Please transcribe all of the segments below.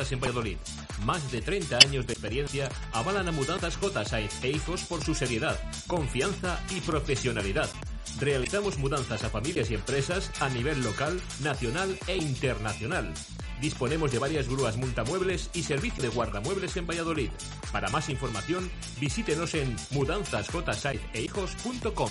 en Valladolid. Más de 30 años de experiencia avalan a Mudanzas. Sainz e hijos por su seriedad, confianza y profesionalidad. Realizamos mudanzas a familias y empresas a nivel local, nacional e internacional. Disponemos de varias grúas multamuebles y servicio de guardamuebles en Valladolid. Para más información, visítenos en mudanzasjsainzehijos.com.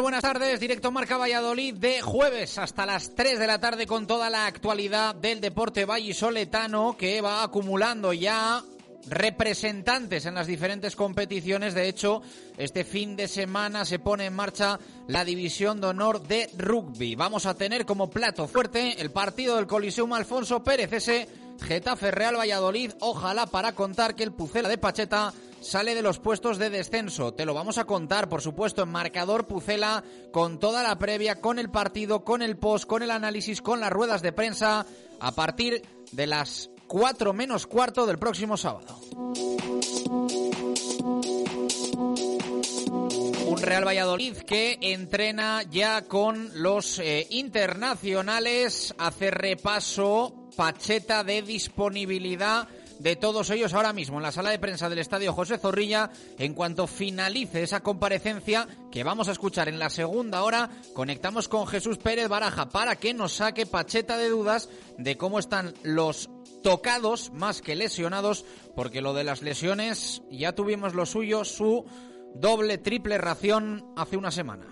Buenas tardes. Directo Marca Valladolid de jueves hasta las 3 de la tarde con toda la actualidad del deporte vallisoletano que va acumulando ya representantes en las diferentes competiciones. De hecho, este fin de semana se pone en marcha la división de honor de rugby. Vamos a tener como plato fuerte el partido del Coliseum Alfonso Pérez, ese Getafe Real Valladolid. Ojalá para contar que el Pucela de Pacheta sale de los puestos de descenso. Te lo vamos a contar, por supuesto, en marcador Pucela, con toda la previa, con el partido, con el post, con el análisis, con las ruedas de prensa, a partir de las 4 menos cuarto del próximo sábado. Un Real Valladolid que entrena ya con los eh, internacionales, hace repaso, Pacheta de disponibilidad de todos ellos ahora mismo en la sala de prensa del Estadio José Zorrilla. En cuanto finalice esa comparecencia que vamos a escuchar en la segunda hora, conectamos con Jesús Pérez Baraja para que nos saque pacheta de dudas de cómo están los tocados más que lesionados, porque lo de las lesiones ya tuvimos lo suyo, su doble, triple ración hace una semana.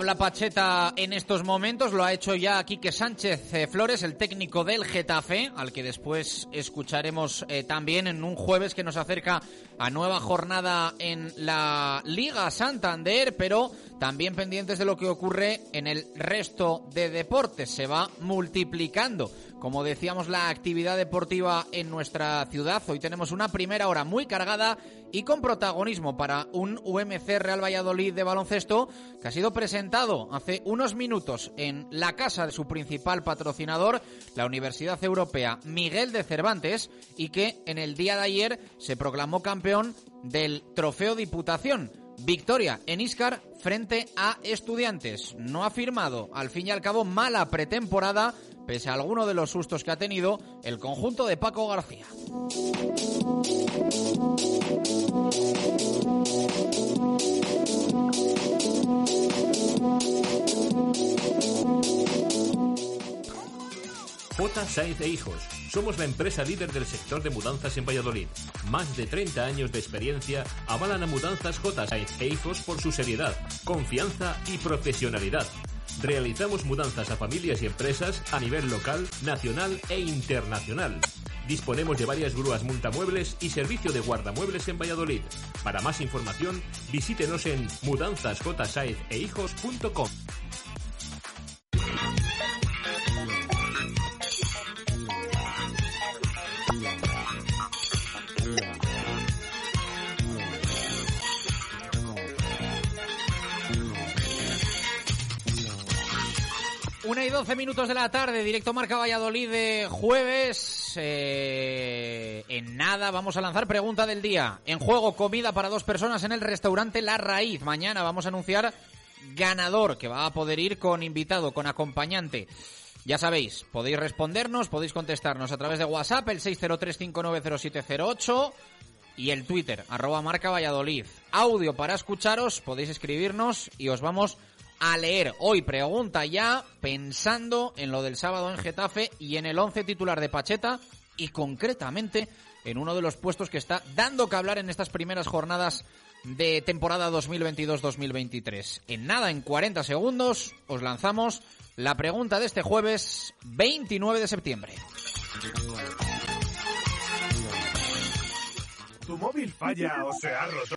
Habla Pacheta en estos momentos, lo ha hecho ya Quique Sánchez eh, Flores, el técnico del Getafe, al que después escucharemos eh, también en un jueves que nos acerca a nueva jornada en la Liga Santander, pero también pendientes de lo que ocurre en el resto de deportes. Se va multiplicando, como decíamos, la actividad deportiva en nuestra ciudad. Hoy tenemos una primera hora muy cargada y con protagonismo para un UMC Real Valladolid de baloncesto que ha sido presentado hace unos minutos en la casa de su principal patrocinador, la Universidad Europea Miguel de Cervantes, y que en el día de ayer se proclamó campeón del Trofeo Diputación. Victoria en Iscar frente a Estudiantes. No ha firmado, al fin y al cabo, mala pretemporada, pese a alguno de los sustos que ha tenido el conjunto de Paco García. J. Sainz e Hijos. Somos la empresa líder del sector de mudanzas en Valladolid. Más de 30 años de experiencia avalan a Mudanzas J. Sainz e hijos por su seriedad, confianza y profesionalidad. Realizamos mudanzas a familias y empresas a nivel local, nacional e internacional. Disponemos de varias grúas montamuebles y servicio de guardamuebles en Valladolid. Para más información, visítenos en mudanzasjsaizehijos.com. 12 minutos de la tarde, directo Marca Valladolid de jueves. Eh, en nada vamos a lanzar pregunta del día. En juego comida para dos personas en el restaurante La Raíz. Mañana vamos a anunciar ganador que va a poder ir con invitado, con acompañante. Ya sabéis, podéis respondernos, podéis contestarnos a través de WhatsApp, el 603-590708 y el Twitter, arroba marca Valladolid. Audio para escucharos, podéis escribirnos y os vamos a leer. Hoy pregunta ya pensando en lo del sábado en Getafe y en el 11 titular de Pacheta y concretamente en uno de los puestos que está dando que hablar en estas primeras jornadas de temporada 2022-2023. En nada, en 40 segundos, os lanzamos la pregunta de este jueves 29 de septiembre. ¿Tu móvil falla o se ha roto?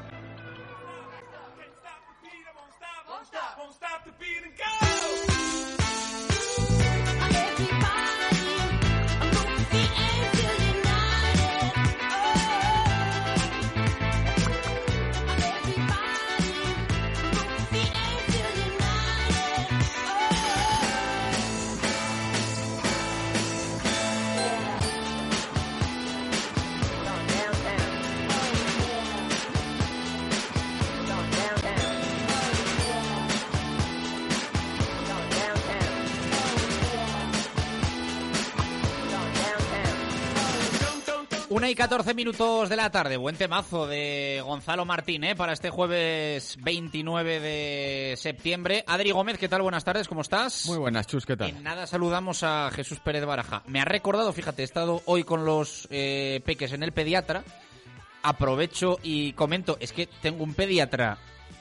Una y 14 minutos de la tarde. Buen temazo de Gonzalo Martín ¿eh? para este jueves 29 de septiembre. Adri Gómez, ¿qué tal? Buenas tardes, ¿cómo estás? Muy buenas, Chus, ¿qué tal? En nada saludamos a Jesús Pérez Baraja. Me ha recordado, fíjate, he estado hoy con los eh, peques en el pediatra. Aprovecho y comento, es que tengo un pediatra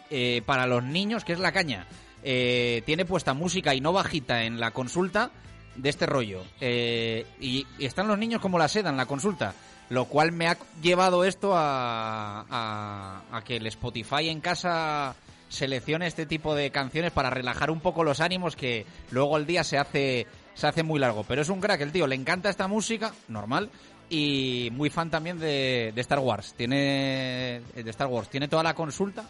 eh, para los niños que es la caña. Eh, tiene puesta música y no bajita en la consulta de este rollo. Eh, y, y están los niños como la seda en la consulta. Lo cual me ha llevado esto a, a, que el Spotify en casa seleccione este tipo de canciones para relajar un poco los ánimos que luego el día se hace se hace muy largo. Pero es un crack el tío, le encanta esta música, normal, y muy fan también de, de Star Wars. Tiene de Star Wars, tiene toda la consulta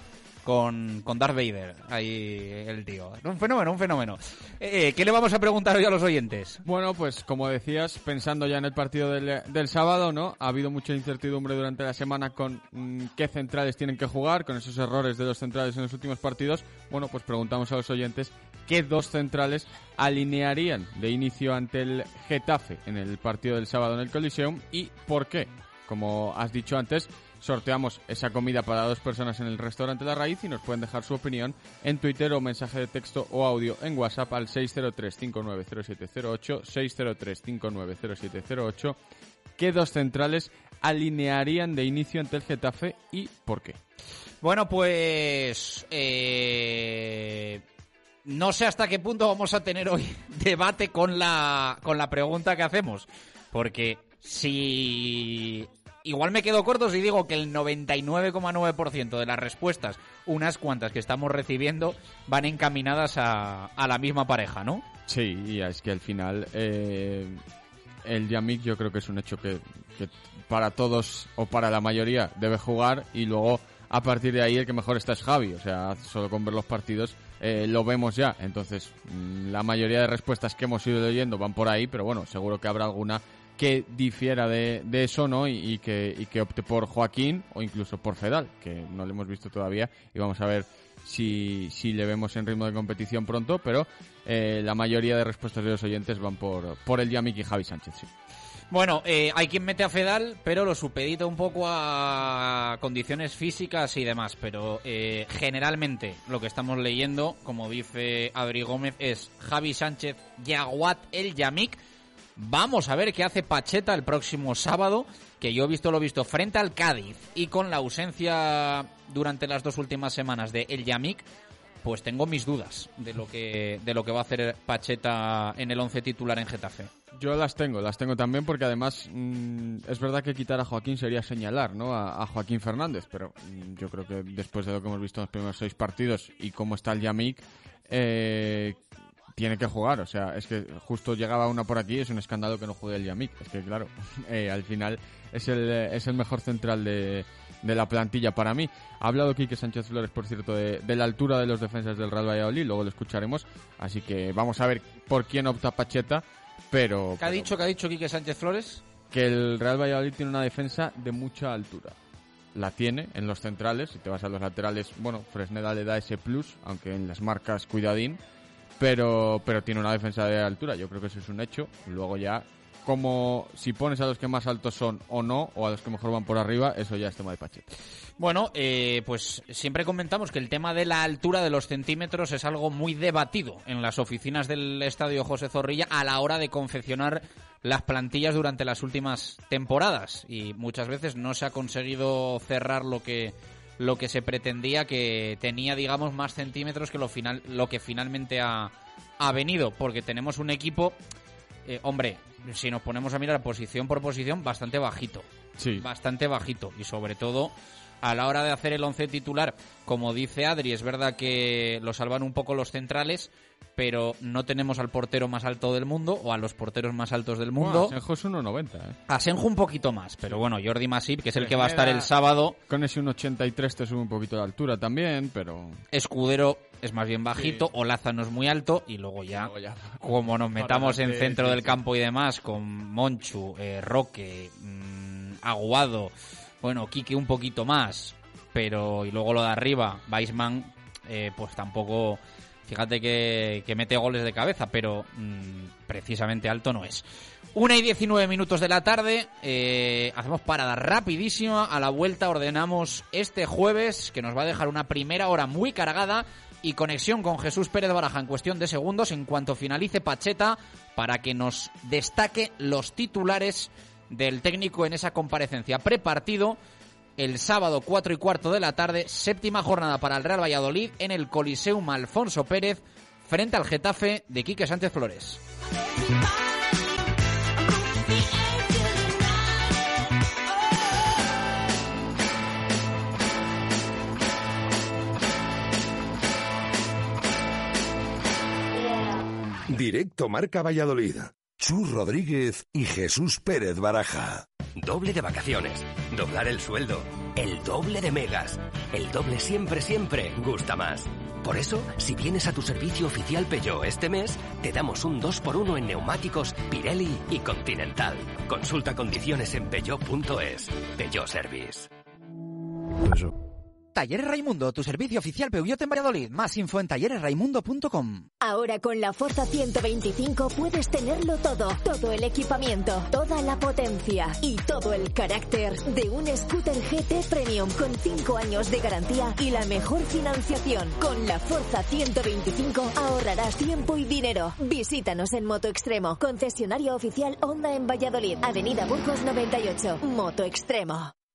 con, con Darth Vader, ahí el tío. Un fenómeno, un fenómeno. Eh, ¿Qué le vamos a preguntar hoy a los oyentes? Bueno, pues como decías, pensando ya en el partido del, del sábado, ¿no? Ha habido mucha incertidumbre durante la semana con mm, qué centrales tienen que jugar, con esos errores de los centrales en los últimos partidos. Bueno, pues preguntamos a los oyentes qué dos centrales alinearían de inicio ante el Getafe en el partido del sábado en el Coliseum y por qué. Como has dicho antes, sorteamos esa comida para dos personas en el restaurante La Raíz y nos pueden dejar su opinión en Twitter o mensaje de texto o audio en WhatsApp al 603-590708, 603-590708. ¿Qué dos centrales alinearían de inicio ante el Getafe y por qué? Bueno, pues eh, no sé hasta qué punto vamos a tener hoy debate con la, con la pregunta que hacemos. Porque si igual me quedo corto si digo que el 99,9% de las respuestas, unas cuantas que estamos recibiendo, van encaminadas a, a la misma pareja, ¿no? Sí, y es que al final eh, el Yamik yo creo que es un hecho que, que para todos o para la mayoría debe jugar y luego a partir de ahí el que mejor está es Javi. O sea, solo con ver los partidos eh, lo vemos ya. Entonces, mm, la mayoría de respuestas que hemos ido leyendo van por ahí, pero bueno, seguro que habrá alguna que difiera de, eso, ¿no? Y, que, opte por Joaquín o incluso por Fedal, que no lo hemos visto todavía y vamos a ver si, le vemos en ritmo de competición pronto, pero eh, la mayoría de respuestas de los oyentes van por, por el Yamik y Javi Sánchez, sí. Bueno, eh, hay quien mete a Fedal, pero lo supedita un poco a condiciones físicas y demás. Pero eh, generalmente lo que estamos leyendo, como dice Adri Gómez, es Javi Sánchez, Yaguat, el Yamik. Vamos a ver qué hace Pacheta el próximo sábado, que yo he visto lo visto frente al Cádiz y con la ausencia durante las dos últimas semanas de El Yamik, pues tengo mis dudas de lo que de lo que va a hacer Pacheta en el once titular en Getafe. Yo las tengo, las tengo también porque además mmm, es verdad que quitar a Joaquín sería señalar ¿no? a, Joaquín Fernández, pero mmm, yo creo que después de lo que hemos visto en los primeros seis partidos y cómo está el Yamik, eh, tiene que jugar. O sea, es que justo llegaba una por aquí, es un escándalo que no juegue el Yamik. Es que, claro, eh, al final es el, es el mejor central de, de la plantilla para mí. Ha hablado Quique Sánchez Flores, por cierto, de, de, la altura de los defensas del Real Valladolid, luego lo escucharemos. Así que vamos a ver por quién opta Pacheta. Pero, ¿Qué ha dicho, qué ha dicho Quique Sánchez Flores? Que el Real Valladolid tiene una defensa de mucha altura. La tiene en los centrales, si te vas a los laterales, bueno, Fresneda le da ese plus, aunque en las marcas cuidadín. Pero, pero tiene una defensa de altura, yo creo que eso es un hecho. Luego ya, como si pones a los que más altos son o no, o a los que mejor van por arriba, eso ya es tema de Pacheta. Bueno, eh, pues siempre comentamos que el tema de la altura de los centímetros es algo muy debatido en las oficinas del Estadio José Zorrilla a la hora de confeccionar las plantillas durante las últimas temporadas y muchas veces no se ha conseguido cerrar lo que lo que se pretendía que tenía digamos más centímetros que lo final lo que finalmente ha, ha venido porque tenemos un equipo eh, hombre si nos ponemos a mirar posición por posición bastante bajito Sí. bastante bajito y sobre todo a la hora de hacer el once titular, como dice Adri, es verdad que lo salvan un poco los centrales, pero no tenemos al portero más alto del mundo o a los porteros más altos del mundo. Bueno, Asenjo es 1,90, ¿eh? Asenjo un poquito más, pero bueno, Jordi Masip, que es el que va a estar el sábado, Con ese 1,83 te sube un poquito de altura también, pero... Escudero es más bien bajito, Olaza no es muy alto y luego ya, Luego ya. como nos metamos en centro sí, del sí. campo y demás, con Monchu, eh, Roque, mm, Aguado, bueno, Quique un poquito más, pero y luego lo de arriba, Weisman, eh, pues tampoco, fíjate que, que mete goles de cabeza, pero mm, precisamente alto no es. Una y 19 minutos de la tarde, eh, hacemos parada rapidísima, a la vuelta ordenamos este jueves, que nos va a dejar una primera hora muy cargada, y conexión con Jesús Pérez Baraja en cuestión de segundos en cuanto finalice Pacheta para que nos destaque los titulares del técnico en esa comparecencia prepartido el sábado 4 y cuarto de la tarde, séptima jornada para el Real Valladolid en el Coliseum Alfonso Pérez frente al Getafe de Quique Sánchez Flores. Directo Marca Valladolid. Chus Rodríguez y Jesús Pérez Baraja. Doble de vacaciones, doblar el sueldo, el doble de megas. El doble siempre, siempre gusta más. Por eso, si vienes a tu servicio oficial Peugeot este mes, te damos un 2x1 en neumáticos Pirelli y Continental. Consulta condiciones en peugeot.es. Peugeot Service. Talleres Raimundo, tu servicio oficial Peugeot en Valladolid. Más info en talleresraimundo.com. Ahora con la Forza 125 puedes tenerlo todo, todo el equipamiento, toda la potencia y todo el carácter de un scooter GT Premium con 5 años de garantía y la mejor financiación. Con la Forza 125 ahorrarás tiempo y dinero. Visítanos en Moto Extremo, concesionario oficial Honda en Valladolid, Avenida Burgos 98, Moto Extremo.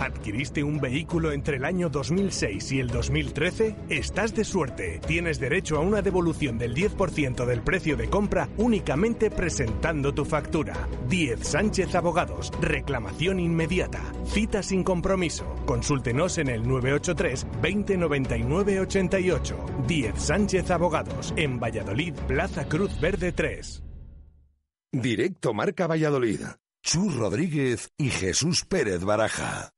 ¿Adquiriste un vehículo entre el año 2006 y el 2013? Estás de suerte. Tienes derecho a una devolución del 10% del precio de compra únicamente presentando tu factura. 10 Sánchez Abogados. Reclamación inmediata. Cita sin compromiso. Consúltenos en el 983 2099 88. 10 Sánchez Abogados. En Valladolid, Plaza Cruz Verde 3. Directo Marca Valladolid. Chus Rodríguez y Jesús Pérez Baraja.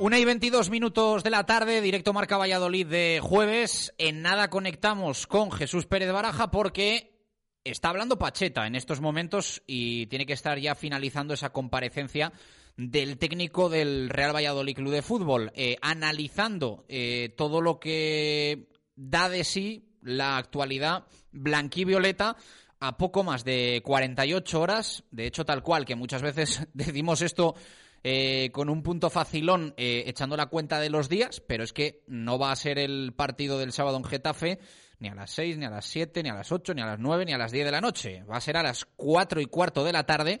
Una y 22 minutos de la tarde, directo Marca Valladolid de jueves. En nada conectamos con Jesús Pérez Baraja porque está hablando Pacheta en estos momentos y tiene que estar ya finalizando esa comparecencia del técnico del Real Valladolid Club de Fútbol, eh, analizando eh, todo lo que da de sí la actualidad blanquivioleta a poco más de 48 horas, de hecho tal cual, que muchas veces decimos esto eh, con un punto facilón eh, echando la cuenta de los días, pero es que no va a ser el partido del sábado en Getafe, ni a las 6, ni a las 7, ni a las 8, ni a las 9, ni a las 10 de la noche. Va a ser a las 4 y cuarto de la tarde.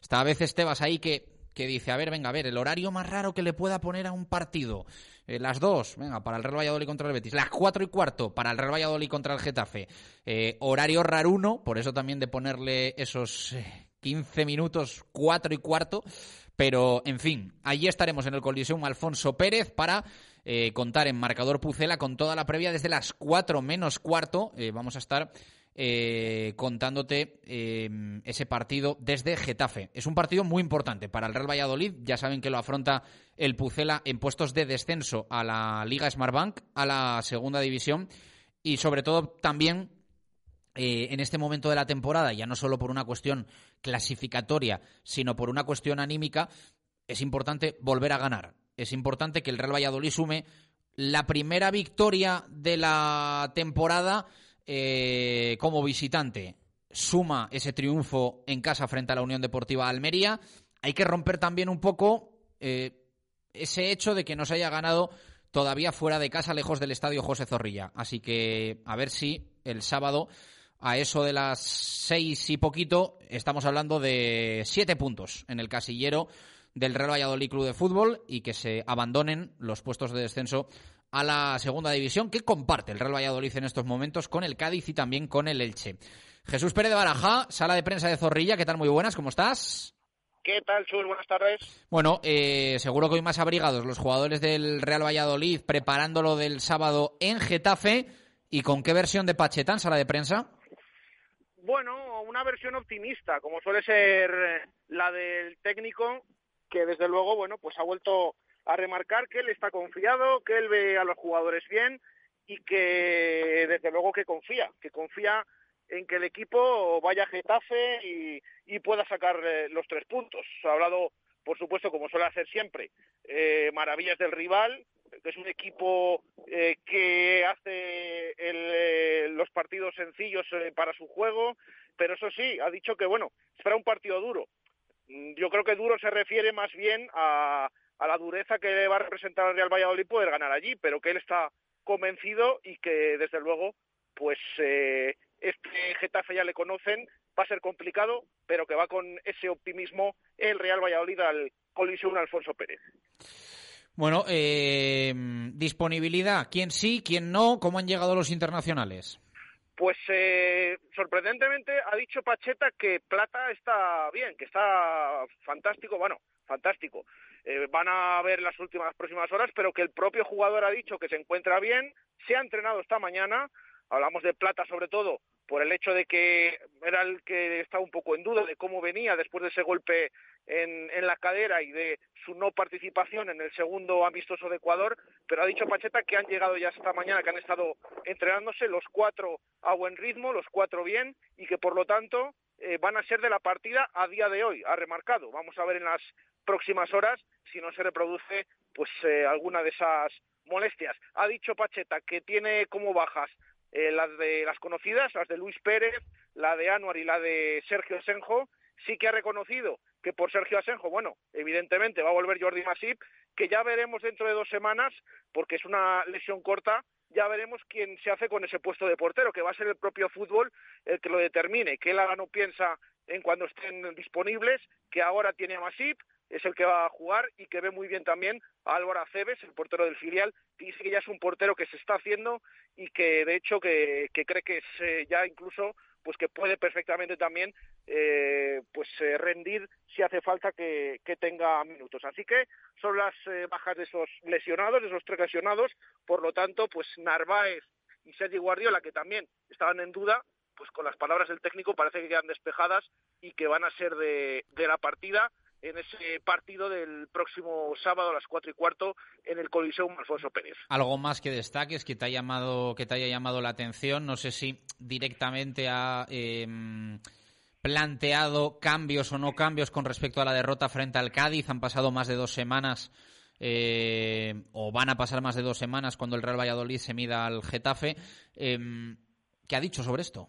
Esta vez Estebas ahí que que dice, a ver, venga, a ver, el horario más raro que le pueda poner a un partido. Eh, las dos, venga, para el Real Valladolid contra el Betis. Las cuatro y cuarto para el Real Valladolid contra el Getafe. Eh, horario raruno, por eso también de ponerle esos 15 eh, minutos, cuatro y cuarto. Pero, en fin, allí estaremos en el Coliseum Alfonso Pérez para contar en marcador Pucela con toda la previa desde las cuatro menos cuarto. vamos a estar eh, contándote eh, ese partido desde Getafe. Es un partido muy importante para el Real Valladolid. Ya saben que lo afronta el Pucela en puestos de descenso a la Liga Smartbank, a la segunda división y sobre todo también eh, en este momento de la temporada, ya no solo por una cuestión clasificatoria, sino por una cuestión anímica, es importante volver a ganar. Es importante que el Real Valladolid sume la primera victoria de la temporada eh, como visitante suma ese triunfo en casa frente a la Unión Deportiva Almería, hay que romper también un poco eh, ese hecho de que no se haya ganado todavía fuera de casa, lejos del estadio José Zorrilla. Así que a ver si el sábado, a eso de las seis y poquito, estamos hablando de siete puntos en el casillero del Real Valladolid Club de Fútbol y que se abandonen los puestos de descenso a la segunda división que comparte el Real Valladolid en estos momentos con el Cádiz y también con el Elche. Jesús Pérez de Baraja, sala de prensa de Zorrilla, ¿qué tal? Muy buenas, ¿cómo estás? ¿Qué tal, Chus? Buenas tardes. Bueno, eh, seguro que hoy más abrigados los jugadores del Real Valladolid preparándolo del sábado en Getafe. ¿Y con qué versión de Pachetán, sala de prensa? Bueno, una versión optimista, como suele ser la del técnico, que desde luego, bueno, pues ha vuelto a remarcar que él está confiado, que él ve a los jugadores bien y que desde luego que confía, que confía en que el equipo vaya a Getafe y, pueda sacar eh, los tres puntos. Ha hablado, por supuesto, como suele hacer siempre, eh, maravillas del rival, que es un equipo eh, que hace los partidos sencillos para su juego, pero eso sí, ha dicho que, bueno, espera un partido duro. Mm, yo creo que duro se refiere más bien a, a la dureza que va a representar al Real Valladolid poder ganar allí, pero que él está convencido y que desde luego pues eh, este Getafe ya le conocen, va a ser complicado, pero que va con ese optimismo el Real Valladolid al colisión Alfonso Pérez. Bueno, eh, disponibilidad, ¿quién sí, quién no? ¿Cómo han llegado los internacionales? Pues eh, sorprendentemente ha dicho Pacheta que Plata está bien, que está fantástico, bueno, fantástico. Eh, van a ver las últimas próximas horas, pero que el propio jugador ha dicho que se encuentra bien, se ha entrenado esta mañana, hablamos de Plata sobre todo por el hecho de que era el que estaba un poco en duda de cómo venía después de ese golpe en, en, la cadera y de su no participación en el segundo amistoso de Ecuador, pero ha dicho Pacheta que han llegado ya esta mañana, que han estado entrenándose los cuatro a buen ritmo, los cuatro bien, y que por lo tanto eh, van a ser de la partida a día de hoy, ha remarcado. Vamos a ver en las próximas horas si no se reproduce pues eh, alguna de esas molestias. Ha dicho Pacheta que tiene como bajas eh, las de las conocidas, las de Luis Pérez, la de Anuar y la de Sergio Asenjo. Sí que ha reconocido que por Sergio Asenjo, bueno, evidentemente va a volver Jordi Masip, que ya veremos dentro de dos semanas, porque es una lesión corta, ya veremos quién se hace con ese puesto de portero, que va a ser el propio fútbol el que lo determine, que él no piensa en cuando estén disponibles, que ahora tiene a Masip, es el que va a jugar y que ve muy bien también a Álvaro Aceves, el portero del filial, dice que ya es un portero que se está haciendo y que de hecho que, cree que es eh, ya incluso pues que puede perfectamente también eh, pues eh, rendir si hace falta que, tenga minutos. Así que son las bajas de esos lesionados, de esos tres lesionados, por lo tanto, pues Narváez y Sergio Guardiola, que también estaban en duda, pues con las palabras del técnico parece que quedan despejadas y que van a ser de, de la partida en ese partido del próximo sábado a las cuatro y cuarto en el Coliseo Alfonso Pérez. Algo más que destaques que te haya llamado que te haya llamado la atención, no sé si directamente ha em, planteado cambios o no cambios con respecto a la derrota frente al Cádiz. Han pasado más de dos semanas eh, o van a pasar más de dos semanas cuando el Real Valladolid se mida al Getafe. Em, ¿Qué ha dicho sobre esto?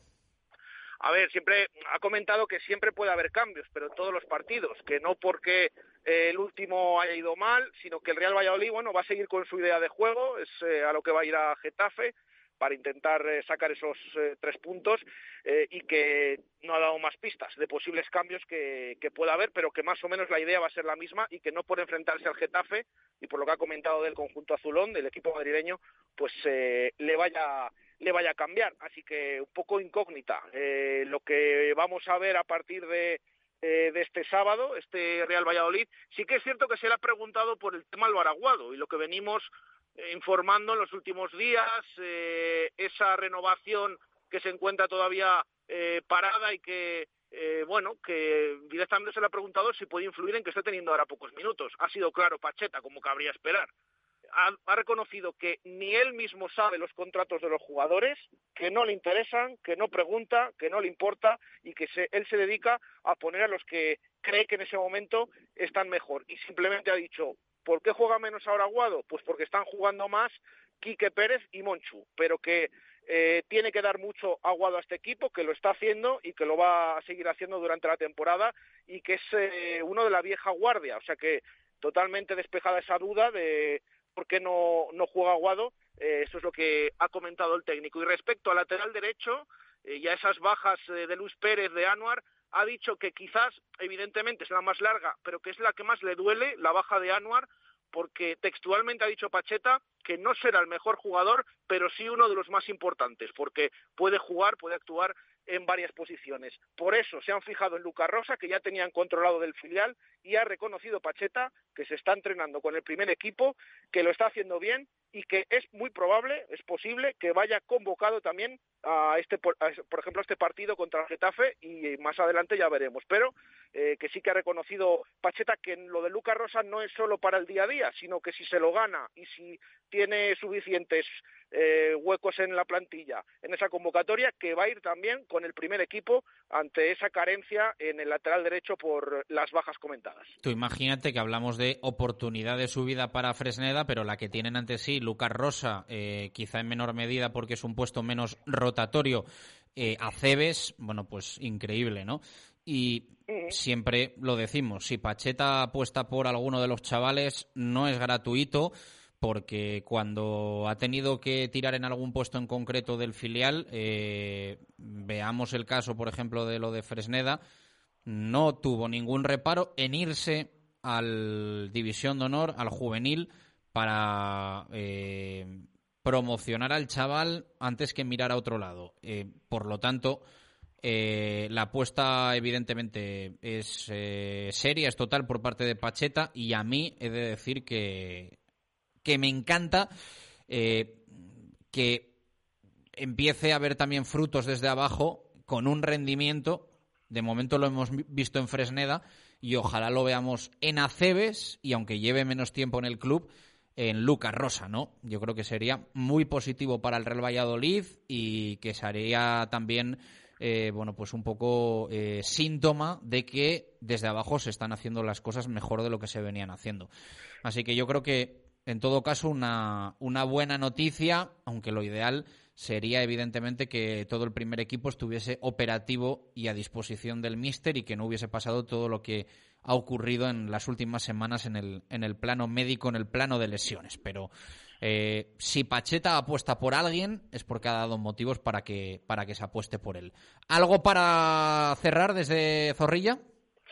a ver, siempre ha comentado que siempre puede haber cambios, pero en todos los partidos, que no porque eh, el último haya ido mal, sino que el Real Valladolid, bueno, va a seguir con su idea de juego, es eh, a lo que va a ir a Getafe, para intentar eh, sacar esos eh, tres puntos eh, y que no ha dado más pistas de posibles cambios que, que, pueda haber, pero que más o menos la idea va a ser la misma y que no por enfrentarse al Getafe y por lo que ha comentado del conjunto azulón, del equipo madrileño, pues le vaya le vaya a cambiar. Así que un poco incógnita. lo que vamos a ver a partir de de este sábado, este Real Valladolid. Sí que es cierto que se le ha preguntado por el tema Albaraguado y lo que venimos informando en los últimos días, eh, esa renovación que se encuentra todavía parada y que, bueno, que directamente se le ha preguntado si puede influir en que esté teniendo ahora pocos minutos. Ha sido claro Pacheta, como cabría esperar ha, reconocido que ni él mismo sabe los contratos de los jugadores, que no le interesan, que no pregunta, que no le importa y que él se dedica a poner a los que cree que en ese momento están mejor. Y simplemente ha dicho, ¿por qué juega menos ahora Aguado? Pues porque están jugando más Quique Pérez y Monchu, pero que eh, tiene que dar mucho aguado a este equipo, que lo está haciendo y que lo va a seguir haciendo durante la temporada y que es eh, uno de la vieja guardia, o sea que totalmente despejada esa duda de por qué no, no juega Aguado, eh, eso es lo que ha comentado el técnico. Y respecto al lateral derecho eh, y a esas bajas de Luis Pérez, de Anuar, ha dicho que quizás, evidentemente, es la más larga, pero que es la que más le duele, la baja de Anuar, porque textualmente ha dicho Pacheta que no será el mejor jugador, pero sí uno de los más importantes, porque puede jugar, puede actuar en varias posiciones. Por eso se han fijado en Lucas Rosa, que ya tenían controlado del filial, y ha reconocido Pacheta que se está entrenando con el primer equipo, que lo está haciendo bien y que es muy probable, es posible que vaya convocado también a este, por, ejemplo, este partido contra el Getafe y más adelante ya veremos. Pero eh, que sí que ha reconocido Pacheta que lo de Lucas Rosa no es solo para el día a día, sino que si se lo gana y si tiene suficientes eh, huecos en la plantilla en esa convocatoria, que va a ir también con el primer equipo ante esa carencia en el lateral derecho por las bajas comentadas. Tú imagínate que hablamos de oportunidad de subida para Fresneda, pero la que tienen ante sí Lucas Rosa, eh, quizá en menor medida porque es un puesto menos rotatorio, eh, a Cebes, bueno, pues increíble, ¿no? Y siempre lo decimos, si Pacheta apuesta por alguno de los chavales, no es gratuito porque cuando ha tenido que tirar en algún puesto en concreto del filial, eh, veamos el caso, por ejemplo, de lo de Fresneda, no tuvo ningún reparo en irse al División de Honor, al juvenil, para eh, promocionar al chaval antes que mirar a otro lado. Eh, por lo tanto, la apuesta evidentemente es seria, es total por parte de Pacheta y a mí he de decir que que me encanta eh, que empiece a haber también frutos desde abajo con un rendimiento. De momento lo hemos visto en Fresneda y ojalá lo veamos en Acebes y aunque lleve menos tiempo en el club, en Lucas Rosa, ¿no? Yo creo que sería muy positivo para el Real Valladolid y que sería también, eh, bueno, pues un poco eh, síntoma de que desde abajo se están haciendo las cosas mejor de lo que se venían haciendo. Así que yo creo que en todo caso, una, una buena noticia, aunque lo ideal sería evidentemente que todo el primer equipo estuviese operativo y a disposición del míster y que no hubiese pasado todo lo que ha ocurrido en las últimas semanas en el, en el plano médico, en el plano de lesiones. Pero eh, si Pacheta apuesta por alguien es porque ha dado motivos para que, para que se apueste por él. ¿Algo para cerrar desde Zorrilla?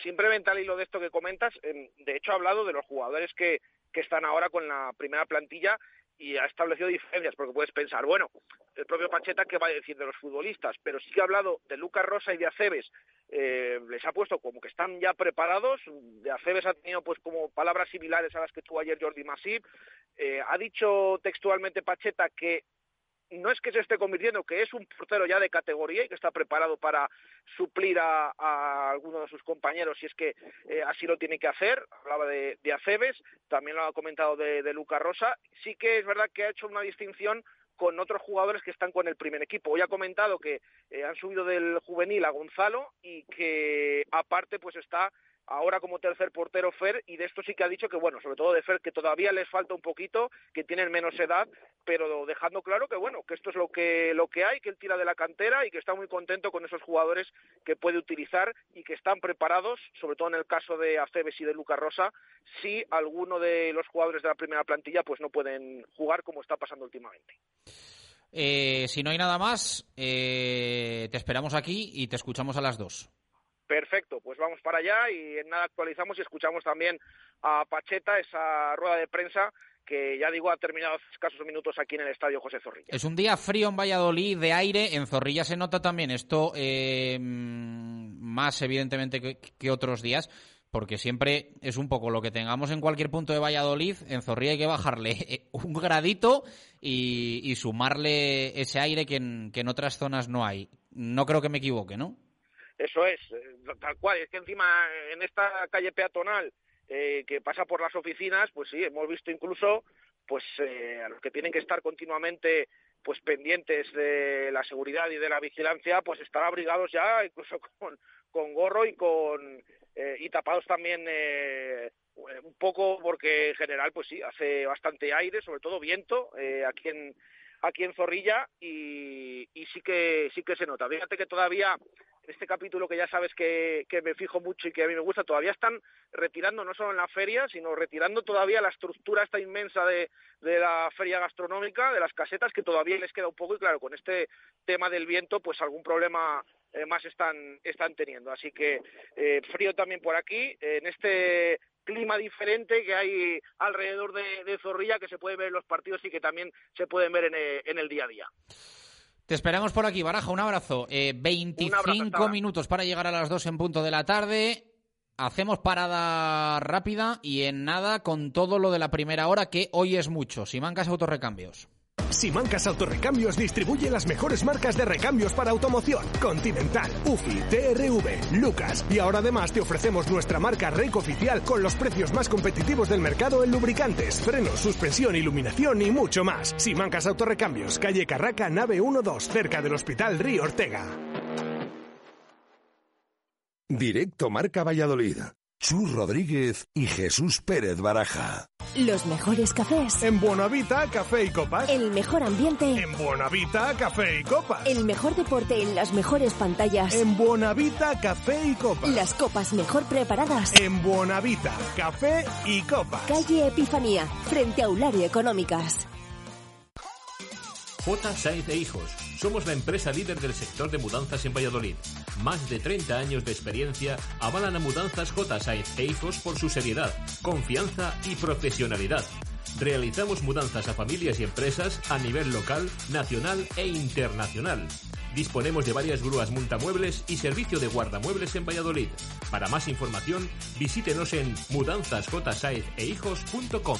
Simplemente al hilo de esto que comentas, de hecho ha hablado de los jugadores que, que están ahora con la primera plantilla y ha establecido diferencias, porque puedes pensar, bueno, el propio Pacheta, ¿qué va a decir de los futbolistas? Pero sí que ha hablado de Lucas Rosa y de Aceves, eh, les ha puesto como que están ya preparados, de Aceves ha tenido pues como palabras similares a las que tuvo ayer Jordi Masip, eh, ha dicho textualmente Pacheta que no es que se esté convirtiendo, que es un portero ya de categoría y que está preparado para suplir a, alguno de sus compañeros si es que eh, así lo tiene que hacer. Hablaba de, de Aceves, también lo ha comentado de, de Luca Rosa. Sí que es verdad que ha hecho una distinción con otros jugadores que están con el primer equipo. Hoy ha comentado que eh, han subido del juvenil a Gonzalo y que aparte pues está ahora como tercer portero Fer, y de esto sí que ha dicho que, bueno, sobre todo de Fer, que todavía les falta un poquito, que tienen menos edad, pero dejando claro que, bueno, que esto es lo que, lo que hay, que él tira de la cantera y que está muy contento con esos jugadores que puede utilizar y que están preparados, sobre todo en el caso de Aceves y de Lucas Rosa, si alguno de los jugadores de la primera plantilla pues no pueden jugar como está pasando últimamente. Eh, si no hay nada más, eh, te esperamos aquí y te escuchamos a las dos. Perfecto, pues vamos para allá y en nada actualizamos y escuchamos también a Pacheta esa rueda de prensa que ya digo ha terminado escasos minutos aquí en el estadio José Zorrilla. Es un día frío en Valladolid de aire, en Zorrilla se nota también esto eh, más evidentemente que, otros días, porque siempre es un poco lo que tengamos en cualquier punto de Valladolid, en Zorrilla hay que bajarle un gradito y, sumarle ese aire que en otras zonas no hay. No creo que me equivoque, ¿no? Eso es, tal cual. Es que encima en esta calle peatonal eh, que pasa por las oficinas, pues sí, hemos visto incluso pues eh, a los que tienen que estar continuamente pues pendientes de la seguridad y de la vigilancia, pues estar abrigados ya incluso con, con gorro y con eh, y tapados también eh, un poco porque en general pues sí hace bastante aire, sobre todo viento eh, aquí en aquí en Zorrilla y, y sí que sí que se nota. Fíjate que todavía este capítulo que ya sabes que, me fijo mucho y que a mí me gusta, todavía están retirando, no solo en la feria, sino retirando todavía la estructura esta inmensa de, la feria gastronómica, de las casetas, que todavía les queda un poco y claro, con este tema del viento, pues algún problema eh, más están, teniendo. Así que eh, frío también por aquí, en este clima diferente que hay alrededor de, Zorrilla, que se puede ver en los partidos y que también se pueden ver en el, en el día a día. Te esperamos por aquí, Baraja, un abrazo. Eh, 25 un abrazo, minutos para llegar a las 2 en punto de la tarde. Hacemos parada rápida y en nada con todo lo de la primera hora, que hoy es mucho. Simancas Autorrecambios. Simancas Autorrecambios distribuye las mejores marcas de recambios para automoción. Continental, UFI, TRV, Lucas. Y ahora además te ofrecemos nuestra marca REC oficial con los precios más competitivos del mercado en lubricantes, frenos, suspensión, iluminación y mucho más. Simancas Autorrecambios, calle Carraca, nave 12, cerca del Hospital Río Ortega. Directo Marca Valladolid. Chus Rodríguez y Jesús Pérez Baraja. Los mejores cafés. En Buenavita, café y copas. El mejor ambiente. En Buenavita, café y copas. El mejor deporte en las mejores pantallas. En Buenavita, café y copas. Las copas mejor preparadas. En Buenavita, café y copas. Calle Epifanía, frente a Eulario Económicas. J. Sainz e Hijos. Somos la empresa líder del sector de mudanzas en Valladolid. Más de 30 años de experiencia avalan a Mudanzas J. Sainz e Hijos por su seriedad, confianza y profesionalidad. Realizamos mudanzas a familias y empresas a nivel local, nacional e internacional. Disponemos de varias grúas multamuebles y servicio de guardamuebles en Valladolid. Para más información, visítenos en mudanzasjsaezehijos.com.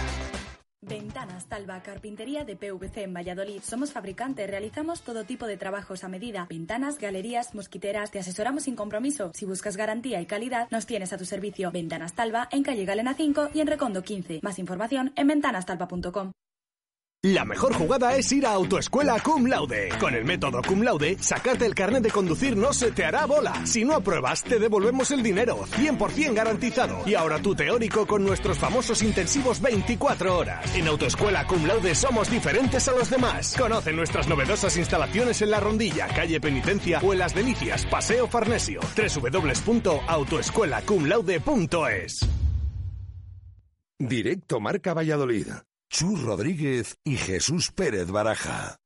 Ventanas Talva, carpintería de PVC en Valladolid. Somos fabricantes, realizamos todo tipo de trabajos a medida. Ventanas, galerías, mosquiteras, te asesoramos sin compromiso. Si buscas garantía y calidad, nos tienes a tu servicio. Ventanas Talva en calle Galena 5 y en Recondo 15. Más información en ventanastalva.com. La mejor jugada es ir a Autoescuela Cum Laude. Con el método Cum Laude, sacarte el carnet de conducir no se te hará bola. Si no apruebas, te devolvemos el dinero, 100% garantizado. Y ahora tu teórico con nuestros famosos intensivos 24 horas. En Autoescuela Cum Laude somos diferentes a los demás. Conoce nuestras novedosas instalaciones en La Rondilla, calle Penitencia o en Las Delicias, Paseo Farnesio. www.autoescuelacumlaude.es Directo Marca Valladolid. Chus Rodríguez y Jesús Pérez Baraja.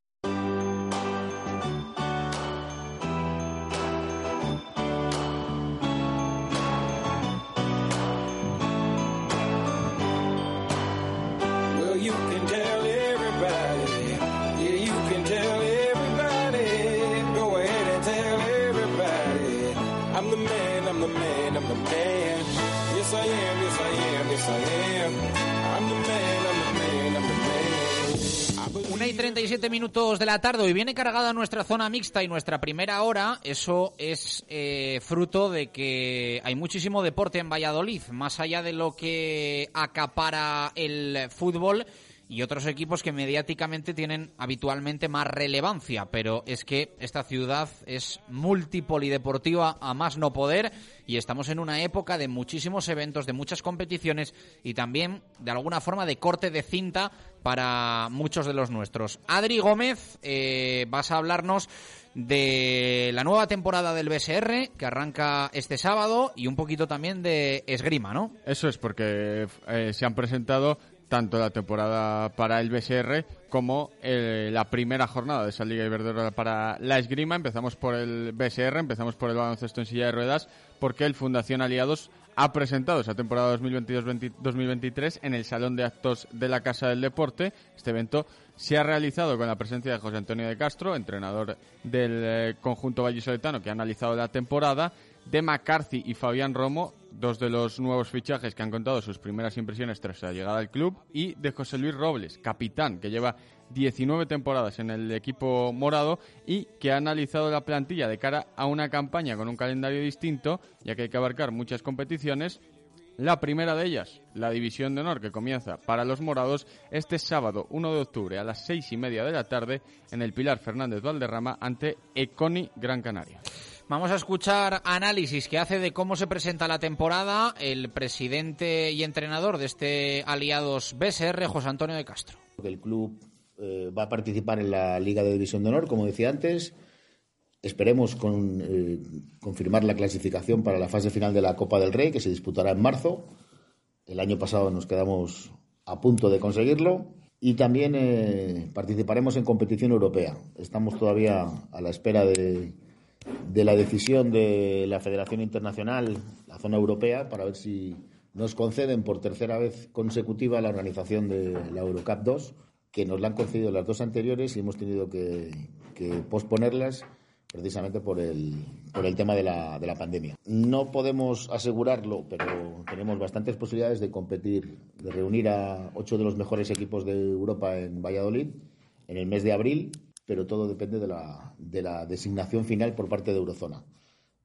37 minutos de la tarde y viene cargada nuestra zona mixta y nuestra primera hora. Eso es eh, fruto de que hay muchísimo deporte en Valladolid, más allá de lo que acapara el fútbol. y otros equipos que mediáticamente tienen habitualmente más relevancia, pero es que esta ciudad es multipolideportiva a más no poder y estamos en una época de muchísimos eventos, de muchas competiciones y también de alguna forma de corte de cinta para muchos de los nuestros. Adri Gómez, eh, vas a hablarnos de la nueva temporada del BSR que arranca este sábado y un poquito también de esgrima, ¿no? Eso es porque eh, se han presentado tanto la temporada para el BSR como eh, la primera jornada de esa Liga Iberdrola para la esgrima. Empezamos por el BSR, empezamos por el baloncesto en silla de ruedas, porque el Fundación Aliados ha presentado esa temporada 2022-2023 en el Salón de Actos de la Casa del Deporte. Este evento se ha realizado con la presencia de José Antonio de Castro, entrenador del eh, conjunto vallisoletano que ha analizado la temporada, de McCarthy y Fabián Romo, dos de los nuevos fichajes que han contado sus primeras impresiones tras la llegada al club, y de José Luis Robles, capitán, que lleva 19 temporadas en el equipo morado y que ha analizado la plantilla de cara a una campaña con un calendario distinto, ya que hay que abarcar muchas competiciones. La primera de ellas, la División de Honor, que comienza para los morados este sábado 1 de octubre a las seis y media de la tarde en el Pilar Fernández Valderrama ante Econi Gran Canaria. Vamos a escuchar análisis que hace de cómo se presenta la temporada el presidente y entrenador de este Aliados BSR, José Antonio de Castro. El club eh, va a participar en la Liga de División de Honor, como decía antes. Esperemos con, eh, confirmar la clasificación para la fase final de la Copa del Rey, que se disputará en marzo. El año pasado nos quedamos a punto de conseguirlo. Y también eh, participaremos en competición europea. Estamos todavía a la espera de, de la decisión de la Federación Internacional, la zona europea, para ver si nos conceden por tercera vez consecutiva la organización de la Eurocup 2, que nos la han concedido las dos anteriores y hemos tenido que, posponerlas precisamente por el, por el tema de la, de la pandemia. No podemos asegurarlo, pero tenemos bastantes posibilidades de competir, de reunir a ocho de los mejores equipos de Europa en Valladolid en el mes de abril pero todo depende de la, de la designación final por parte de Eurozona.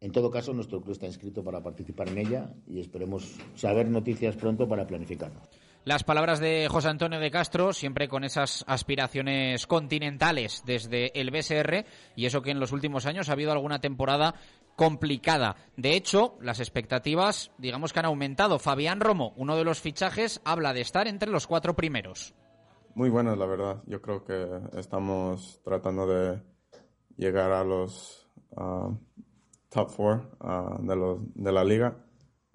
En todo caso, nuestro club está inscrito para participar en ella y esperemos saber noticias pronto para planificarlo. Las palabras de José Antonio de Castro, siempre con esas aspiraciones continentales desde el BSR, y eso que en los últimos años ha habido alguna temporada complicada. De hecho, las expectativas, digamos que han aumentado. Fabián Romo, uno de los fichajes, habla de estar entre los cuatro primeros. Muy buenas, la verdad. Yo creo que estamos tratando de llegar a los uh, top four uh, de, los, de la liga,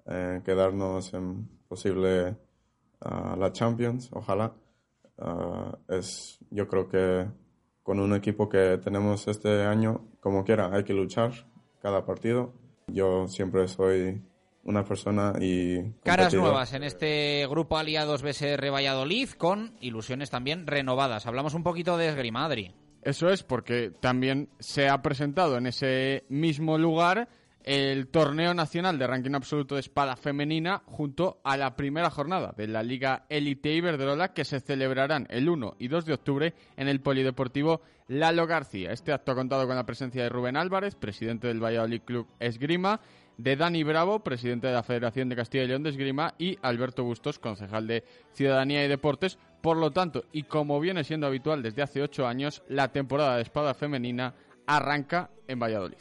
eh, quedarnos en posible uh, la Champions, ojalá. es, yo creo que con un equipo que tenemos este año, como quiera, hay que luchar cada partido. Yo siempre soy una persona y... Caras nuevas en este grupo aliados BSR Valladolid con ilusiones también renovadas. Hablamos un poquito de esgrimadri. Eso es porque también se ha presentado en ese mismo lugar el torneo nacional de ranking absoluto de espada femenina junto a la primera jornada de la Liga Elite Iberdrola que se celebrarán el 1 y 2 de octubre en el Polideportivo Lalo García. Este acto ha contado con la presencia de Rubén Álvarez, presidente del Valladolid Club Esgrima, de Dani Bravo, presidente de la Federación de Castilla y León de Esgrima, y Alberto Bustos, concejal de Ciudadanía y Deportes. Por lo tanto, y como viene siendo habitual desde hace ocho años, la temporada de espada femenina arranca en Valladolid.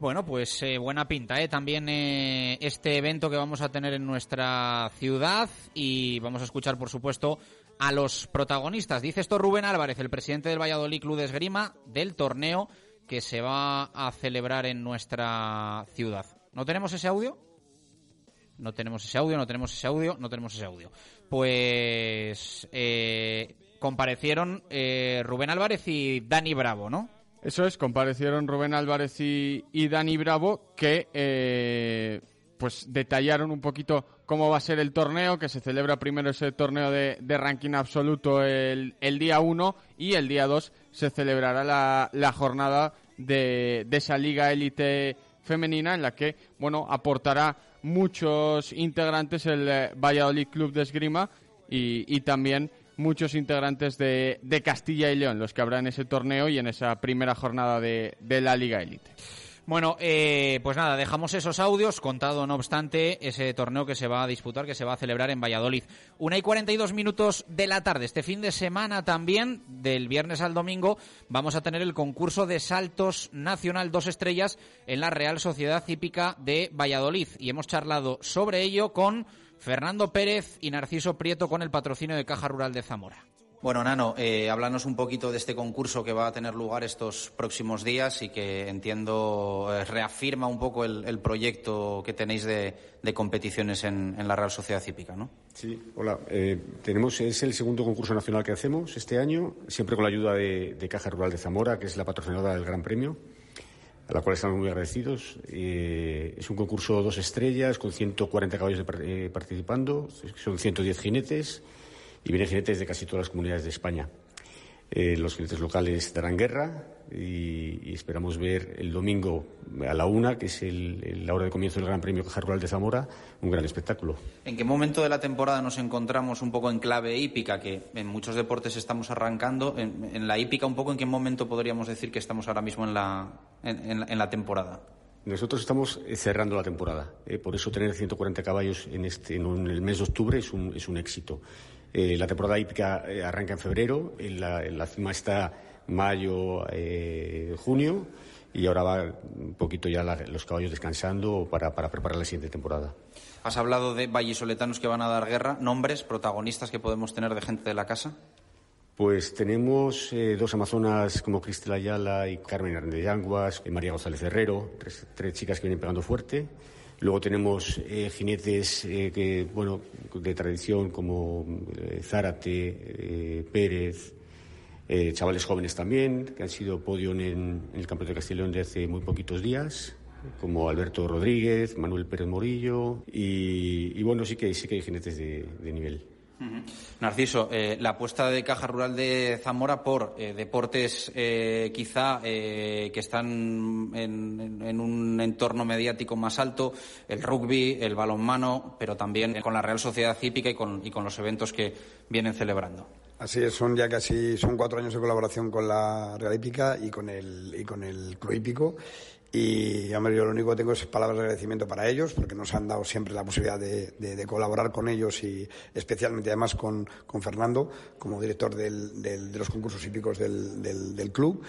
Bueno, pues eh, buena pinta, ¿eh? También eh, este evento que vamos a tener en nuestra ciudad y vamos a escuchar, por supuesto, a los protagonistas. Dice esto Rubén Álvarez, el presidente del Valladolid Club de Esgrima, del torneo que se va a celebrar en nuestra ciudad. ¿No tenemos ese audio? No tenemos ese audio, no tenemos ese audio, no tenemos ese audio. Pues eh, comparecieron eh, Rubén Álvarez y Dani Bravo, ¿no? Eso es, comparecieron Rubén Álvarez y, Dani Bravo que eh, pues detallaron un poquito cómo va a ser el torneo, que se celebra primero ese torneo de, ranking absoluto el, día 1 y el día 2 se celebrará la, jornada de, de esa liga élite femenina en la que, bueno, aportará muchos integrantes el eh, Valladolid Club de Esgrima y, también muchos integrantes de, de, Castilla y León, los que habrá en ese torneo y en esa primera jornada de, de la Liga Elite. Bueno, eh, pues nada, dejamos esos audios, contado no obstante ese torneo que se va a disputar, que se va a celebrar en Valladolid. Una y 42 minutos de la tarde. Este fin de semana también, del viernes al domingo, vamos a tener el concurso de saltos nacional dos estrellas en la Real Sociedad Hípica de Valladolid. Y hemos charlado sobre ello con Fernando Pérez y Narciso Prieto con el patrocinio de Caja Rural de Zamora. Bueno, Nano, eh, háblanos un poquito de este concurso que va a tener lugar estos próximos días y que entiendo eh, reafirma un poco el, proyecto que tenéis de, competiciones en, la Real Sociedad Hípica, ¿no? Sí, hola. Eh, tenemos, es el segundo concurso nacional que hacemos este año, siempre con la ayuda de, Caja Rural de Zamora, que es la patrocinadora del Gran Premio, a la cual estamos muy agradecidos. es un concurso dos estrellas con 140 caballos participando, son 110 jinetes y vienen jinetes de casi todas las comunidades de España. Eh, los jinetes locales darán guerra y, esperamos ver el domingo a la una, que es la hora de comienzo del Gran Premio Caja Rural de Zamora, un gran espectáculo. ¿En qué momento de la temporada nos encontramos un poco en clave hípica, que en muchos deportes estamos arrancando? En, la hípica, un poco en qué momento podríamos decir que estamos ahora mismo en la, en, la temporada? Nosotros estamos cerrando la temporada. Eh, por eso tener 140 caballos en, este, en, el mes de octubre es un, es un éxito. Eh, la temporada hípica eh, arranca en febrero, en la, cima está mayo, eh, junio y ahora va un poquito ya los caballos descansando para, preparar la siguiente temporada. Has hablado de vallisoletanos que van a dar guerra, nombres, protagonistas que podemos tener de gente de la casa. Pues tenemos dos amazonas como Cristel Ayala y Carmen Hernández Yanguas, y María González Herrero, tres, chicas que vienen pegando fuerte. Luego tenemos eh, jinetes eh, que, bueno, de tradición como eh, Zárate, Pérez, chavales jóvenes también, que han sido podio en, el Campeonato de Castellón de hace muy poquitos días, como Alberto Rodríguez, Manuel Pérez Morillo, y, bueno, sí que, sí que hay jinetes de nivel. Narciso, eh, la apuesta de Caja Rural de Zamora por eh, deportes eh, quizá que están en, un entorno mediático más alto, el rugby, el balonmano, pero también con la Real Sociedad Hípica y con, los eventos que vienen celebrando. Así es, son ya casi son cuatro años de colaboración con la Real Hípica y con el, y con el Club Hípico y, hombre, yo lo único que tengo es palabras de agradecimiento para ellos, porque nos han dado siempre la posibilidad de, colaborar con ellos y especialmente además con, Fernando, como director de los concursos hípicos del, del club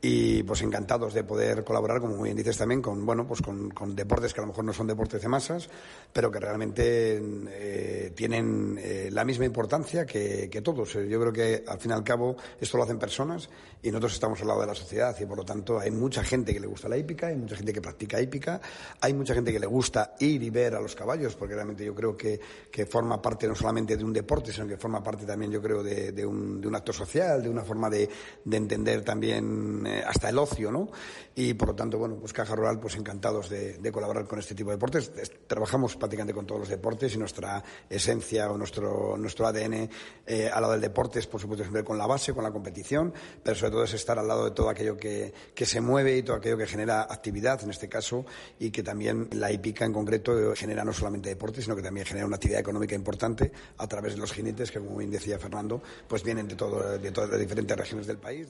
y pues encantados de poder colaborar, como muy bien dices también, con bueno pues con, deportes que a lo mejor no son deportes de masas, pero que realmente eh, tienen eh, la misma importancia que, todos. Yo creo que al fin y al cabo esto lo hacen personas y nosotros estamos al lado de la sociedad y por lo tanto hay mucha gente que le gusta la hípica, hay mucha gente que practica hípica, hay mucha gente que le gusta ir y ver a los caballos, porque realmente yo creo que, forma parte no solamente de un deporte, sino que forma parte también yo creo de, un, de un, acto social, de una forma de, de entender también eh, hasta el ocio, ¿no? Y por lo tanto, bueno, pues Caja Rural, pues encantados de, colaborar con este tipo de deportes. Trabajamos prácticamente con todos los deportes y nuestra esencia o nuestro, nuestro ADN eh, al lado del deporte es, por supuesto, siempre con la base, con la competición, pero sobre todo es estar al lado de todo aquello que, que se mueve y todo aquello que genera actividad, en este caso, y que también la hípica en concreto genera no solamente deporte, sino que también genera una actividad económica importante a través de los jinetes, que como bien decía Fernando, pues vienen de, todo, de todas las diferentes regiones del país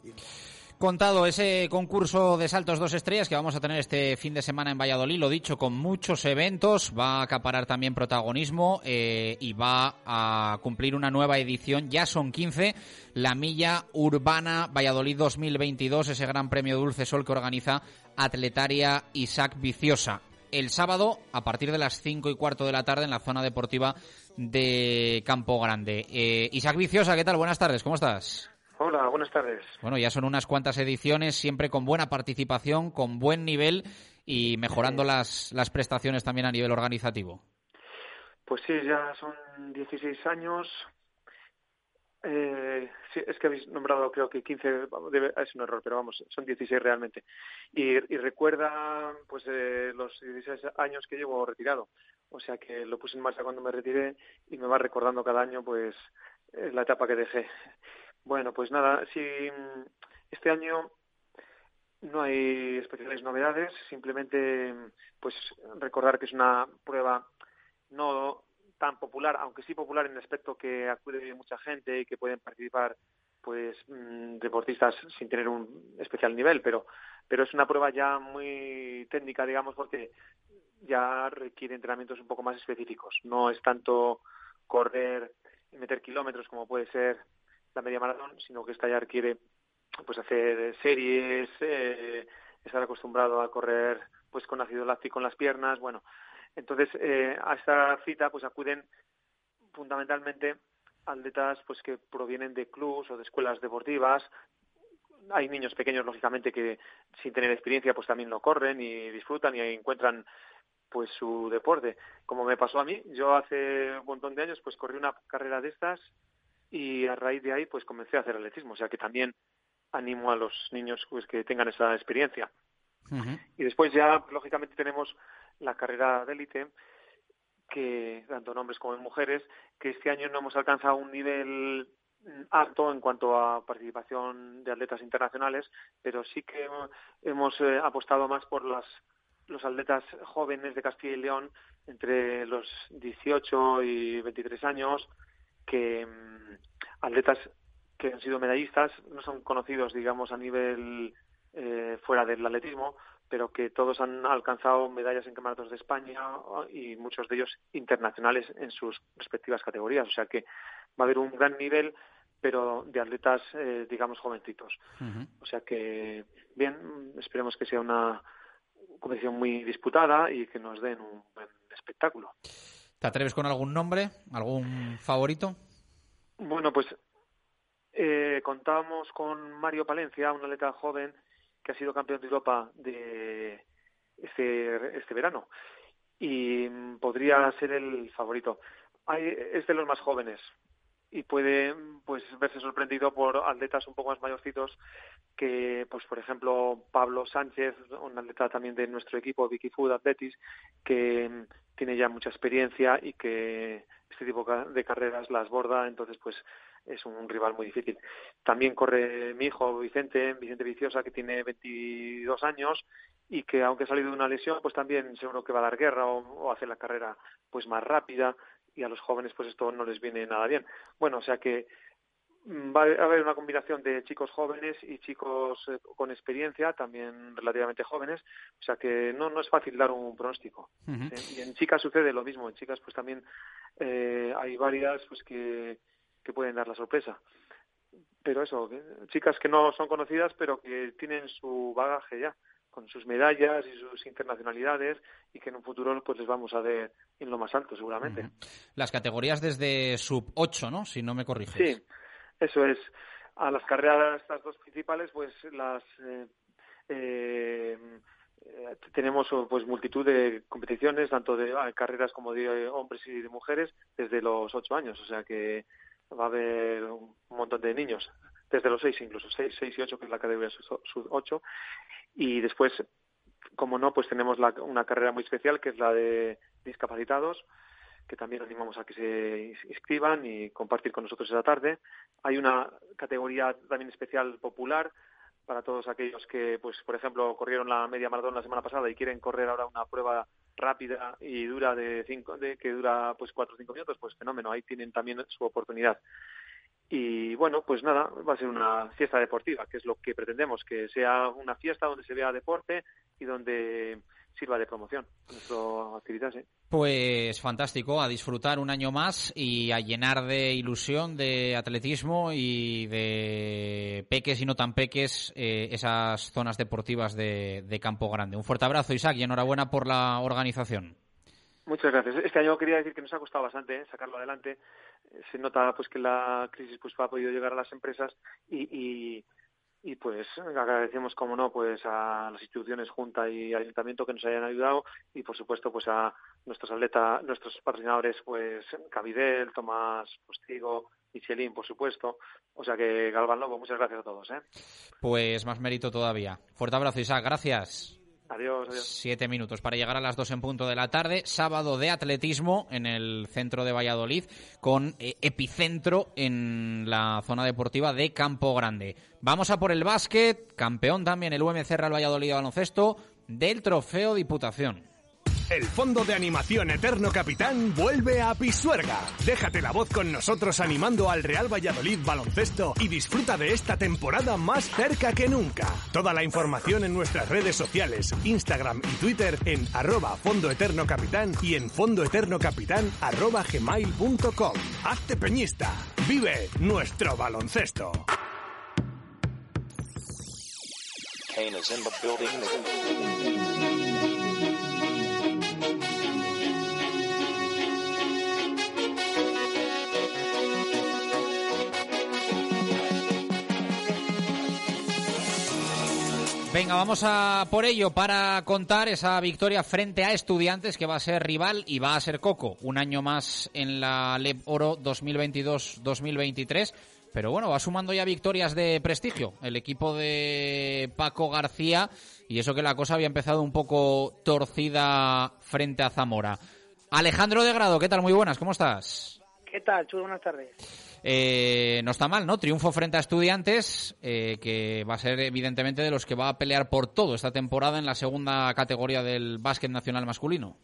contado ese concurso de saltos dos estrellas que vamos a tener este fin de semana en Valladolid, lo dicho, con muchos eventos, va a acaparar también protagonismo eh, y va a cumplir una nueva edición, ya son 15, la Milla Urbana Valladolid 2022, ese gran premio Dulce Sol que organiza Atletaria Isaac Viciosa. El sábado, a partir de las 5 y cuarto de la tarde, en la zona deportiva de Campo Grande. Eh, Isaac Viciosa, ¿qué tal? Buenas tardes, ¿cómo estás? Hola, buenas tardes. Bueno, ya son unas cuantas ediciones, siempre con buena participación, con buen nivel y mejorando las, las prestaciones también a nivel organizativo. Pues sí, ya son 16 años. Eh, sí, es que habéis nombrado creo que 15, es un error, pero vamos, son 16 realmente. Y, recuerda pues eh, los 16 años que llevo retirado. O sea que lo puse en marcha cuando me retiré y me va recordando cada año pues eh, la etapa que dejé. Bueno, pues nada, si mm, este año no hay especiales novedades, simplemente pues recordar que es una prueba no tan popular, aunque sí popular en el aspecto que acude mucha gente y que pueden participar pues mm, deportistas sin tener un especial nivel, pero pero es una prueba ya muy técnica, digamos, porque ya requiere entrenamientos un poco más específicos. No es tanto correr meter kilómetros como puede ser la media maratón, sino que esta ya requiere pues hacer series, eh, estar acostumbrado a correr pues con ácido láctico en las piernas, bueno, entonces eh, a esta cita pues acuden fundamentalmente atletas pues que provienen de clubs o de escuelas deportivas. Hay niños pequeños lógicamente que sin tener experiencia pues también lo corren y disfrutan y encuentran pues su deporte. Como me pasó a mí yo hace un montón de años pues corrí una carrera de estas y a raíz de ahí pues comencé a hacer atletismo. O sea que también animo a los niños pues que tengan esa experiencia. Y después ya lógicamente tenemos la carrera de élite que tanto en hombres como en mujeres que este año no hemos alcanzado un nivel alto en cuanto a participación de atletas internacionales, pero sí que hemos eh, apostado más por las, los atletas jóvenes de Castilla y León entre los 18 y 23 años, que mm, atletas que han sido medallistas, no son conocidos, digamos, a nivel eh, fuera del atletismo, pero que todos han alcanzado medallas en campeonatos de España y muchos de ellos internacionales en sus respectivas categorías. O sea que va a haber un gran nivel, pero de atletas, eh, digamos, jovencitos. O sea que, bien, esperemos que sea una competición muy disputada y que nos den un buen espectáculo. ¿Te atreves con algún nombre, algún favorito? Bueno, pues eh, contábamos con Mario Palencia, un atleta joven que ha sido campeón de Europa de este, este verano y podría ser el favorito. Es de los más jóvenes y puede pues verse sorprendido por atletas un poco más mayorcitos que pues por ejemplo Pablo Sánchez un atleta también de nuestro equipo Vicky Food Athletics que tiene ya mucha experiencia y que este tipo de carreras las borda entonces pues es un rival muy difícil. También corre mi hijo Vicente, Vicente Viciosa, que tiene 22 años y que aunque ha salido de una lesión, pues también seguro que va a dar guerra o, hace la carrera pues más rápida y a los jóvenes pues esto no les viene nada bien. Bueno, o sea que va a haber una combinación de chicos jóvenes y chicos eh, con experiencia, también relativamente jóvenes, o sea que no, no es fácil dar un pronóstico. Y en chicas sucede lo mismo, en chicas pues también eh, hay varias pues que que pueden dar la sorpresa. Pero eso, chicas que no son conocidas, pero que tienen su bagaje ya, con sus medallas y sus internacionalidades, y que en un futuro pues les vamos a ver en lo más alto, seguramente. Las categorías desde sub 8, ¿no? Si no me corriges. Sí, eso es. A las carreras, estas dos principales, pues las. Eh, eh, tenemos pues multitud de competiciones, tanto de carreras como de hombres y de mujeres, desde los ocho años. O sea que va a haber un montón de niños, desde los seis incluso, seis, seis y ocho, que es la categoría sub ocho. Y después, como no, pues tenemos la, una carrera muy especial, que es la de discapacitados, que también animamos a que se inscriban y compartir con nosotros esa tarde. Hay una categoría también especial popular para todos aquellos que, pues, por ejemplo, corrieron la media maratón la semana pasada y quieren correr ahora una prueba rápida y dura de cinco, de que dura pues cuatro o cinco minutos, pues fenómeno, ahí tienen también su oportunidad. Y bueno, pues nada, va a ser una fiesta deportiva, que es lo que pretendemos, que sea una fiesta donde se vea deporte y donde sirva de promoción nuestra actividad. ¿sí? Pues fantástico, a disfrutar un año más y a llenar de ilusión, de atletismo y de peques y no tan peques eh, esas zonas deportivas de, Campo Grande. Un fuerte abrazo, Isaac, y enhorabuena por la organización. Muchas gracias. Este año quería decir que nos ha costado bastante ¿eh? sacarlo adelante. Se nota pues que la crisis pues ha podido llegar a las empresas y y pues agradecemos como no pues a las instituciones junta y ayuntamiento que nos hayan ayudado y por supuesto pues a nuestros atletas nuestros patrocinadores pues Cavidel Tomás Postigo Michelin por supuesto. O sea que Galván Lobo muchas gracias a todos ¿eh? pues más mérito todavía. Fuerte abrazo Isaac gracias Adiós, adiós. Siete minutos para llegar a las dos en punto de la tarde. Sábado de atletismo en el centro de Valladolid con eh, epicentro en la zona deportiva de Campo Grande. Vamos a por el básquet. Campeón también el UMC Real Valladolid de baloncesto del Trofeo Diputación. El Fondo de Animación Eterno Capitán vuelve a Pisuerga. Déjate la voz con nosotros animando al Real Valladolid baloncesto y disfruta de esta temporada más cerca que nunca. Toda la información en nuestras redes sociales, Instagram y Twitter en arroba Fondo Eterno Capitán y en fondoeternocapitán arroba gmail.com. Hazte peñista. Vive nuestro baloncesto. Venga, vamos a por ello para contar esa victoria frente a Estudiantes que va a ser rival y va a ser Coco un año más en la LEB Oro 2022-2023. Pero bueno, va sumando ya victorias de prestigio el equipo de Paco García y eso que la cosa había empezado un poco torcida frente a Zamora. Alejandro de Grado, ¿qué tal? Muy buenas, ¿cómo estás? ¿Qué tal, Chulo? Buenas tardes. Eh, no está mal, ¿no? Triunfo frente a Estudiantes, eh, que va a ser evidentemente de los que va a pelear por todo esta temporada en la segunda categoría del básquet nacional masculino.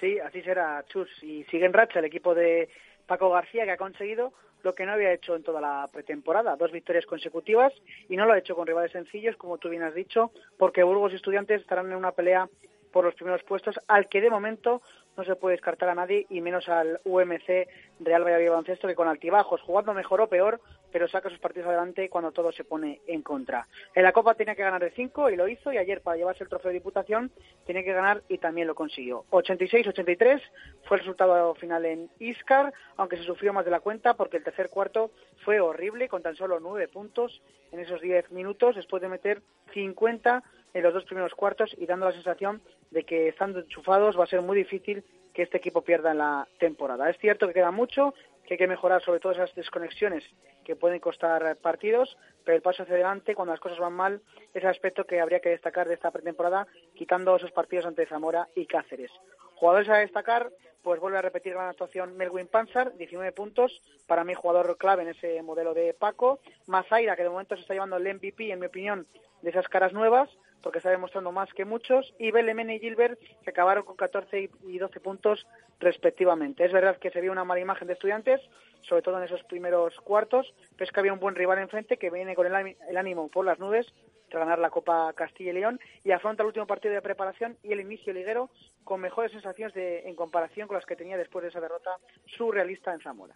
Sí, así será, Chus. Y sigue en racha el equipo de Paco García, que ha conseguido lo que no había hecho en toda la pretemporada, dos victorias consecutivas, y no lo ha hecho con rivales sencillos, como tú bien has dicho, porque Burgos y Estudiantes estarán en una pelea por los primeros puestos, al que de momento no se puede descartar a nadie y menos al UMC Real Valladolid Baloncesto que con altibajos, jugando mejor o peor, pero saca sus partidos adelante cuando todo se pone en contra. En la Copa tenía que ganar de 5 y lo hizo y ayer para llevarse el trofeo de Diputación tenía que ganar y también lo consiguió. 86-83 fue el resultado final en Iscar, aunque se sufrió más de la cuenta porque el tercer cuarto fue horrible con tan solo 9 puntos en esos 10 minutos después de meter 50 en los dos primeros cuartos y dando la sensación de que estando enchufados va a ser muy difícil que este equipo pierda en la temporada. Es cierto que queda mucho, que hay que mejorar sobre todo esas desconexiones que pueden costar partidos, pero el paso hacia adelante cuando las cosas van mal es el aspecto que habría que destacar de esta pretemporada, quitando esos partidos ante Zamora y Cáceres. Jugadores a destacar, pues vuelve a repetir la actuación Melwin Panzer, 19 puntos, para mí jugador clave en ese modelo de Paco. Mazaira, que de momento se está llevando el MVP, en mi opinión, de esas caras nuevas, porque está demostrando más que muchos, y Belemene y Gilbert que acabaron con 14 y 12 puntos respectivamente. Es verdad que se vio una mala imagen de estudiantes, sobre todo en esos primeros cuartos, pero es que había un buen rival enfrente que viene con el ánimo por las nubes tras ganar la Copa Castilla y León y afronta el último partido de preparación y el inicio liguero con mejores sensaciones de, en comparación con las que tenía después de esa derrota surrealista en Zamora.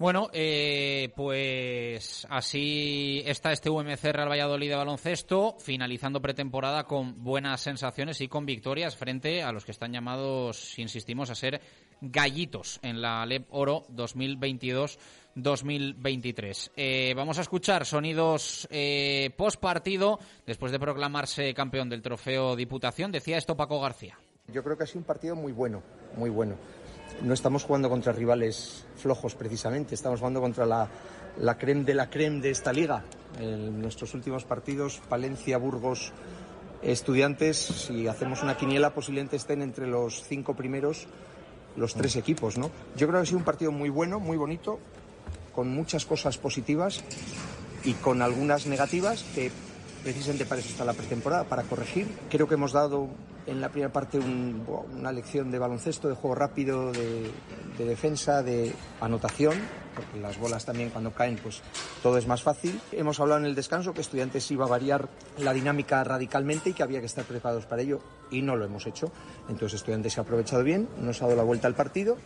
Bueno, eh, pues así está este UMC Real Valladolid de baloncesto, finalizando pretemporada con buenas sensaciones y con victorias frente a los que están llamados, insistimos, a ser gallitos en la LEP Oro 2022-2023. Eh, vamos a escuchar sonidos eh, post partido después de proclamarse campeón del trofeo Diputación. Decía esto Paco García. Yo creo que ha sido un partido muy bueno, muy bueno no estamos jugando contra rivales flojos precisamente, estamos jugando contra la, la creme de la creme de esta liga. En nuestros últimos partidos, Palencia, Burgos, Estudiantes, si hacemos una quiniela, posiblemente estén entre los cinco primeros los tres equipos, ¿no? Yo creo que ha sido un partido muy bueno, muy bonito, con muchas cosas positivas y con algunas negativas que precisamente para eso está la pretemporada, para corregir. Creo que hemos dado en la primera parte una lección de baloncesto, de juego rápido, de, defensa, de anotación, porque las bolas también cuando caen pues todo es más fácil. Hemos hablado en el descanso que Estudiantes iba a variar la dinámica radicalmente y que había que estar preparados para ello y no lo hemos hecho. Entonces Estudiantes se ha aprovechado bien, nos ha dado la vuelta al partido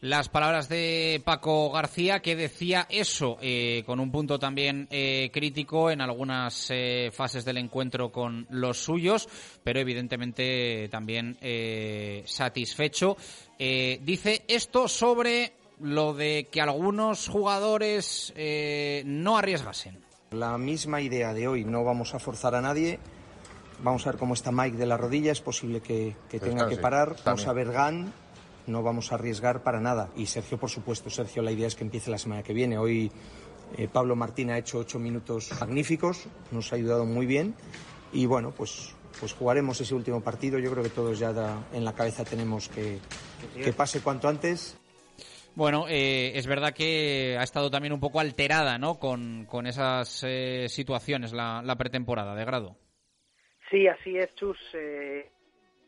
las palabras de Paco García que decía eso eh, con un punto también eh, crítico en algunas eh, fases del encuentro con los suyos, pero evidentemente también satisfecho. dice esto sobre lo de que algunos jugadores no arriesgasen. La misma idea de hoy, no vamos a forzar a nadie. Vamos a ver cómo está Mike de la rodilla, es posible que, tenga que parar. Vamos a ver Gan, no vamos a arriesgar para nada. Y Sergio, por supuesto, Sergio, la idea es que empiece la semana que viene. Hoy eh, Pablo Martín ha hecho ocho minutos magníficos, nos ha ayudado muy bien y bueno, pues, pues jugaremos ese último partido. Yo creo que todos ya en la cabeza tenemos que, que pase cuanto antes. Bueno, eh, es verdad que ha estado también un poco alterada ¿no? con, con esas eh, situaciones la, la, pretemporada de grado. Sí, así es, Chus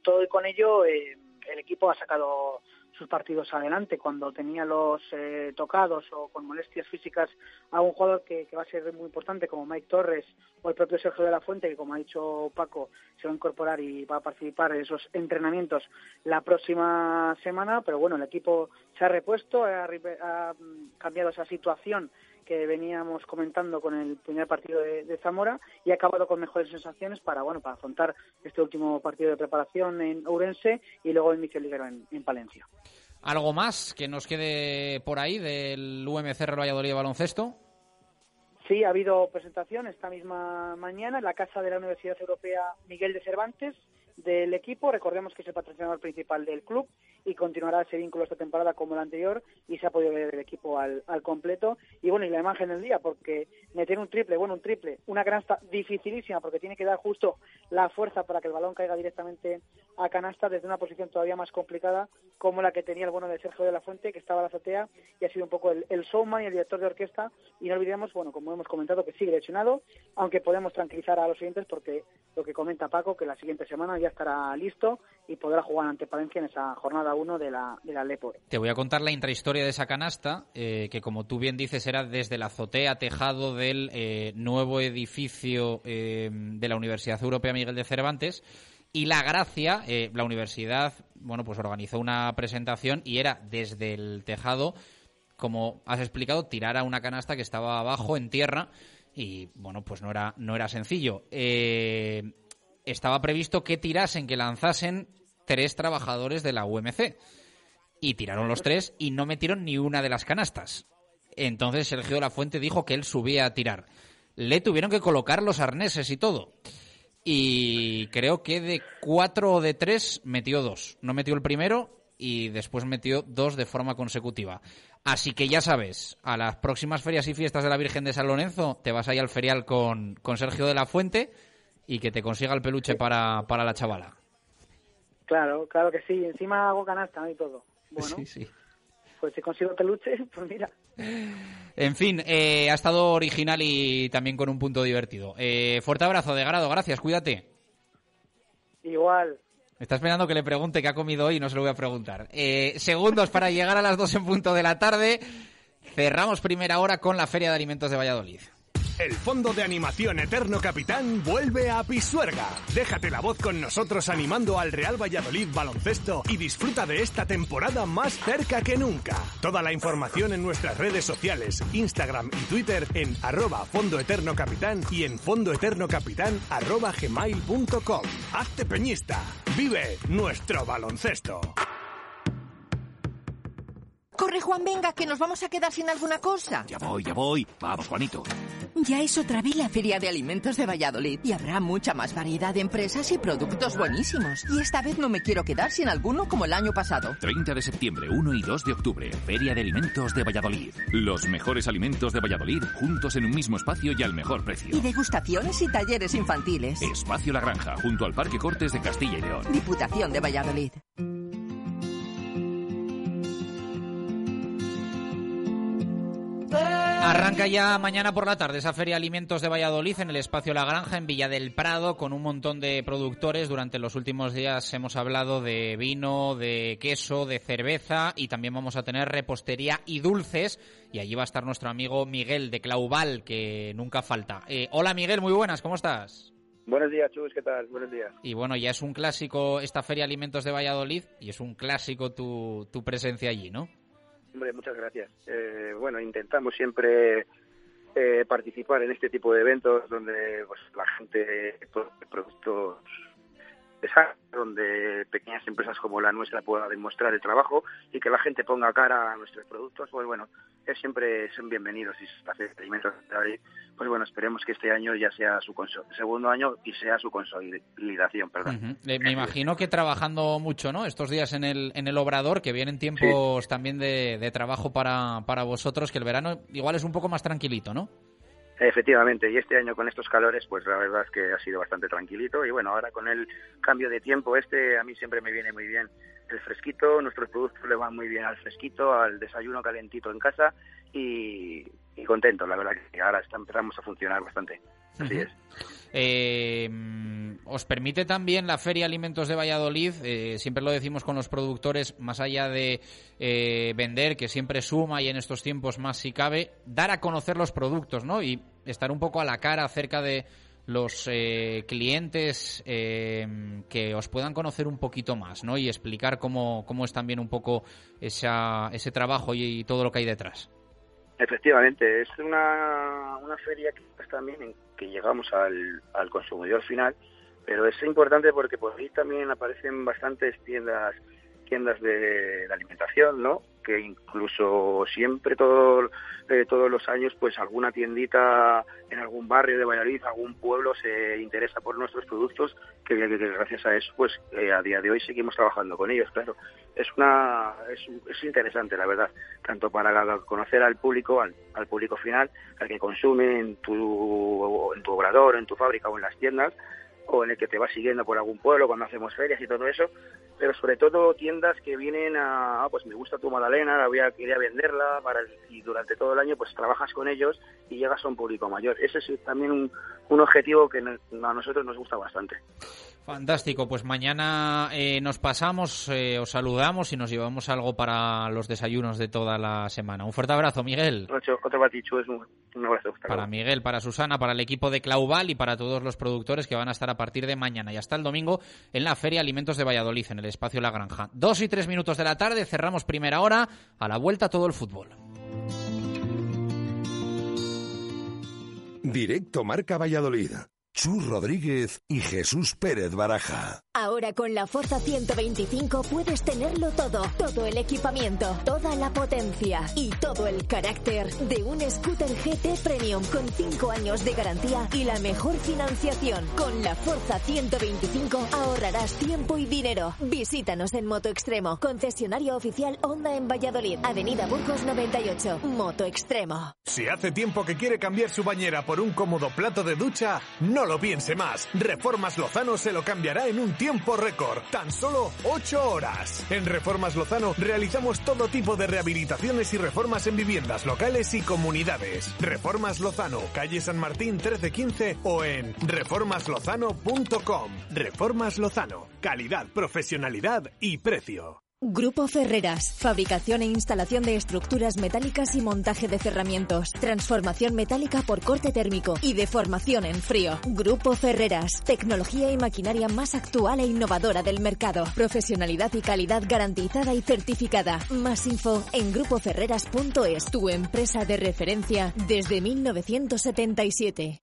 todo y con ello eh, el equipo ha sacado sus partidos adelante. Cuando tenía los eh, tocados o con molestias físicas a un jugador que, va a ser muy importante como Mike Torres o el propio Sergio de la Fuente, que como ha dicho Paco, se va a incorporar y va a participar en esos entrenamientos la próxima semana. Pero bueno, el equipo se ha repuesto, ha, ha cambiado esa situación que veníamos comentando con el primer partido de, de, Zamora y ha acabado con mejores sensaciones para bueno para afrontar este último partido de preparación en Ourense y luego el Michel Liguero en, en, Palencia. ¿Algo más que nos quede por ahí del UMC Real Valladolid Baloncesto? Sí, ha habido presentación esta misma mañana en la Casa de la Universidad Europea Miguel de Cervantes del equipo. Recordemos que es el patrocinador principal del club y continuará ese vínculo esta temporada como la anterior y se ha podido ver el equipo al, completo. Y bueno, y la imagen del día, porque meter un triple, bueno, un triple, una canasta dificilísima porque tiene que dar justo la fuerza para que el balón caiga directamente a canasta desde una posición todavía más complicada como la que tenía el bueno de Sergio de la Fuente, que estaba a la azotea y ha sido un poco el, el showman y el director de orquesta. Y no olvidemos, bueno, como hemos comentado, que sigue lesionado, aunque podemos tranquilizar a los siguientes porque lo que comenta Paco, que la siguiente semana ya estará listo y podrá jugar ante Palencia en esa jornada 1 de la, de la Lepo. Te voy a contar la intrahistoria de esa canasta, eh, que como tú bien dices era desde la azotea tejado del eh, nuevo edificio eh, de la Universidad Europea Miguel de Cervantes. Y la gracia, la universidad, bueno, pues organizó una presentación y era desde el tejado, como has explicado, tirar a una canasta que estaba abajo en tierra y bueno, pues no era, no era sencillo. Estaba previsto que tirasen, que lanzasen tres trabajadores de la UMC. Y tiraron los tres y no metieron ni una de las canastas. Entonces Sergio de la Fuente dijo que él subía a tirar. Le tuvieron que colocar los arneses y todo. Y creo que de cuatro o de tres metió dos. No metió el primero y después metió dos de forma consecutiva. Así que ya sabes, a las próximas ferias y fiestas de la Virgen de San Lorenzo te vas ahí al ferial con, con Sergio de la Fuente y que te consiga el peluche para, para la chavala. Claro, claro que sí. Encima hago canasta y todo. Bueno, sí, sí. pues si consigo peluche, pues mira. En fin, eh, ha estado original y también con un punto divertido. Eh, fuerte abrazo de grado, gracias, cuídate. Igual. Está esperando que le pregunte qué ha comido hoy y no se lo voy a preguntar. Eh, segundos para llegar a las dos en punto de la tarde. Cerramos primera hora con la Feria de Alimentos de Valladolid. El Fondo de Animación Eterno Capitán vuelve a Pisuerga. Déjate la voz con nosotros animando al Real Valladolid baloncesto y disfruta de esta temporada más cerca que nunca. Toda la información en nuestras redes sociales, Instagram y Twitter en arroba Fondo Eterno Capitán y en fondoeternocapitán arroba gmail.com. Hazte peñista. Vive nuestro baloncesto. Corre, Juan, venga, que nos vamos a quedar sin alguna cosa. Ya voy, ya voy. Vamos, Juanito. Ya es otra vez la Feria de Alimentos de Valladolid y habrá mucha más variedad de empresas y productos buenísimos. Y esta vez no me quiero quedar sin alguno como el año pasado. 30 de septiembre, 1 y 2 de octubre, Feria de Alimentos de Valladolid. Los mejores alimentos de Valladolid juntos en un mismo espacio y al mejor precio. Y degustaciones y talleres infantiles. Espacio La Granja, junto al Parque Cortes de Castilla y León. Diputación de Valladolid. Arranca ya mañana por la tarde esa Feria de Alimentos de Valladolid en el espacio La Granja en Villa del Prado con un montón de productores. Durante los últimos días hemos hablado de vino, de queso, de cerveza y también vamos a tener repostería y dulces. Y allí va a estar nuestro amigo Miguel de Claubal, que nunca falta. Eh, hola Miguel, muy buenas, ¿cómo estás? Buenos días, Chus, ¿qué tal? Buenos días. Y bueno, ya es un clásico esta Feria de Alimentos de Valladolid y es un clásico tu, tu presencia allí, ¿no? Hombre, muchas gracias. Eh, bueno, intentamos siempre eh, participar en este tipo de eventos donde pues, la gente produce productos donde pequeñas empresas como la nuestra puedan demostrar el trabajo y que la gente ponga cara a nuestros productos, pues bueno, es siempre son bienvenidos y se hace alimentos pues bueno, esperemos que este año ya sea su segundo año y sea su consolidación, perdón. Uh -huh. Me imagino que trabajando mucho, ¿no? Estos días en el, en el Obrador, que vienen tiempos sí. también de, de trabajo para, para vosotros, que el verano igual es un poco más tranquilito, ¿no? Efectivamente, y este año con estos calores, pues la verdad es que ha sido bastante tranquilito. Y bueno, ahora con el cambio de tiempo este, a mí siempre me viene muy bien el fresquito. Nuestros productos le van muy bien al fresquito, al desayuno calentito en casa y, y contento. La verdad que ahora está, empezamos a funcionar bastante. Así es. Eh, os permite también la Feria Alimentos de Valladolid, eh, siempre lo decimos con los productores, más allá de eh, vender, que siempre suma y en estos tiempos más si cabe, dar a conocer los productos, ¿no? Y estar un poco a la cara acerca de los eh, clientes eh, que os puedan conocer un poquito más, ¿no? Y explicar cómo, cómo es también un poco esa, ese trabajo y, todo lo que hay detrás. Efectivamente, es una, una feria que también en que llegamos al, al consumidor final, pero es importante porque por ahí también aparecen bastantes tiendas tiendas de, de alimentación, ¿no? Que incluso siempre todo, eh, todos los años, pues alguna tiendita en algún barrio de Valladolid, algún pueblo se interesa por nuestros productos, que, gracias a eso, pues eh, a día de hoy seguimos trabajando con ellos, claro. Es una es, es interesante, la verdad, tanto para conocer al público, al, al público final, al que consume en tu, en tu obrador, en tu fábrica o en las tiendas, o en el que te va siguiendo por algún pueblo cuando hacemos ferias y todo eso, pero sobre todo tiendas que vienen a, ah, pues me gusta tu magdalena, la voy a, quería venderla para el- y durante todo el año pues trabajas con ellos y llegas a un público mayor. Ese es también un, un objetivo que a nosotros nos gusta bastante. Fantástico, pues mañana eh, nos pasamos, eh, os saludamos y nos llevamos algo para los desayunos de toda la semana. Un fuerte abrazo, Miguel. Otro, otro batichu es un, un abrazo. Para luego. Miguel, para Susana, para el equipo de Clauval y para todos los productores que van a estar a partir de mañana y hasta el domingo en la Feria Alimentos de Valladolid, en el espacio La Granja. Dos y tres minutos de la tarde, cerramos primera hora, a la vuelta todo el fútbol. Directo Marca Valladolid. Chus Rodríguez y Jesús Pérez Baraja. Ahora con la Forza 125 puedes tenerlo todo, todo el equipamiento, toda la potencia y todo el carácter de un scooter GT Premium con 5 años de garantía y la mejor financiación. Con la Forza 125 ahorrarás tiempo y dinero. Visítanos en Moto Extremo, concesionario oficial Honda en Valladolid, Avenida Burgos 98, Moto Extremo. Si hace tiempo que quiere cambiar su bañera por un cómodo plato de ducha, no lo piense más. Reformas Lozano se lo cambiará en un tiempo récord, tan solo 8 horas. En Reformas Lozano realizamos todo tipo de rehabilitaciones y reformas en viviendas locales y comunidades. Reformas Lozano, calle San Martín 1315 o en reformaslozano.com. Reformas Lozano, calidad, profesionalidad y precio. Grupo Ferreras, fabricación e instalación de estructuras metálicas y montaje de cerramientos, transformación metálica por corte térmico y deformación en frío. Grupo Ferreras, tecnología y maquinaria más actual e innovadora del mercado, profesionalidad y calidad garantizada y certificada. Más info en grupoferreras.es, tu empresa de referencia desde 1977.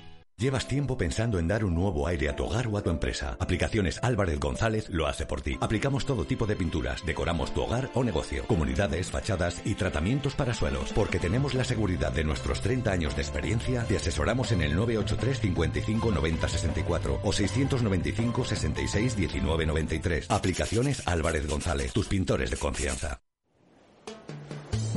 Llevas tiempo pensando en dar un nuevo aire a tu hogar o a tu empresa. Aplicaciones Álvarez González lo hace por ti. Aplicamos todo tipo de pinturas, decoramos tu hogar o negocio, comunidades, fachadas y tratamientos para suelos. Porque tenemos la seguridad de nuestros 30 años de experiencia, te asesoramos en el 983 55 90 64 o 695 66 19 93. Aplicaciones Álvarez González, tus pintores de confianza.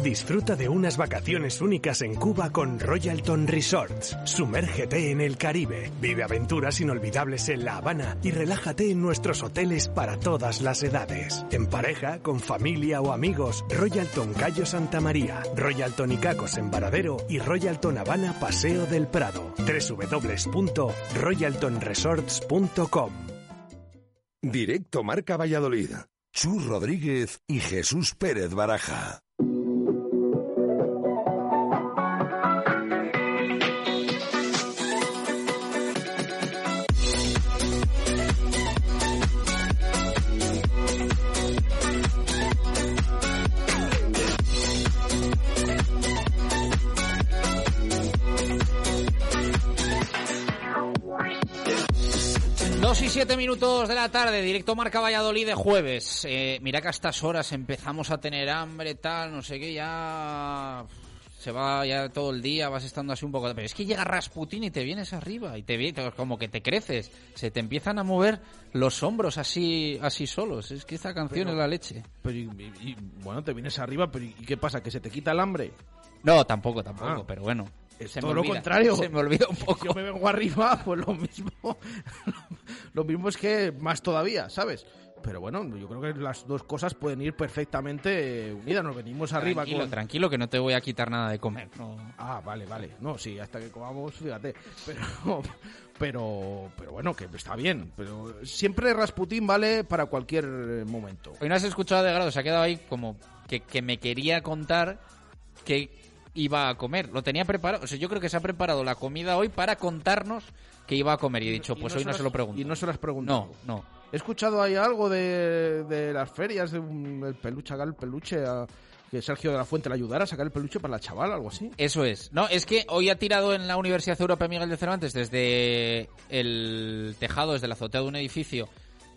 Disfruta de unas vacaciones únicas en Cuba con Royalton Resorts. Sumérgete en el Caribe, vive aventuras inolvidables en La Habana y relájate en nuestros hoteles para todas las edades. En pareja, con familia o amigos, Royalton Cayo Santa María, Royalton Icacos en Varadero y Royalton Habana Paseo del Prado. www.royaltonresorts.com Directo Marca Valladolid. Chus Rodríguez y Jesús Pérez Baraja. Dos y siete minutos de la tarde, directo Marca Valladolid de jueves. Eh, mira que a estas horas empezamos a tener hambre, tal, no sé qué, ya se va ya todo el día, vas estando así un poco... Pero es que llega Rasputín y te vienes arriba, y te viene como que te creces, se te empiezan a mover los hombros así así solos. Es que esta canción Pero- es la leche. Pero, y, y- y, bueno, te vienes arriba, pero ¿y qué pasa? ¿Que se te quita el hambre? No, tampoco, tampoco, Ah. pero bueno. Es se me todo lo olvida, contrario. Se me olvida un poco. Yo me vengo arriba, pues lo mismo. lo mismo es que más todavía, ¿sabes? Pero bueno, yo creo que las dos cosas pueden ir perfectamente unidas. Nos venimos arriba Tranquilo, con... tranquilo, que no te voy a quitar nada de comer. no. Ah, vale, vale. No, sí, hasta que comamos, fíjate. Pero, pero, pero bueno, que está bien. Pero siempre Rasputín vale para cualquier eh, momento. Hoy no has escuchado de grado, se ha quedado ahí como que, que me quería contar que iba a comer. Lo tenía preparado. O sea, yo creo que se ha preparado la comida hoy para contarnos que iba a comer. Y he dicho, Y pues no hoy se no las- se lo pregunto. Y no se las preguntado. No, no. He escuchado ahí algo de, de las ferias, de un- el peluche, sacar el peluche, a- que Sergio de la Fuente le ayudara a sacar el peluche para la chaval, algo así. Eso es. No, es que hoy ha tirado en la Universidad Europea Miguel de Cervantes desde el tejado, desde la azotea de un edificio,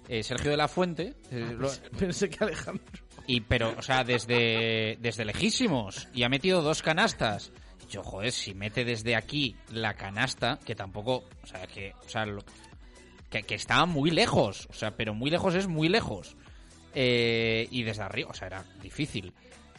eh, Sergio de la Fuente. eh, lo- Pensé que Alejandro. Y pero, o sea, desde, desde lejísimos. Y ha metido dos canastas. Yo, joder, si mete desde aquí la canasta, que tampoco, o sea, que, o sea, lo- que, que estaba muy lejos. O sea, pero muy lejos es muy lejos. Eh, y desde arriba, o sea, era difícil.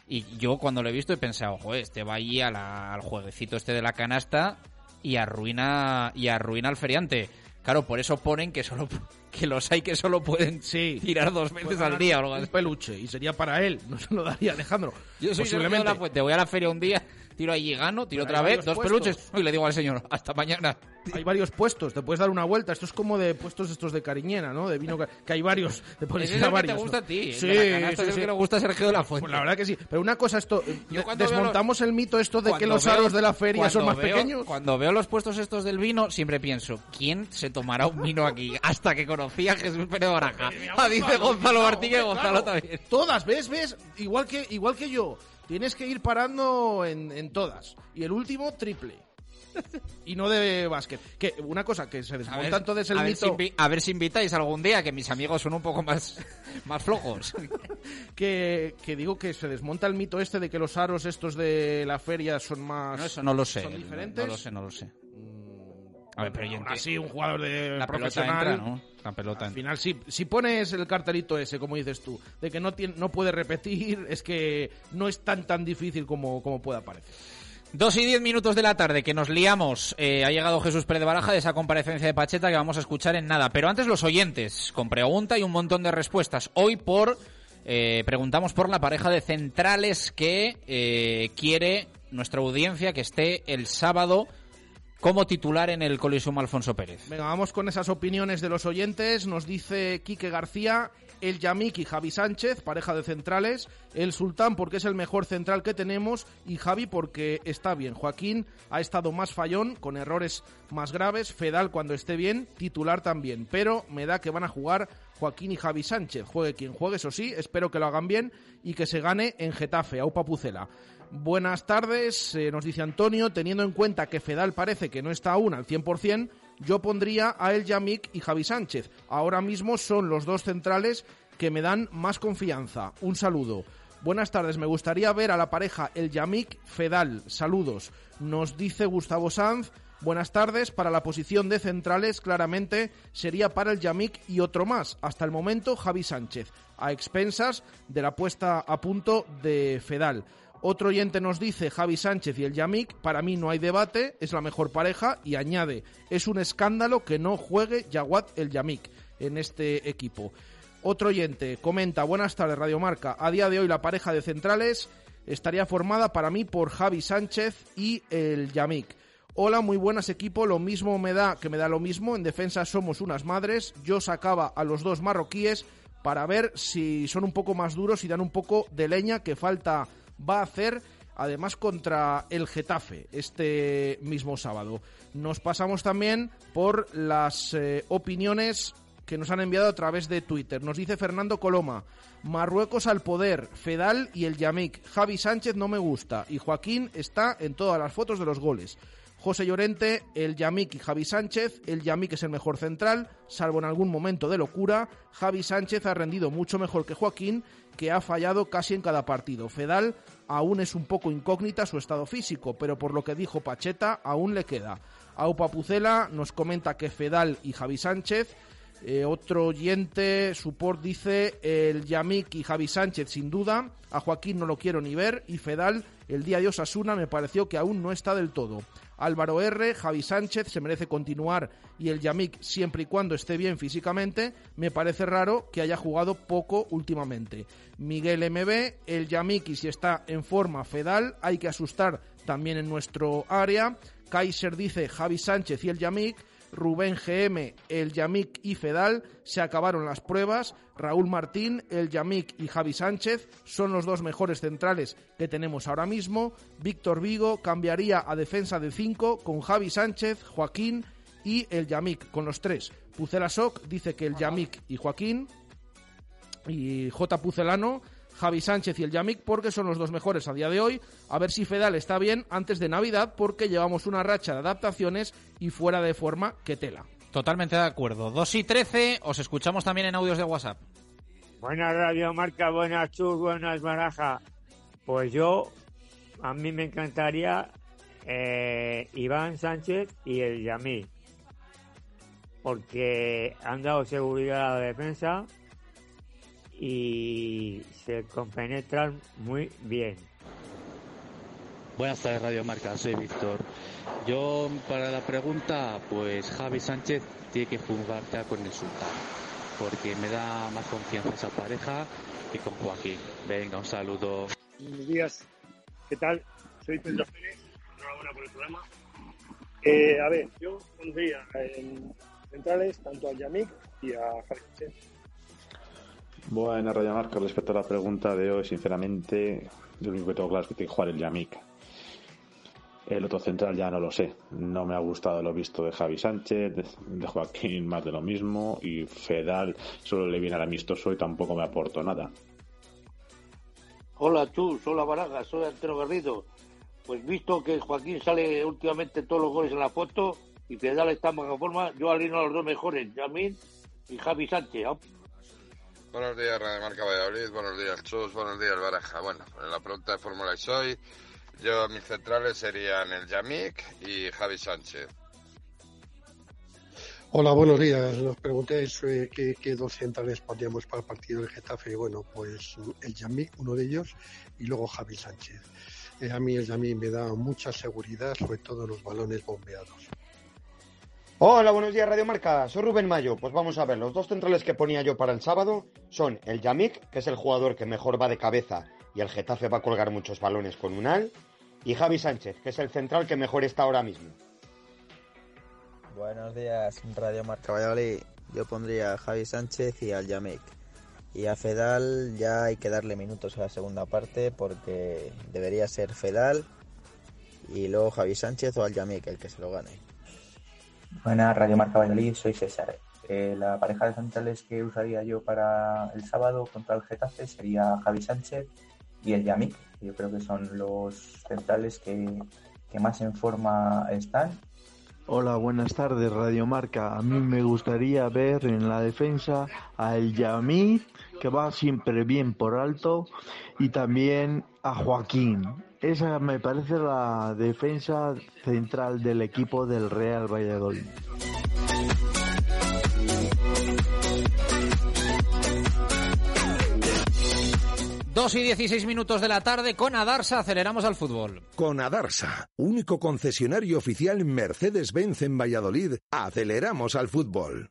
Y yo cuando lo he visto he pensado, joder, este va allí a la- al jueguecito este de la canasta y arruina, y arruina al feriante. Claro, por eso ponen que solo que los hay que solo pueden tirar dos veces Puede al día o algo un así. peluche y sería para él, no se lo daría Alejandro. Yo soy Sergio de la Fuente, voy a la feria un día, tiro allí gano, tiro Pero otra vez, dos puestos. peluches y le digo al señor, hasta mañana. Hay varios puestos, te puedes dar una vuelta. Esto es como de puestos estos de cariñena, ¿no? De vino, que, que hay varios. De es el que varios, te gusta ¿no? a ti, Sí, la canasta sí, es el sí. que le gusta a Sergio de la Fuente. Pues la verdad que sí. Pero una cosa, esto Yo desmontamos el mito esto de que los veo- aros de la feria son más veo- pequeños. Cuando veo los puestos estos del vino, siempre pienso, ¿quién se tomará un vino aquí? Hasta que conocí a Jesús Pérez Baraja. Dice Gonzalo Martín que Gonzalo también. Todas, ¿ves? ¿Ves? Igual que, igual que yo. Tienes que ir parando en, en todas. Y el último, triple. y no de básquet. Que una cosa que se desmonta entonces el a ver si mito... a ver si invitáis algún día, que mis amigos son un poco más, más flojos. que, que digo que se desmonta el mito este de que los aros estos de la feria son más... No, eso no lo sé. ¿Son no- diferentes? No lo sé, no lo sé. A ver, pero yo Aún entiendo. así, un jugador de La pelota profesional... entra, ¿no? La pelota Al final, si, si pones el cartelito ese, como dices tú, de que no, tiene, no puede repetir, es que no es tan tan difícil como, como pueda parecer. Dos y diez minutos de la tarde, que nos liamos. Eh, ha llegado Jesús Pérez de Baraja de esa comparecencia de Pacheta que vamos a escuchar en nada. Pero antes los oyentes, con pregunta y un montón de respuestas. Hoy por eh, preguntamos por la pareja de centrales que eh, quiere nuestra audiencia que esté el sábado como titular en el Coliseum Alfonso Pérez. Venga, vamos con esas opiniones de los oyentes. Nos dice Quique García, el Yamik y Javi Sánchez, pareja de centrales. El Sultán porque es el mejor central que tenemos y Javi porque está bien. Joaquín ha estado más fallón, con errores más graves. Fedal cuando esté bien, titular también. Pero me da que van a jugar Joaquín y Javi Sánchez. Juegue quien juegue, eso sí. Espero que lo hagan bien y que se gane en Getafe, Aupa Pucela. Buenas tardes, eh, nos dice Antonio, teniendo en cuenta que Fedal parece que no está aún al 100%, yo pondría a El Yamik y Javi Sánchez. Ahora mismo son los dos centrales que me dan más confianza. Un saludo. Buenas tardes, me gustaría ver a la pareja El Yamik Fedal. Saludos. Nos dice Gustavo Sanz. Buenas tardes, para la posición de centrales claramente sería para el Yamik y otro más. Hasta el momento Javi Sánchez, a expensas de la puesta a punto de Fedal. Otro oyente nos dice Javi Sánchez y el Yamik, para mí no hay debate, es la mejor pareja y añade, es un escándalo que no juegue Yaguat el Yamik en este equipo. Otro oyente comenta, buenas tardes Radio Marca, a día de hoy la pareja de centrales estaría formada para mí por Javi Sánchez y el Yamik. Hola, muy buenas equipo, lo mismo me da que me da lo mismo, en defensa somos unas madres, yo sacaba a los dos marroquíes para ver si son un poco más duros y dan un poco de leña que falta va a hacer además contra el Getafe este mismo sábado. Nos pasamos también por las eh, opiniones que nos han enviado a través de Twitter. Nos dice Fernando Coloma, Marruecos al poder, Fedal y el Yamik. Javi Sánchez no me gusta y Joaquín está en todas las fotos de los goles. José Llorente, el Yamik y Javi Sánchez. El Yamik es el mejor central, salvo en algún momento de locura. Javi Sánchez ha rendido mucho mejor que Joaquín, que ha fallado casi en cada partido. Fedal aún es un poco incógnita su estado físico, pero por lo que dijo Pacheta, aún le queda. Aupa Pucela nos comenta que Fedal y Javi Sánchez eh, otro oyente, support, dice el Yamik y Javi Sánchez, sin duda. A Joaquín no lo quiero ni ver. Y Fedal, el día de Osasuna, me pareció que aún no está del todo. Álvaro R, Javi Sánchez, se merece continuar. Y el Yamik, siempre y cuando esté bien físicamente, me parece raro que haya jugado poco últimamente. Miguel MB, el Yamik, y si está en forma, Fedal, hay que asustar también en nuestro área. Kaiser dice Javi Sánchez y el Yamik. Rubén GM, el Yamik y Fedal se acabaron las pruebas. Raúl Martín, el Yamik y Javi Sánchez son los dos mejores centrales que tenemos ahora mismo. Víctor Vigo cambiaría a defensa de 5 con Javi Sánchez, Joaquín y el Yamik con los tres. Pucela Soc dice que el Yamik y Joaquín y J. Pucelano Javi Sánchez y el Yamik porque son los dos mejores a día de hoy. A ver si Fedal está bien antes de Navidad porque llevamos una racha de adaptaciones y fuera de forma que tela. Totalmente de acuerdo. 2 y 13, os escuchamos también en audios de WhatsApp. Buenas Radio Marca, buenas Chus, buenas Baraja. Pues yo, a mí me encantaría eh, Iván Sánchez y el Yamik. Porque han dado seguridad a la defensa y se compenetran muy bien. Buenas tardes, Radio Marca, soy Víctor. Yo, para la pregunta, pues Javi Sánchez tiene que jugar ya con el Sultán, porque me da más confianza esa pareja que con Joaquín. Venga, un saludo. Buenos días, ¿qué tal? Soy Pedro Pérez, enhorabuena por el programa. Eh, a ver, yo pondría en centrales tanto a Yamik y a Javi Sánchez Buena Radio Marca, respecto a la pregunta de hoy, sinceramente, lo único que tengo claro es que tiene que jugar el Yamik. El otro central ya no lo sé. No me ha gustado lo visto de Javi Sánchez, de Joaquín más de lo mismo y Fedal solo le viene al amistoso y tampoco me aportó nada. Hola tú, hola Baraga, soy Antero Garrido. Pues visto que Joaquín sale últimamente todos los goles en la foto y Fedal está en buena forma, yo alineo a los dos mejores, Yamín y Javi Sánchez. Buenos días, Radio Marca Valladolid. Buenos días, Chus. Buenos días, Baraja. Bueno, en la pregunta de Fórmula Soy, yo mis centrales serían el Yamik y Javi Sánchez. Hola, buenos días. Nos preguntéis eh, qué, qué, dos centrales pondríamos para el partido del Getafe. Bueno, pues el Yamik, uno de ellos, y luego Javi Sánchez. Eh, a mí el Yamik me da mucha seguridad, sobre todo en los balones bombeados. Hola, buenos días Radio Marca, soy Rubén Mayo. Pues vamos a ver, los dos centrales que ponía yo para el sábado son el Yamik, que es el jugador que mejor va de cabeza y el Getafe va a colgar muchos balones con un al, y Javi Sánchez, que es el central que mejor está ahora mismo. Buenos días, Radio Marca Valladolid. Yo pondría a Javi Sánchez y al Yamik. Y a Fedal ya hay que darle minutos a la segunda parte porque debería ser Fedal y luego Javi Sánchez o al Yamik el que se lo gane. Buenas, Radio Marca Valladolid, soy César. Eh, la pareja de centrales que usaría yo para el sábado contra el Getafe sería Javi Sánchez y el Yamik. Yo creo que son los centrales que, que más en forma están. Hola, buenas tardes, Radio Marca. A mí me gustaría ver en la defensa a el Yamik, que va siempre bien por alto, y también a Joaquín. Esa me parece la defensa central del equipo del Real Valladolid. Dos y 16 minutos de la tarde con Adarsa aceleramos al fútbol. Con Adarsa, único concesionario oficial Mercedes-Benz en Valladolid, aceleramos al fútbol.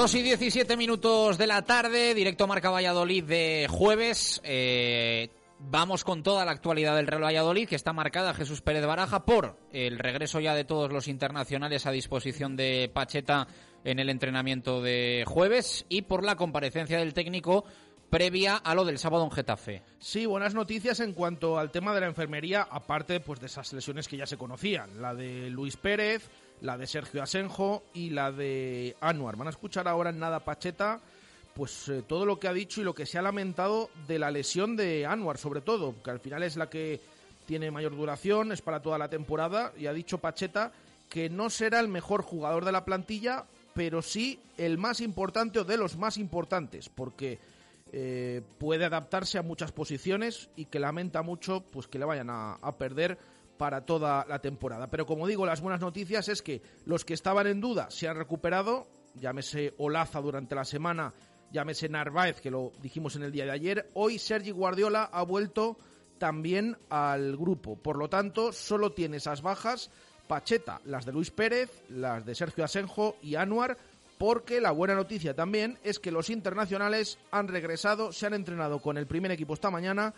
2 y 17 minutos de la tarde, directo Marca Valladolid de jueves. Eh, vamos con toda la actualidad del Real Valladolid, que está marcada Jesús Pérez Baraja por el regreso ya de todos los internacionales a disposición de Pacheta en el entrenamiento de jueves y por la comparecencia del técnico previa a lo del sábado en Getafe. Sí, buenas noticias en cuanto al tema de la enfermería, aparte pues de esas lesiones que ya se conocían, la de Luis Pérez, la de Sergio Asenjo y la de Anuar. Van a escuchar ahora en nada Pacheta pues eh, todo lo que ha dicho y lo que se ha lamentado de la lesión de Anuar, sobre todo, que al final es la que tiene mayor duración, es para toda la temporada, y ha dicho Pacheta que no será el mejor jugador de la plantilla, pero sí el más importante o de los más importantes, porque eh, puede adaptarse a muchas posiciones y que lamenta mucho pues que le vayan a, a perder para toda la temporada. Pero como digo, las buenas noticias es que los que estaban en duda se han recuperado, llámese Olaza durante la semana, llámese Narváez, que lo dijimos en el día de ayer. Hoy Sergi Guardiola ha vuelto también al grupo. Por lo tanto, solo tiene esas bajas Pacheta, las de Luis Pérez, las de Sergio Asenjo y Anuar, porque la buena noticia también es que los internacionales han regresado, se han entrenado con el primer equipo esta mañana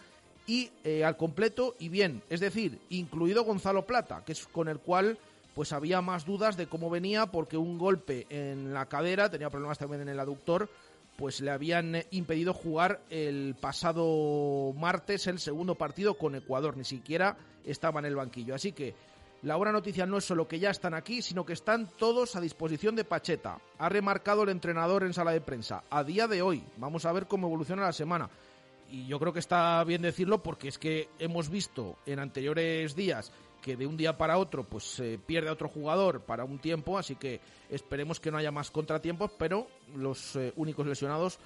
y eh, al completo y bien, es decir, incluido Gonzalo Plata, que es con el cual pues había más dudas de cómo venía porque un golpe en la cadera, tenía problemas también en el aductor, pues le habían eh, impedido jugar el pasado martes el segundo partido con Ecuador, ni siquiera estaba en el banquillo. Así que la buena noticia no es solo que ya están aquí, sino que están todos a disposición de Pacheta. Ha remarcado el entrenador en sala de prensa. A día de hoy, vamos a ver cómo evoluciona la semana. Y yo creo que está bien decirlo porque es que hemos visto en anteriores días que de un día para otro pues se pierde a otro jugador para un tiempo, así que esperemos que no haya más contratiempos, pero los eh, únicos lesionados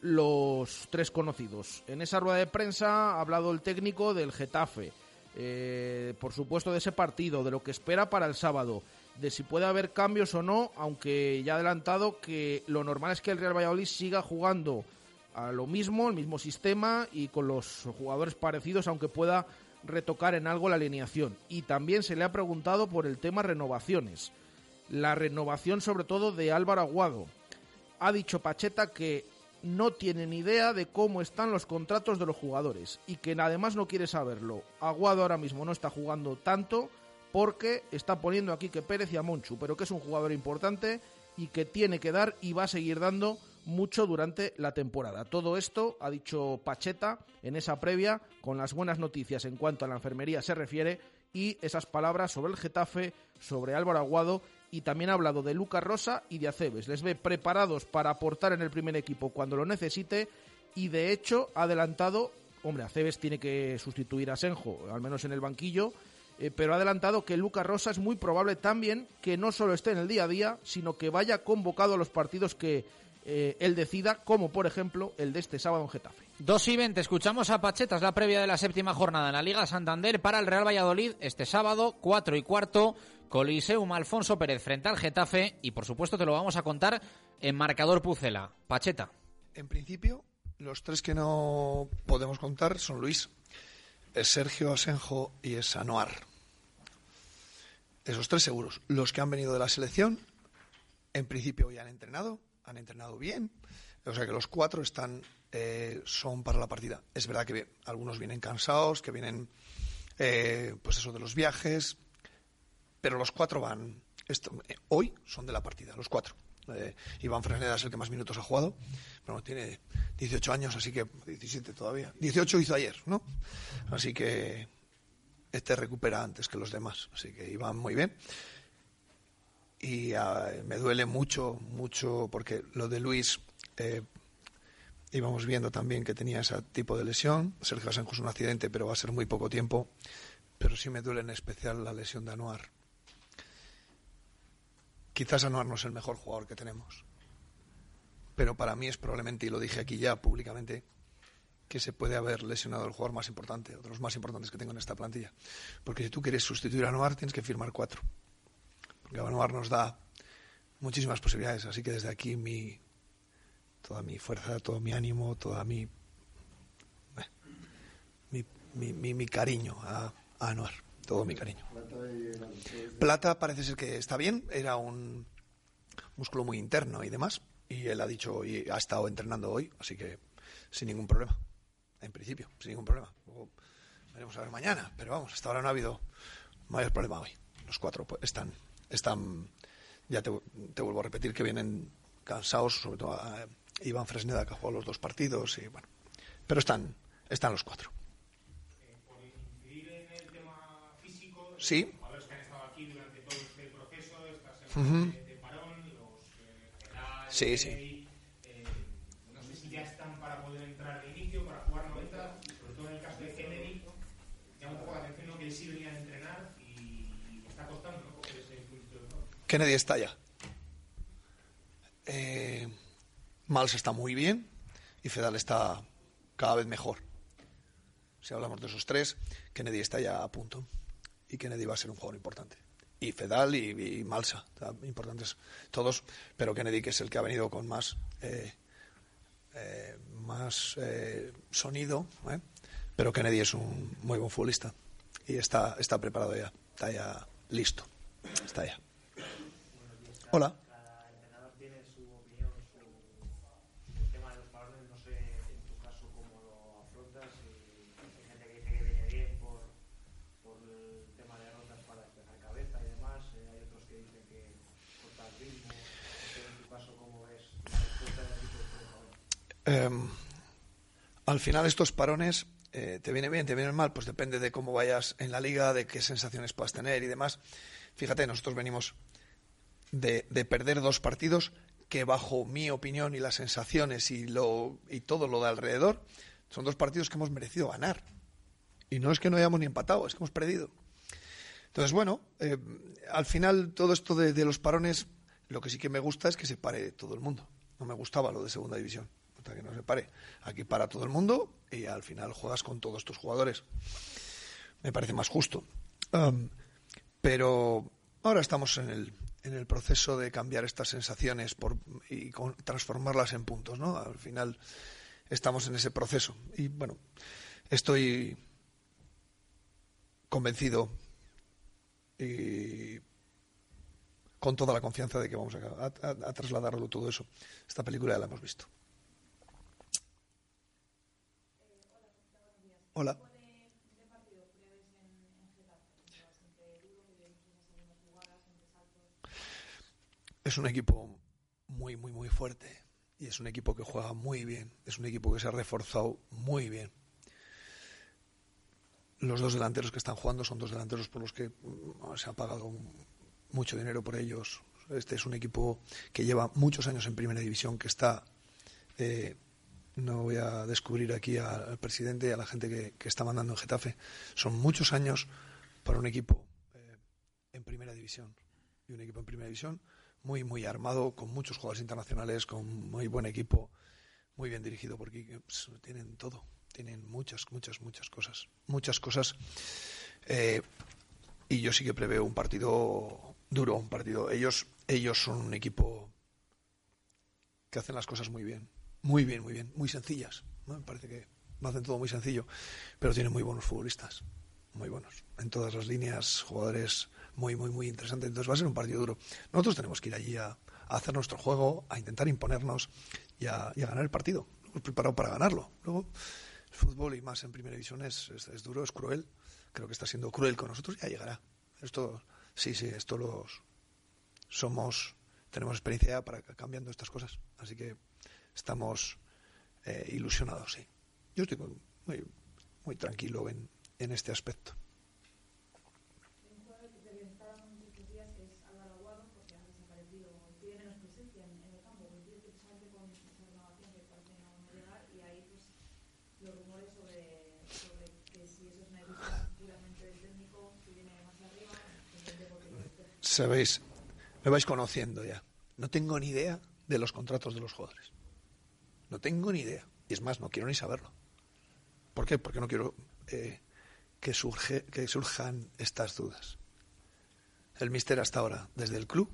los tres conocidos. En esa rueda de prensa ha hablado el técnico del Getafe, eh, por supuesto de ese partido, de lo que espera para el sábado, de si puede haber cambios o no, aunque ya ha adelantado que lo normal es que el Real Valladolid siga jugando a lo mismo, el mismo sistema y con los jugadores parecidos, aunque pueda retocar en algo la alineación. Y también se le ha preguntado por el tema renovaciones. La renovación sobre todo de Álvaro Aguado. Ha dicho Pacheta que no tiene ni idea de cómo están los contratos de los jugadores y que además no quiere saberlo. Aguado ahora mismo no está jugando tanto porque está poniendo aquí que Pérez y a Monchu, pero que es un jugador importante y que tiene que dar y va a seguir dando mucho durante la temporada. Todo esto ha dicho Pacheta en esa previa con las buenas noticias en cuanto a la enfermería se refiere y esas palabras sobre el Getafe, sobre Álvaro Aguado y también ha hablado de Lucas Rosa y de Aceves. Les ve preparados para aportar en el primer equipo cuando lo necesite y de hecho ha adelantado, hombre, Aceves tiene que sustituir a Senjo, al menos en el banquillo, eh, pero ha adelantado que Lucas Rosa es muy probable también que no solo esté en el día a día, sino que vaya convocado a los partidos que eh, él decida, como por ejemplo el de este sábado en Getafe. 2 y 20, escuchamos a Pachetas, la previa de la séptima jornada en la Liga Santander para el Real Valladolid este sábado, 4 y cuarto, Coliseum Alfonso Pérez frente al Getafe y por supuesto te lo vamos a contar en marcador Pucela. Pacheta. En principio, los tres que no podemos contar son Luis, es Sergio Asenjo y es Anuar. Esos tres seguros. Los que han venido de la selección, en principio ya han entrenado, han entrenado bien. O sea que los cuatro están, eh, son para la partida. Es verdad que algunos vienen cansados, que vienen, eh, pues eso, de los viajes, pero los cuatro van, esto, eh, hoy son de la partida, los cuatro. Iván Fresneda es el que más minutos ha jugado, bueno, tiene 18 años, así que 17 todavía. 18 hizo ayer, ¿no? Así que este recupera antes que los demás, así que Iván muy bien y ah, me duele mucho, mucho, porque lo de Luis eh, íbamos viendo también que tenía ese tipo de lesión. Sergio Asenjo es un accidente, pero va a ser muy poco tiempo. Pero sí me duele en especial la lesión de Anuar. Quizás Anuar no es el mejor jugador que tenemos. Pero para mí es probablemente, y lo dije aquí ya públicamente, que se puede haber lesionado el jugador más importante, otro de los más importantes que tengo en esta plantilla. Porque si tú quieres sustituir a Anuar, tienes que firmar cuatro Avanuar nos da muchísimas posibilidades. Así que desde aquí mi toda mi fuerza, todo mi ánimo, toda mi eh, mi, mi, cariño a, a, Anuar, todo mi cariño. Plata parece ser que está bien, era un músculo muy interno y demás, y él ha dicho y ha estado entrenando hoy, así que sin ningún problema, en principio, sin ningún problema. Luego veremos a ver mañana, pero vamos, hasta ahora no ha habido mayor problema hoy. Los cuatro están, están, ya te, te vuelvo a repetir que vienen cansados, sobre todo a Iván Fresneda que ha jugado los dos partidos y bueno, pero están, están los cuatro. Sí. Ujú. Sí, sí. no sé si ya están para poder entrar de inicio, para jugar 90, sobre todo en el caso de Kennedy, llama un poco la atención ¿no? que él sí venía a entrenar y le está costando ¿no? coger ese pulso de juego. Kennedy está ya. Eh, Mals está muy bien y Fedal está cada vez mejor. Si hablamos de esos tres, Kennedy está ya a punto y Kennedy va a ser un jugador importante. Y Fedal y, Malsa, importantes todos, pero Kennedy que es el que ha venido con más eh, eh, más eh, sonido, ¿eh? pero Kennedy es un muy buen futbolista y está, está preparado ya, está ya listo, está ya. Hola. Eh, al final estos parones eh, te viene bien, te vienen mal, pues depende de cómo vayas en la liga, de qué sensaciones puedas tener y demás. Fíjate, nosotros venimos de, de perder dos partidos que bajo mi opinión y las sensaciones y, lo, y todo lo de alrededor, son dos partidos que hemos merecido ganar. Y no es que no hayamos ni empatado, es que hemos perdido. Entonces, bueno, eh, al final todo esto de, los parones, lo que sí que me gusta es que se pare todo el mundo. No me gustaba lo de segunda división, hasta que no se pare. Aquí para todo el mundo y al final juegas con todos tus jugadores. Me parece más justo. Pero ahora estamos en el, en el proceso de cambiar estas sensaciones por, y con- transformarlas en puntos, ¿no? Al final estamos en ese proceso. Y bueno, estoy convencido y con toda la confianza de que vamos a, a- trasladarlo todo eso. Esta película ya la hemos visto. Hola. Es un equipo muy, muy, muy fuerte y es un equipo que juega muy bien. Es un equipo que se ha reforzado muy bien. Los dos delanteros que están jugando son dos delanteros por los que mm, se ha pagado mucho dinero por ellos. Este es un equipo que lleva muchos años en primera división, que está. eh, no voy a descubrir aquí al, presidente y a la gente que, que está mandando en Getafe. Son muchos años para un equipo eh, en primera división. Y un equipo en primera división muy, muy armado, con muchos jugadores internacionales, con muy buen equipo, muy bien dirigido, porque pues, tienen todo. Tienen muchas, muchas, muchas cosas. Muchas cosas. Eh, y yo sí que preveo un partido duro, un partido. Ellos, ellos son un equipo que hacen las cosas muy bien. Muy bien, muy bien. Muy sencillas. Me parece que hacen todo muy sencillo. Pero tienen muy buenos futbolistas. Muy buenos. En todas las líneas, jugadores muy, muy, muy interesantes. Entonces va a ser un partido duro. Nosotros tenemos que ir allí a, hacer nuestro juego, a intentar imponernos y a, ganar el partido. Hemos preparado para ganarlo. Luego, el fútbol y más en primera división es, es, duro, es cruel. Creo que está siendo cruel con nosotros. Ya llegará. Esto, sí, sí, esto los somos, tenemos experiencia ya para cambiando estas cosas. Así que estamos eh, ilusionados, sí. Yo estoy muy, muy, tranquilo en este aspecto. Sabéis, me vais conociendo ya. No tengo ni idea de los contratos de los jugadores. No tengo ni idea. Y es más, no quiero ni saberlo. ¿Por qué? Porque no quiero eh, que, surge, que surjan estas dudas. El mister hasta ahora, desde el club,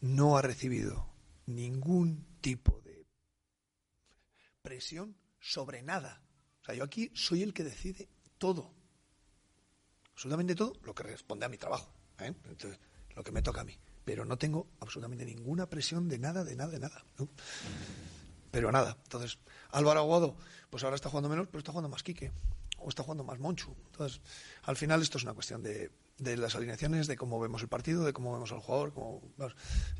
no ha recibido ningún tipo de presión sobre nada. O sea, yo aquí soy el que decide todo. Absolutamente todo lo que responde a mi trabajo. ¿Eh? Lo que me toca a mí. pero no tengo absolutamente ninguna presión de nada, de nada, de nada. ¿no? Pero nada. Entonces, Álvaro Aguado, pues ahora está jugando menos, pero está jugando más Quique. O está jugando más Monchu. Entonces, al final esto es una cuestión de, de las alineaciones, de cómo vemos el partido, de cómo vemos al jugador.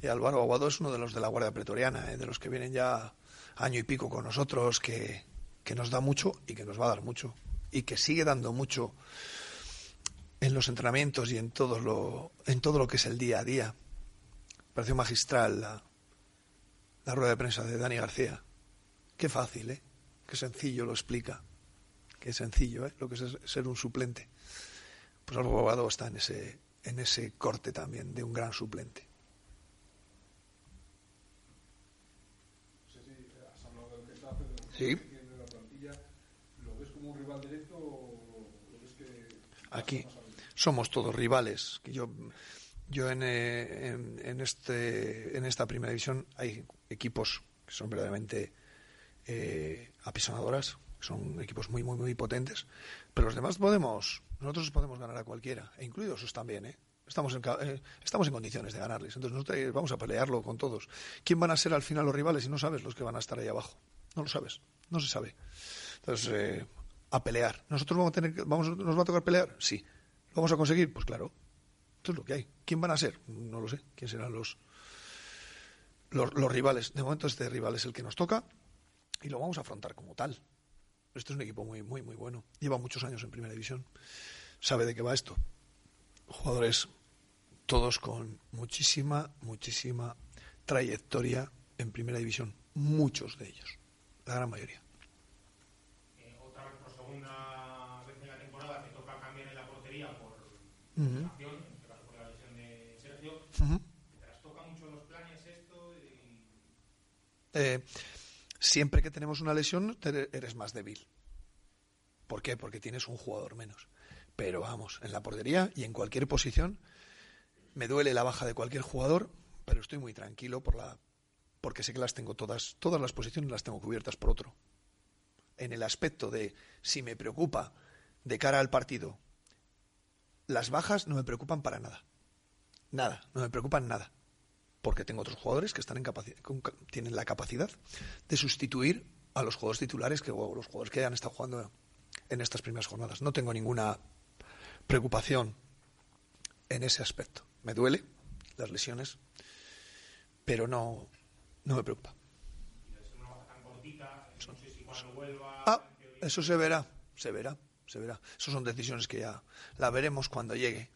Y Álvaro Aguado es uno de los de la Guardia Pretoriana, ¿eh? de los que vienen ya año y pico con nosotros, que, que nos da mucho y que nos va a dar mucho. Y que sigue dando mucho en los entrenamientos y en todo lo, en todo lo que es el día a día. Pareció magistral la, la rueda de prensa de Dani García. Qué fácil, ¿eh? Qué sencillo lo explica. Qué sencillo, ¿eh? Lo que es ser un suplente. Pues algo abogado está en ese, en ese corte también de un gran suplente. Sí. ¿Lo ves como un rival directo o lo ves que Aquí somos todos rivales. Yo, yo en, eh, en, en este, en esta primera división hay equipos que son verdaderamente eh, apisonadoras, son equipos muy, muy, muy potentes, pero los demás podemos, nosotros podemos ganar a cualquiera, e incluidos esos también, ¿eh? Estamos en, eh, estamos en condiciones de ganarles, entonces nosotros vamos a pelearlo con todos. ¿Quién van a ser al final los rivales si no sabes los que van a estar ahí abajo? No lo sabes, no se sabe. Entonces, eh, a pelear. ¿Nosotros vamos a tener vamos, nos va a tocar pelear? Sí. ¿Lo vamos a conseguir? Pues claro. Esto es lo que hay. ¿Quién van a ser? No lo sé. ¿Quién serán los, los, rivales? De momento este rival es el que nos toca y lo vamos a afrontar como tal. Este es un equipo muy, muy, muy bueno. Lleva muchos años en primera división. Sabe de qué va esto. Jugadores todos con muchísima, muchísima trayectoria en primera división. Muchos de ellos. La gran mayoría. Eh, otra vez en la temporada te toca cambiar en la portería por Caso por la lesión de Sergio. Ujú. ¿Te las toca mucho los planes esto? Y... Siempre que tenemos una lesión eres más débil. ¿Por qué? Porque tienes un jugador menos. Pero vamos, en la portería y en cualquier posición me duele la baja de cualquier jugador, pero estoy muy tranquilo por la porque sé que las tengo todas, todas las posiciones las tengo cubiertas por otro. En el aspecto de si me preocupa de cara al partido, las bajas no me preocupan para nada. Nada, no me preocupan nada porque tengo otros jugadores que están en tienen la capacidad de sustituir a los jugadores titulares que o los jugadores que han estado jugando en estas primeras jornadas. No tengo ninguna preocupación en ese aspecto. Me duele las lesiones, pero no, no me preocupa. Ah, eso se verá, se verá, se verá. Esas son decisiones que ya la veremos cuando llegue.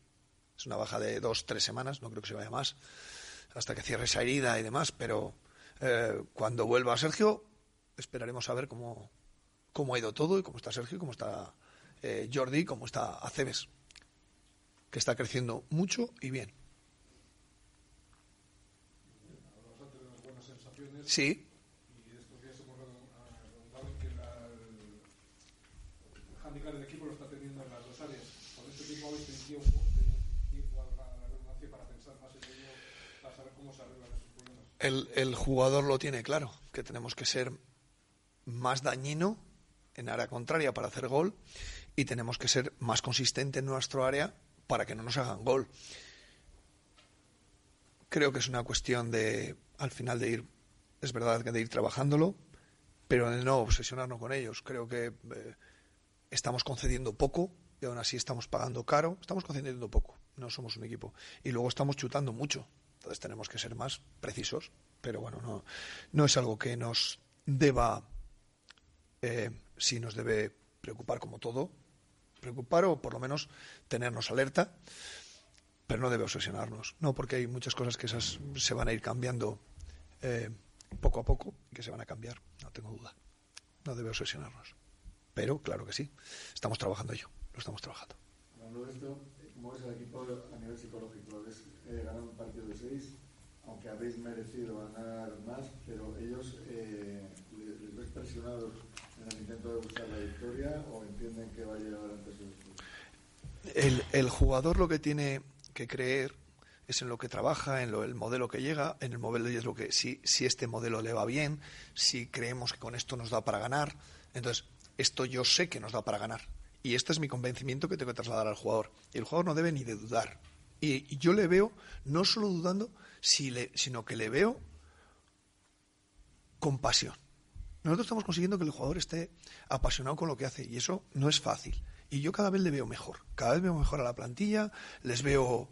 Es una baja de dos, tres semanas, no creo que se vaya más, hasta que cierre esa herida y demás, pero eh, cuando vuelva Sergio, esperaremos a ver cómo, cómo ha ido todo y cómo está Sergio, cómo está eh, Jordi, cómo está Aceves, que está creciendo mucho y bien. Sí. Y estos días hemos preguntado que la- el, el equipo lo está teniendo en las dos áreas. Este tiempo habéis tenido tiempo, a la redundancia para pensar más en ello, para saber cómo se arreglan esos problemas. El, el jugador lo tiene claro, que tenemos que ser más dañino en área contraria para hacer gol y tenemos que ser más consistente en nuestro área para que no nos hagan gol. Creo que es una cuestión de, al final, de ir, es verdad que de ir trabajándolo, pero de no obsesionarnos con ellos. Creo que eh, estamos concediendo poco y aún así estamos pagando caro. Estamos concediendo poco, no somos un equipo. Y luego estamos chutando mucho. Entonces tenemos que ser más precisos. Pero bueno, no, no es algo que nos deba, eh, sí nos debe preocupar como todo, preocupar o por lo menos tenernos alerta, pero no debe obsesionarnos. No, porque hay muchas cosas que esas se van a ir cambiando eh, poco a poco que se van a cambiar, no tengo duda. No debe obsesionarnos. Pero claro que sí, estamos trabajando ello, lo estamos trabajando. Hablando de esto, ¿cómo ves el equipo a nivel psicológico? ¿Ves eh, ganar un partido de seis? Aunque habéis merecido ganar más, pero ellos eh, ¿les, les ves presionados en el intento de buscar la victoria o entienden que va a llegar antes después? El, el jugador lo que tiene que creer es en lo que trabaja, en lo, el modelo que llega, en el modelo y es lo que si, si este modelo le va bien, si creemos que con esto nos da para ganar. Entonces, esto yo sé que nos da para ganar. Y este es mi convencimiento que tengo que trasladar al jugador. Y el jugador no debe ni de dudar. Y, yo le veo no solo dudando, sino que le veo con pasión. Nosotros estamos consiguiendo que el jugador esté apasionado con lo que hace y eso no es fácil. Y yo cada vez le veo mejor. Cada vez veo mejor a la plantilla, les veo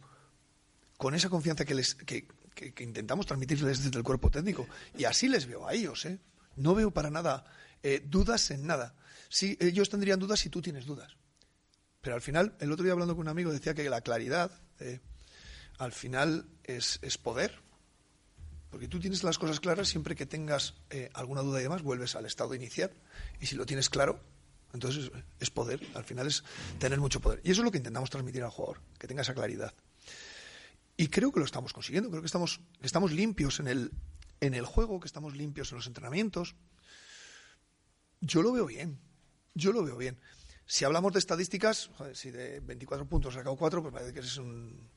con esa confianza que, les, que intentamos transmitirles desde el cuerpo técnico. Y así les veo a ellos. ¿eh? No veo para nada eh, dudas en nada. Sí, ellos tendrían dudas si tú tienes dudas. Pero al final, el otro día hablando con un amigo decía que la claridad eh, al final es, es poder. Porque tú tienes las cosas claras siempre que tengas eh, alguna duda y demás, vuelves al estado inicial. Y si lo tienes claro, entonces es, poder. Al final es tener mucho poder. Y eso es lo que intentamos transmitir al jugador, que tenga esa claridad. Y creo que lo estamos consiguiendo. Creo que estamos, estamos limpios en el, en el juego, que estamos limpios en los entrenamientos. Yo lo veo bien. Yo lo veo bien. Si hablamos de estadísticas, si de 24 puntos sacado 4, pues parece que es un.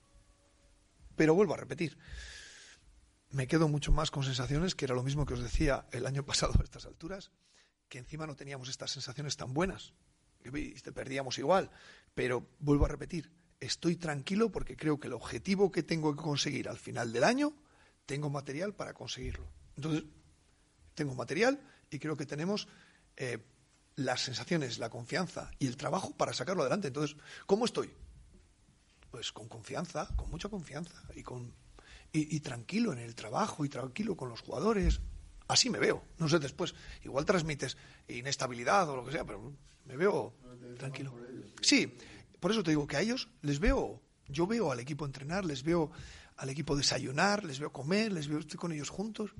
Pero vuelvo a repetir. Me quedo mucho más con sensaciones, que era lo mismo que os decía el año pasado a estas alturas, que encima no teníamos estas sensaciones tan buenas. Que perdíamos igual. Pero vuelvo a repetir, estoy tranquilo porque creo que el objetivo que tengo que conseguir al final del año, tengo material para conseguirlo. Entonces, tengo material y creo que tenemos eh, las sensaciones, la confianza y el trabajo para sacarlo adelante. Entonces, ¿cómo estoy? Pues con confianza, con mucha confianza y con y, y tranquilo en el trabajo y tranquilo con los jugadores. Así me veo. No sé después, igual transmites inestabilidad o lo que sea, pero me veo tranquilo. Sí, por eso te digo que a ellos les veo, yo veo al equipo entrenar, les veo al equipo desayunar, les veo comer, les veo estoy con ellos juntos.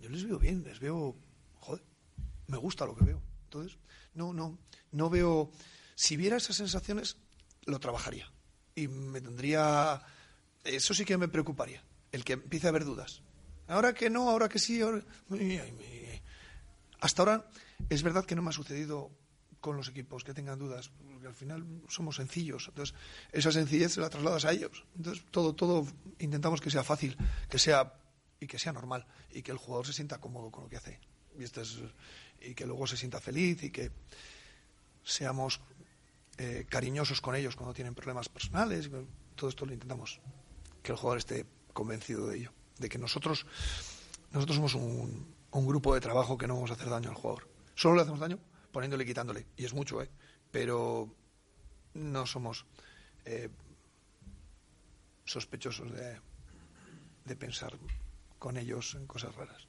Yo les veo bien, les veo, me gusta lo que veo. Entonces, no, no, no veo. Si viera esas sensaciones, lo trabajaría y me tendría. Eso sí que me preocuparía, el que empiece a haber dudas. Ahora que no, ahora que sí, ahora. Hasta ahora es verdad que no me ha sucedido con los equipos que tengan dudas, porque al final somos sencillos. Entonces, esa sencillez se la trasladas a ellos. Entonces, todo, todo intentamos que sea fácil, que sea y que sea normal y que el jugador se sienta cómodo con lo que hace. Y, esto es, y que luego se sienta feliz y que seamos eh, cariñosos con ellos cuando tienen problemas personales. Todo esto lo intentamos que el jugador esté convencido de ello, de que nosotros nosotros somos un, grupo de trabajo que no vamos a hacer daño al jugador. Solo le hacemos daño poniéndole y quitándole, y es mucho, ¿eh? pero no somos eh, sospechosos de, de pensar con ellos en cosas raras.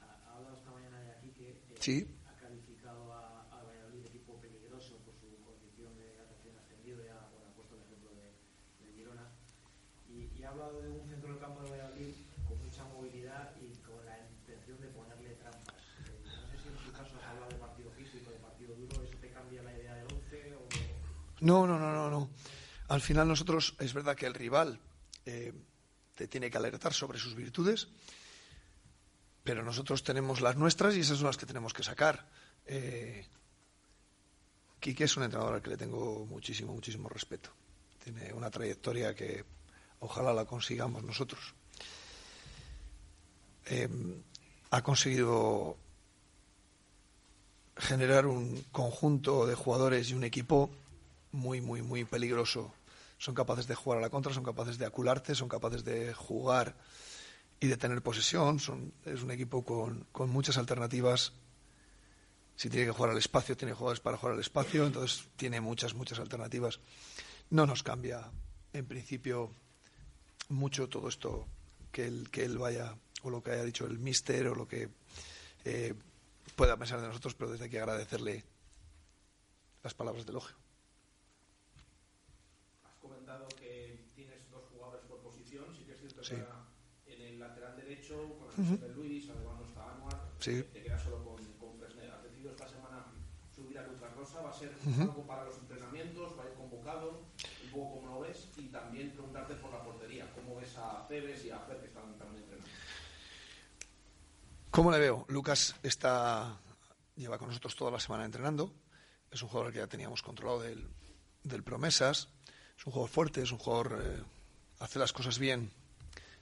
Ha hablado esta mañana de aquí que eh, Sí. ha calificado a, a Valladolid de equipo peligroso por su condición de recién ascendido, ya bueno, ha puesto el ejemplo de, de Girona, y, y ha hablado de un centro del campo de Valladolid con mucha movilidad y con la intención de ponerle trampas. Eh, no sé si en tu caso has hablado de partido físico, de partido duro, ¿eso te cambia la idea del 11 o...? No, no, no, no, no. Al final nosotros, es verdad que el rival eh, te tiene que alertar sobre sus virtudes, pero nosotros tenemos las nuestras y esas son las que tenemos que sacar. Eh, Quique es un entrenador al que le tengo muchísimo, muchísimo respeto. Tiene una trayectoria que ojalá la consigamos nosotros. Eh, ha conseguido generar un conjunto de jugadores y un equipo muy, muy, muy peligroso. Son capaces de jugar a la contra, son capaces de acularte, son capaces de jugar y de tener posesión. Son, es un equipo con, con muchas alternativas. Si tiene que jugar al espacio, tiene jugadores para jugar al espacio, entonces tiene muchas, muchas alternativas. No nos cambia, en principio, mucho todo esto que él, que él vaya, o lo que haya dicho el mister, o lo que eh, pueda pensar de nosotros, pero desde aquí agradecerle las palabras de elogio. Has comentado que tienes dos jugadores por posición, sí que es cierto Sí. que ahora en el lateral Ujú. lesión de Luis, además no está Anuar, Sí. te quedas solo con, con Fresnel. Has decidido esta semana subir a Lucas Rosa, va a ser Ujú. algo para los entrenamientos, va a ir convocado, un poco como lo ves, y también preguntarte por la portería, cómo ves a Cebes y a Fer que están también entrenando. ¿Cómo le veo? Lucas está lleva con nosotros toda la semana entrenando. Es un jugador que ya teníamos controlado del, del Promesas. Es un jugador fuerte, es un jugador eh, hace las cosas bien.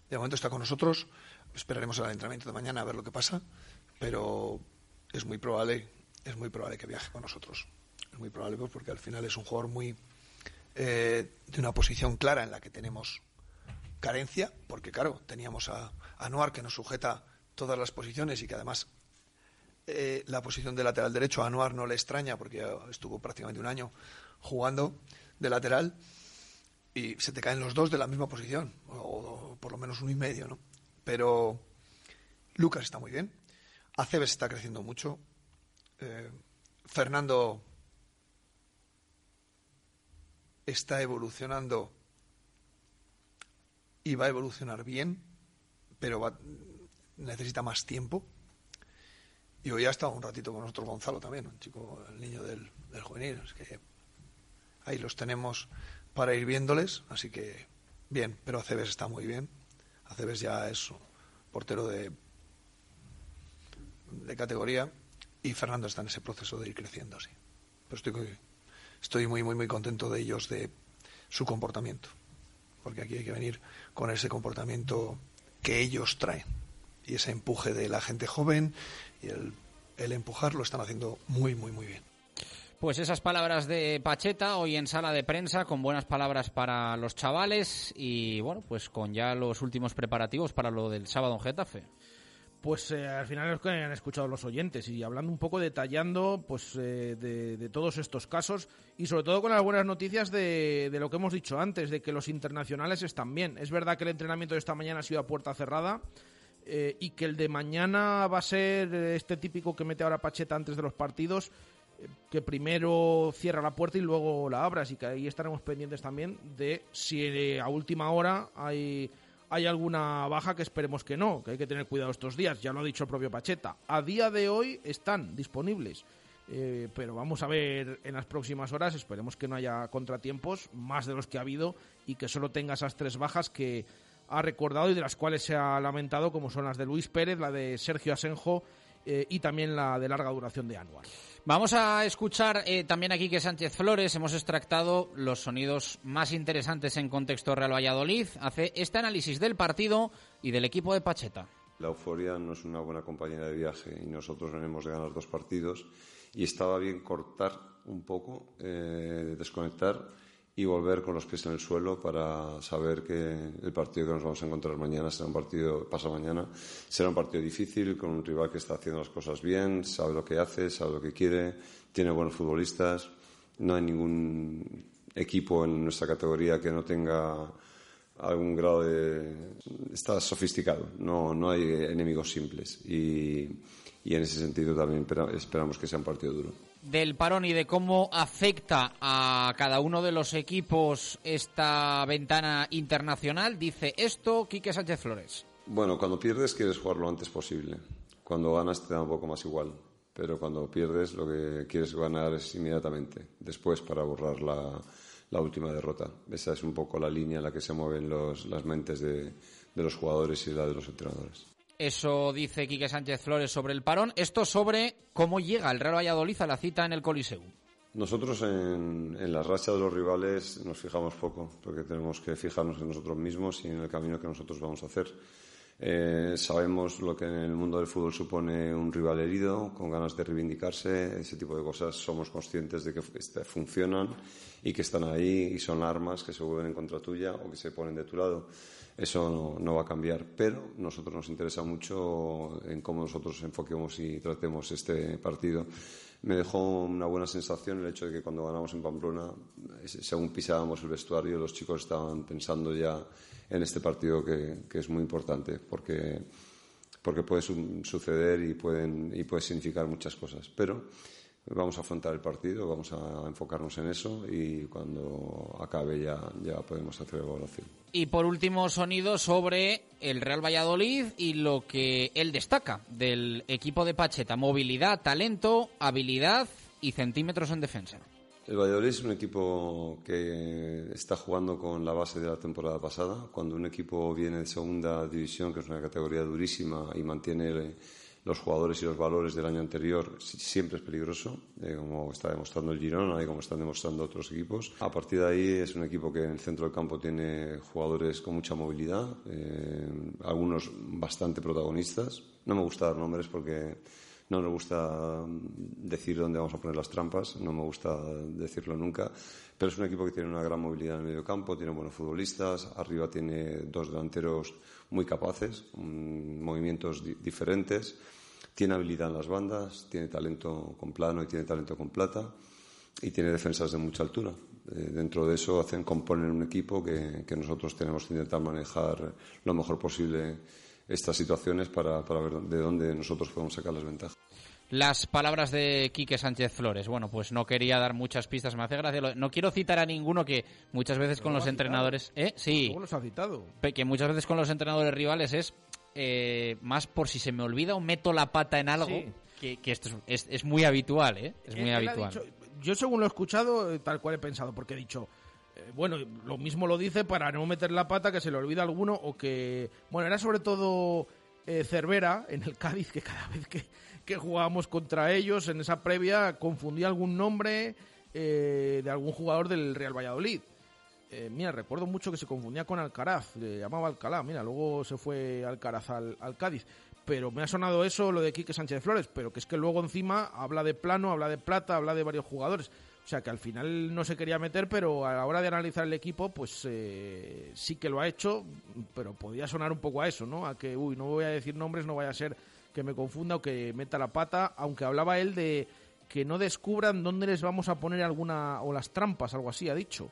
De momento está con nosotros. Esperaremos al entrenamiento de mañana a ver lo que pasa, pero es muy probable, es muy probable que viaje con nosotros. Es muy probable pues, porque al final es un jugador muy eh, de una posición clara en la que tenemos carencia, porque claro, teníamos a, a que nos sujeta todas las posiciones y que además eh, la posición de lateral derecho a Anuar no le extraña porque estuvo prácticamente un año jugando de lateral y se te caen los dos de la misma posición, o, por lo menos uno y medio, ¿no? Pero Lucas está muy bien, Aceves está creciendo mucho, eh, Fernando está evolucionando y va a evolucionar bien, pero necesita más tiempo. Y hoy ha estado un ratito con nosotros Gonzalo también, un chico, el niño del, del juvenil. Es que ahí los tenemos para ir viéndoles, así que bien, pero Aceves está muy bien. Aceves ya es portero de, de categoría y Fernando está en ese proceso de ir creciendo, sí. Pero estoy, estoy muy, muy, muy contento de ellos, de su comportamiento, porque aquí hay que venir con ese comportamiento que ellos traen y ese empuje de la gente joven y el, el empujar lo están haciendo muy, muy, muy bien. Pues esas palabras de Pacheta hoy en sala de prensa con buenas palabras para los chavales y bueno, pues con ya los últimos preparativos para lo del sábado en Getafe. Pues eh, al final es que han escuchado los oyentes y hablando un poco, detallando pues eh, de, todos estos casos y sobre todo con las buenas noticias de, lo que hemos dicho antes, de que los internacionales están bien. Es verdad que el entrenamiento de esta mañana ha sido a puerta cerrada, eh, y que el de mañana va a ser este típico que mete ahora Pacheta antes de los partidos, que primero cierra la puerta y luego la abra, así que ahí estaremos pendientes también de si eh, a última hora hay, hay alguna baja que esperemos que no, que hay que tener cuidado estos días, ya lo ha dicho el propio Pacheta. A día de hoy están disponibles. Eh, pero vamos a ver en las próximas horas, esperemos que no haya contratiempos, más de los que ha habido, y que solo tenga esas tres bajas que ha recordado y de las cuales se ha lamentado, como son las de Luis Pérez, la de Sergio Asenjo eh, y también la de larga duración de Anual. Vamos a escuchar eh, también aquí que Sánchez Flores. Hemos extractado los sonidos más interesantes en contexto Real Valladolid. Hace este análisis del partido y del equipo de Pacheta. La euforia no es una buena compañera de viaje y nosotros venimos de ganar dos partidos y estaba bien cortar un poco, eh, desconectar y volver con los pies en el suelo para saber que el partido que nos vamos a encontrar mañana será un partido, pasa mañana, será un partido difícil con un rival que está haciendo las cosas bien, sabe lo que hace, sabe lo que quiere, tiene buenos futbolistas, no hay ningún equipo en nuestra categoría que no tenga algún grado de... está sofisticado, no, no hay enemigos simples. Y, y en ese sentido también esperamos que sea un partido duro del parón y de cómo afecta a cada uno de los equipos esta ventana internacional, dice esto Quique Sánchez Flores. Bueno, cuando pierdes quieres jugar lo antes posible. Cuando ganas te da un poco más igual. Pero cuando pierdes lo que quieres ganar es inmediatamente, después para borrar la, última derrota. Esa es un poco la línea en la que se mueven los, las mentes de, de los jugadores y la de los entrenadores. Eso dice Quique Sánchez Flores sobre el parón. Esto sobre cómo llega el Real Valladolid a la cita en el Coliseo. Nosotros en, en la racha de los rivales nos fijamos poco, porque tenemos que fijarnos en nosotros mismos y en el camino que nosotros vamos a hacer. Eh, sabemos lo que en el mundo del fútbol supone un rival herido, con ganas de reivindicarse, ese tipo de cosas. Somos conscientes de que este, funcionan y que están ahí y son armas que se vuelven en contra tuya o que se ponen de tu lado. Eso no, va a cambiar, pero nosotros nos interesa mucho en cómo nosotros enfoquemos y tratemos este partido. Me dejó una buena sensación el hecho de que cuando ganamos en Pamplona, según pisábamos el vestuario, los chicos estaban pensando ya en este partido que, que es muy importante, porque, porque puede suceder y, pueden, y puede significar muchas cosas. Pero vamos a afrontar el partido, vamos a enfocarnos en eso y cuando acabe ya, ya podemos hacer evaluación. Y por último, sonido sobre el Real Valladolid y lo que él destaca del equipo de Pacheta. Movilidad, talento, habilidad y centímetros en defensa. El Valladolid es un equipo que está jugando con la base de la temporada pasada. Cuando un equipo viene de segunda división, que es una categoría durísima, y mantiene los jugadores y los valores del año anterior siempre es peligroso, eh, como está demostrando el Girona y como están demostrando otros equipos. A partir de ahí es un equipo que en el centro del campo tiene jugadores con mucha movilidad, eh, algunos bastante protagonistas. No me gusta dar nombres porque No nos gusta decir dónde vamos a poner las trampas, no me gusta decirlo nunca, pero es un equipo que tiene una gran movilidad en el medio campo, tiene buenos futbolistas, arriba tiene dos delanteros muy capaces, mm, movimientos di- diferentes, tiene habilidad en las bandas, tiene talento con plano y tiene talento con plata y tiene defensas de mucha altura. Eh, dentro de eso hacen componer un equipo que, que nosotros tenemos que intentar manejar lo mejor posible estas situaciones para, para ver de dónde nosotros podemos sacar las ventajas. Las palabras de Quique Sánchez Flores. Bueno, pues no quería dar muchas pistas, me hace gracia. No quiero citar a ninguno que muchas veces con los entrenadores... ¿Eh? Sí. Los ha citado. Que muchas veces con los entrenadores rivales es eh, más por si se me olvida o meto la pata en algo, Sí. que, que esto es, es- es muy habitual, ¿eh? Es muy Él- él ha habitual. dicho- yo según lo he escuchado, eh, tal cual he pensado, porque he dicho, eh, bueno, lo mismo lo dice para no meter la pata, que se le olvida alguno, o que, bueno, era sobre todo eh, Cervera en el Cádiz, que cada vez que, que jugábamos contra ellos en esa previa confundía algún nombre eh, de algún jugador del Real Valladolid. Eh, mira, recuerdo mucho que se confundía con Alcaraz, le llamaba Alcalá, mira, luego se fue Alcaraz al, al Cádiz. Pero me ha sonado eso, lo de Quique Sánchez Flores, pero que es que luego encima habla de plano, habla de plata, habla de varios jugadores. O sea que al final no se quería meter, pero a la hora de analizar el equipo, pues eh, sí que lo ha hecho, pero podía sonar un poco a eso, ¿no? A que, uy, no voy a decir nombres, no vaya a ser que me confunda o que meta la pata, aunque hablaba él de que no descubran dónde les vamos a poner alguna, o las trampas, algo así, ha dicho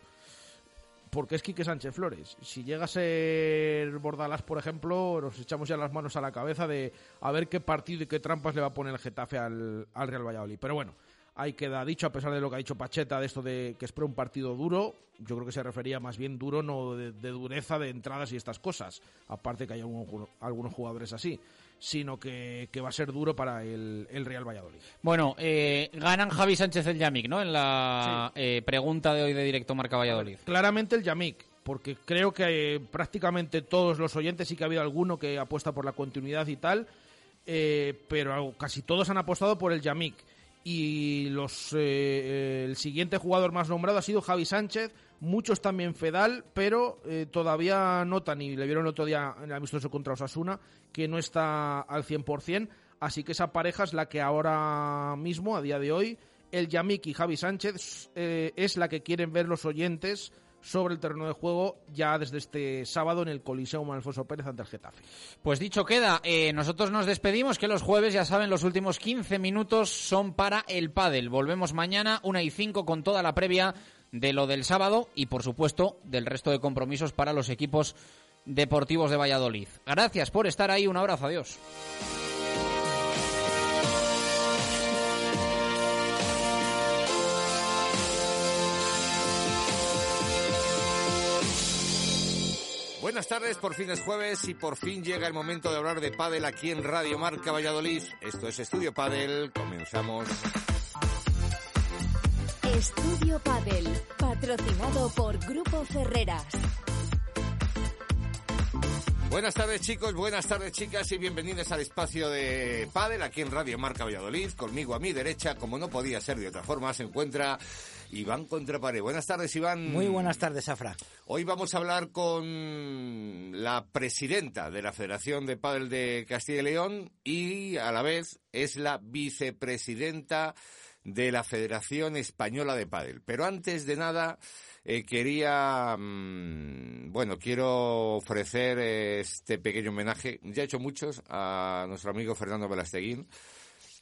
porque es Quique Sánchez Flores. Si llega a ser Bordalás, por ejemplo, nos echamos ya las manos a la cabeza de a ver qué partido y qué trampas le va a poner el Getafe al, al Real Valladolid. Pero bueno, ahí queda dicho, a pesar de lo que ha dicho Pacheta, de esto de que espera un partido duro, yo creo que se refería más bien duro, no de, dureza de entradas y estas cosas, aparte que hay algunos jugadores así, sino que, que va a ser duro para el, el Real Valladolid. Bueno, eh, ganan Javi Sánchez el Yamik, ¿no? En la eh, pregunta de hoy de Directo Marca Valladolid. Claramente el Yamik, porque creo que eh, prácticamente todos los oyentes, sí que ha habido alguno que apuesta por la continuidad y tal, eh, pero casi todos han apostado por el Yamik. Y los, eh, el siguiente jugador más nombrado ha sido Javi Sánchez, muchos también Fedal, pero eh, todavía notan, y le vieron el otro día en el amistoso contra Osasuna, que no está al 100%, así que esa pareja es la que ahora mismo, a día de hoy, el Yamik y Javi Sánchez eh, es la que quieren ver los oyentes sobre el terreno de juego ya desde este sábado en el Coliseum Alfonso Pérez ante el Getafe. Pues dicho queda, eh, nosotros nos despedimos, que los jueves, ya saben, los últimos 15 minutos son para el pádel. Volvemos mañana, una y 5, con toda la previa de lo del sábado y, por supuesto, del resto de compromisos para los equipos deportivos de Valladolid. Gracias por estar ahí, un abrazo, adiós. Buenas tardes, por fin es jueves y por fin llega el momento de hablar de pádel aquí en Radio Marca Valladolid. Esto es Estudio Pádel, comenzamos. Estudio Padel, patrocinado por Grupo Ferreras. Buenas tardes chicos, buenas tardes chicas y bienvenidos al espacio de Padel aquí en Radio Marca Valladolid. Conmigo a mi derecha, como no podía ser de otra forma, se encuentra Iván Contrapare. Buenas tardes Iván. Muy buenas tardes, Afra. Hoy vamos a hablar con la presidenta de la Federación de Padel de Castilla y León y a la vez es la vicepresidenta de la Federación Española de Padel. Pero antes de nada, eh, quería, mm, bueno, quiero ofrecer eh, este pequeño homenaje, ya he hecho muchos, a nuestro amigo Fernando Velasteguín,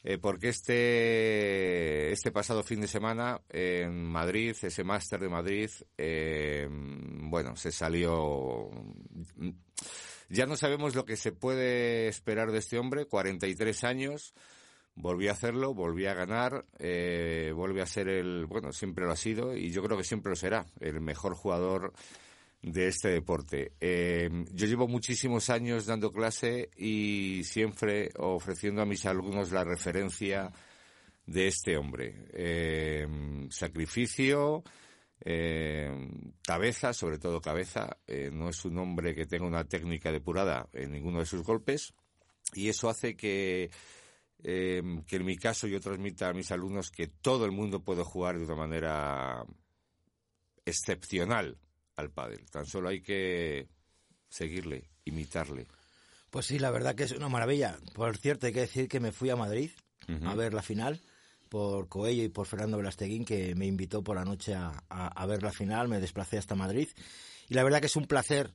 eh, porque este, este pasado fin de semana en Madrid, ese máster de Madrid, eh, bueno, se salió... Ya no sabemos lo que se puede esperar de este hombre, 43 años, volví a hacerlo, volví a ganar, eh, a ser el, bueno, siempre lo ha sido y yo creo que siempre lo será, el mejor jugador de este deporte. Eh, yo llevo muchísimos años dando clase y siempre ofreciendo a mis alumnos la referencia de este hombre. Eh, sacrificio, eh, cabeza, sobre todo cabeza. No es un hombre que tenga una técnica depurada en ninguno de sus golpes y eso hace que que en mi caso yo transmita a mis alumnos que todo el mundo puede jugar de una manera excepcional al pádel. Tan solo hay que seguirle, imitarle. Pues sí, la verdad que es una maravilla. Por cierto, hay que decir que me fui a Madrid a ver la final por Coello y por Fernando Velasteguín, que me invitó por la noche a, a, a ver la final. Me desplacé hasta Madrid. Y la verdad que es un placer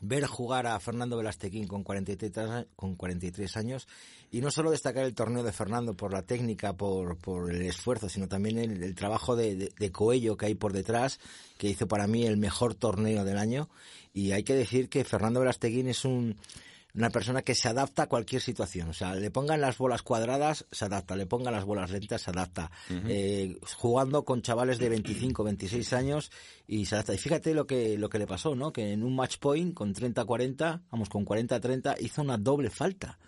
ver jugar a Fernando Velasteguín con 43, con 43 años y no solo destacar el torneo de Fernando por la técnica, por, por el esfuerzo, sino también el, trabajo de, de, de, Coello que hay por detrás, que hizo para mí el mejor torneo del año. Y hay que decir que Fernando Velasteguín es un, una persona que se adapta a cualquier situación. O sea, le pongan las bolas cuadradas, se adapta. Le pongan las bolas lentas, se adapta. Uh -huh. eh, jugando con chavales de 25, 26 años y se adapta. Y fíjate lo que, lo que le pasó, ¿no? Que en un match point con 30-40, vamos, con 40-30, hizo una doble falta.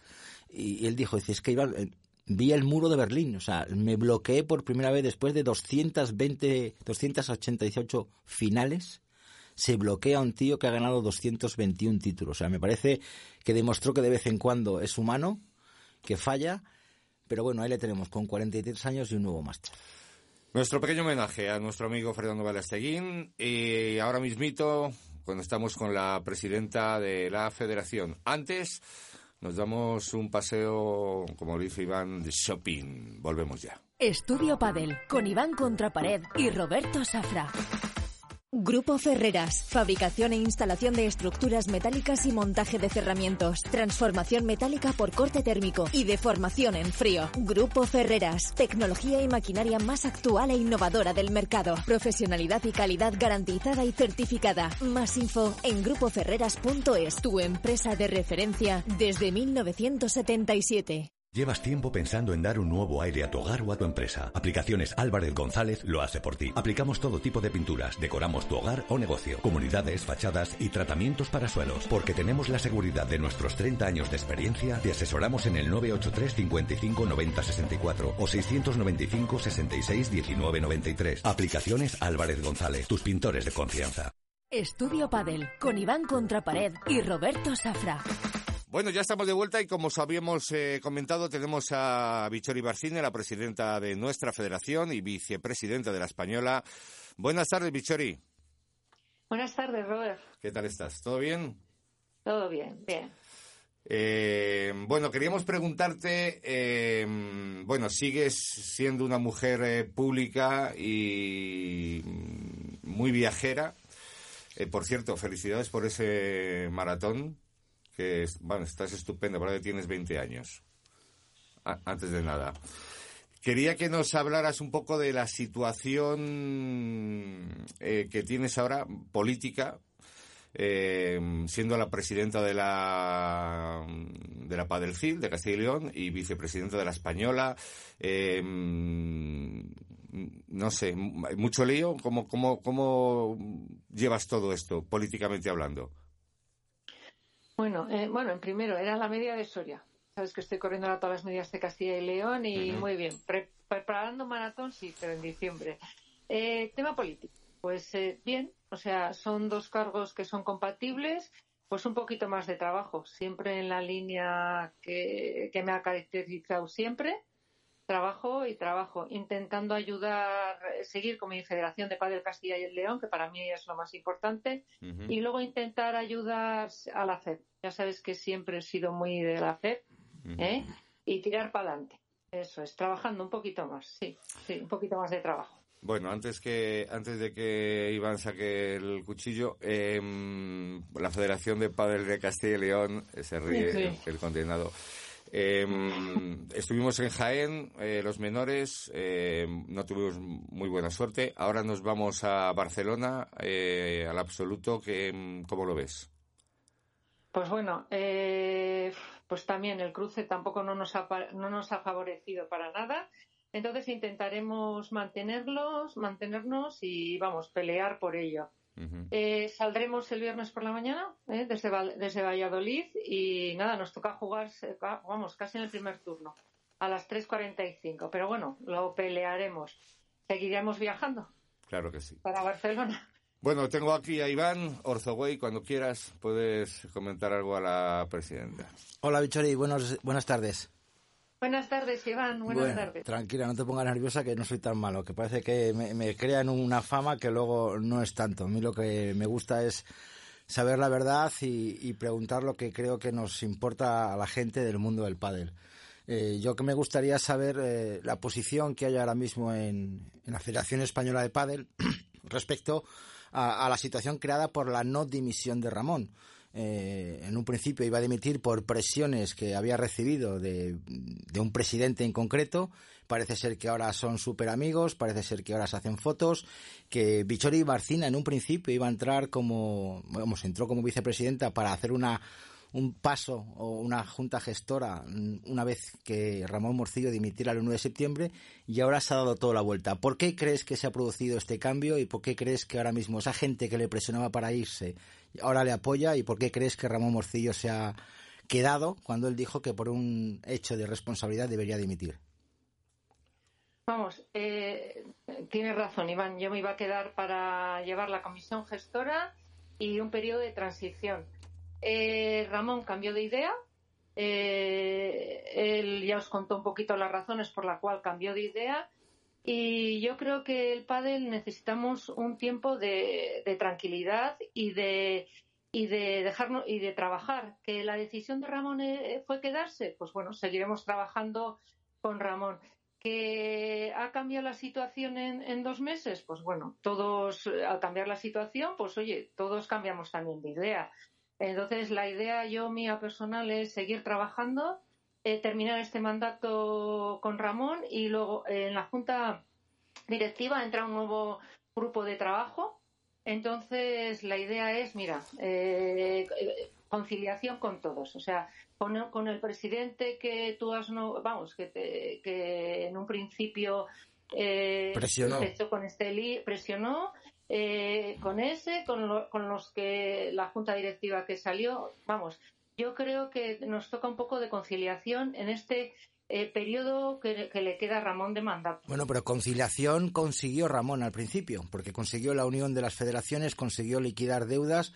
Y, y él dijo, dice, es que iba, eh, vi el muro de Berlín, o sea, me bloqueé por primera vez después de 220, 288 finales se bloquea a un tío que ha ganado 221 títulos. O sea, me parece que demostró que de vez en cuando es humano, que falla, pero bueno, ahí le tenemos con 43 años y un nuevo máster. Nuestro pequeño homenaje a nuestro amigo Fernando Balasteguín y ahora mismito, cuando estamos con la presidenta de la federación. Antes nos damos un paseo, como dice Iván, de shopping. Volvemos ya. Estudio Padel, con Iván Contrapared y Roberto Safra. Grupo Ferreras, fabricación e instalación de estructuras metálicas y montaje de cerramientos, transformación metálica por corte térmico y deformación en frío. Grupo Ferreras, tecnología y maquinaria más actual e innovadora del mercado, profesionalidad y calidad garantizada y certificada. Más info en grupoferreras.es, tu empresa de referencia desde 1977. Llevas tiempo pensando en dar un nuevo aire a tu hogar o a tu empresa. Aplicaciones Álvarez González lo hace por ti. Aplicamos todo tipo de pinturas, decoramos tu hogar o negocio, comunidades, fachadas y tratamientos para suelos. Porque tenemos la seguridad de nuestros 30 años de experiencia, te asesoramos en el 983 55 90 64 o 695 66 19 93. Aplicaciones Álvarez González, tus pintores de confianza. Estudio Padel con Iván Contrapared y Roberto Safra. Bueno, ya estamos de vuelta y como os habíamos eh, comentado, tenemos a Bichori Barcine, la presidenta de nuestra federación y vicepresidenta de la Española. Buenas tardes, Bichori. Buenas tardes, Robert. ¿Qué tal estás? ¿Todo bien? Todo bien, bien. Eh, bueno, queríamos preguntarte, eh, bueno, sigues siendo una mujer eh, pública y muy viajera. Por cierto, felicidades por ese maratón que bueno, estás estupenda, para que tienes 20 años. Antes de nada. Quería que nos hablaras un poco de la situación eh, que tienes ahora, política, eh, siendo la presidenta de la de la Padelcil, de Castilla y León, y vicepresidenta de la Española. Eh, no sé, mucho lío. ¿Cómo, cómo, ¿Cómo llevas todo esto, políticamente hablando? Bueno, eh, bueno, en primero, era la media de Soria. Sabes que estoy corriendo ahora todas las medias de Castilla y León y uh -huh. muy bien. Pre preparando maratón, sí, pero en diciembre. Eh, tema político. Pues eh, bien, o sea, son dos cargos que son compatibles, pues un poquito más de trabajo, siempre en la línea que, que me ha caracterizado siempre. Trabajo y trabajo, intentando ayudar, seguir con mi Federación de Padre Castilla y el León, que para mí es lo más importante, uh -huh. y luego intentar ayudar a la FED. Ya sabes que siempre he sido muy de la FED, uh -huh. ¿eh? Y tirar para adelante. Eso es, trabajando un poquito más, sí, sí, un poquito más de trabajo. Bueno, antes que antes de que Iván saque el cuchillo, eh, la Federación de Padres de Castilla y León se ríe sí, sí. el, el condenado. Eh, estuvimos en Jaén, eh, los menores, eh, no tuvimos muy buena suerte. Ahora nos vamos a Barcelona, eh, al absoluto. Que, ¿Cómo lo ves? Pues bueno, pues también el cruce tampoco no nos, ha, no nos ha favorecido para nada. Entonces intentaremos mantenerlos, mantenernos y vamos, pelear por ello. Uh -huh. eh, saldremos el viernes por la mañana eh, desde, desde Valladolid y nada, nos toca jugar, vamos, casi en el primer turno, a las 3.45. Pero bueno, lo pelearemos. Seguiremos viajando. Claro que sí. Para Barcelona. Bueno, tengo aquí a Iván Orzogüey. Cuando quieras puedes comentar algo a la presidenta. Hola, Bichori. Buenos, buenas tardes. Buenas tardes, Iván. Buenas bueno, tardes. Tranquila, no te pongas nerviosa que no soy tan malo, que parece que me, me, crean una fama que luego no es tanto. A mí lo que me gusta es saber la verdad y, y preguntar lo que creo que nos importa a la gente del mundo del pádel. Eh, yo que me gustaría saber eh, la posición que hay ahora mismo en, en la Federación Española de Pádel respecto a, a la situación creada por la no dimisión de Ramón. Eh, en un principio iba a dimitir por presiones que había recibido de, de, un presidente en concreto. Parece ser que ahora son súper amigos, parece ser que ahora se hacen fotos, que Bichori Barcina en un principio iba a entrar como, vamos, entró como vicepresidenta para hacer una, un paso o una junta gestora una vez que Ramón Morcillo dimitiera el 1 de septiembre y ahora se ha dado toda la vuelta. ¿Por qué crees que se ha producido este cambio y por qué crees que ahora mismo esa gente que le presionaba para irse ahora le apoya y por qué crees que Ramón Morcillo se ha quedado cuando él dijo que por un hecho de responsabilidad debería dimitir? Vamos, eh, tienes razón, Iván. Yo me iba a quedar para llevar la comisión gestora y un periodo de transición. Eh, Ramón cambió de idea. Eh, él ya os contó un poquito las razones por las cuales cambió de idea. Y yo creo que el pádel necesitamos un tiempo de, de tranquilidad y de, y de dejarnos y de trabajar. Que la decisión de Ramón eh, fue quedarse, pues bueno, seguiremos trabajando con Ramón. Que ha cambiado la situación en, en, dos meses, pues bueno, todos al cambiar la situación, pues oye, todos cambiamos también de idea. Entonces, la idea yo mía personal es seguir trabajando, eh, terminar este mandato con Ramón y luego eh, en la junta directiva entra un nuevo grupo de trabajo. Entonces, la idea es, mira, eh, conciliación con todos. O sea, con, con, el presidente que tú has, no, vamos, que, te, que en un principio eh, presionó. con este presionó eh, con ese, con, lo, con, los que la junta directiva que salió, vamos, yo creo que nos toca un poco de conciliación en este eh, periodo que, le queda a Ramón de mandato. Bueno, pero conciliación consiguió Ramón al principio, porque consiguió la unión de las federaciones, consiguió liquidar deudas.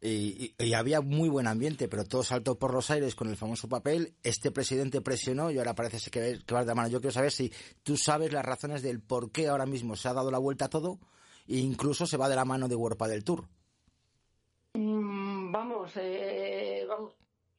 Y, había muy buen ambiente, pero todo saltó por los aires con el famoso papel. Este presidente presionó y ahora parece que, que va de mano. Yo quiero saber si tú sabes las razones del por qué ahora mismo se ha dado la vuelta a todo e incluso se va de la mano de World del Tour. Mm, vamos, eh, vamos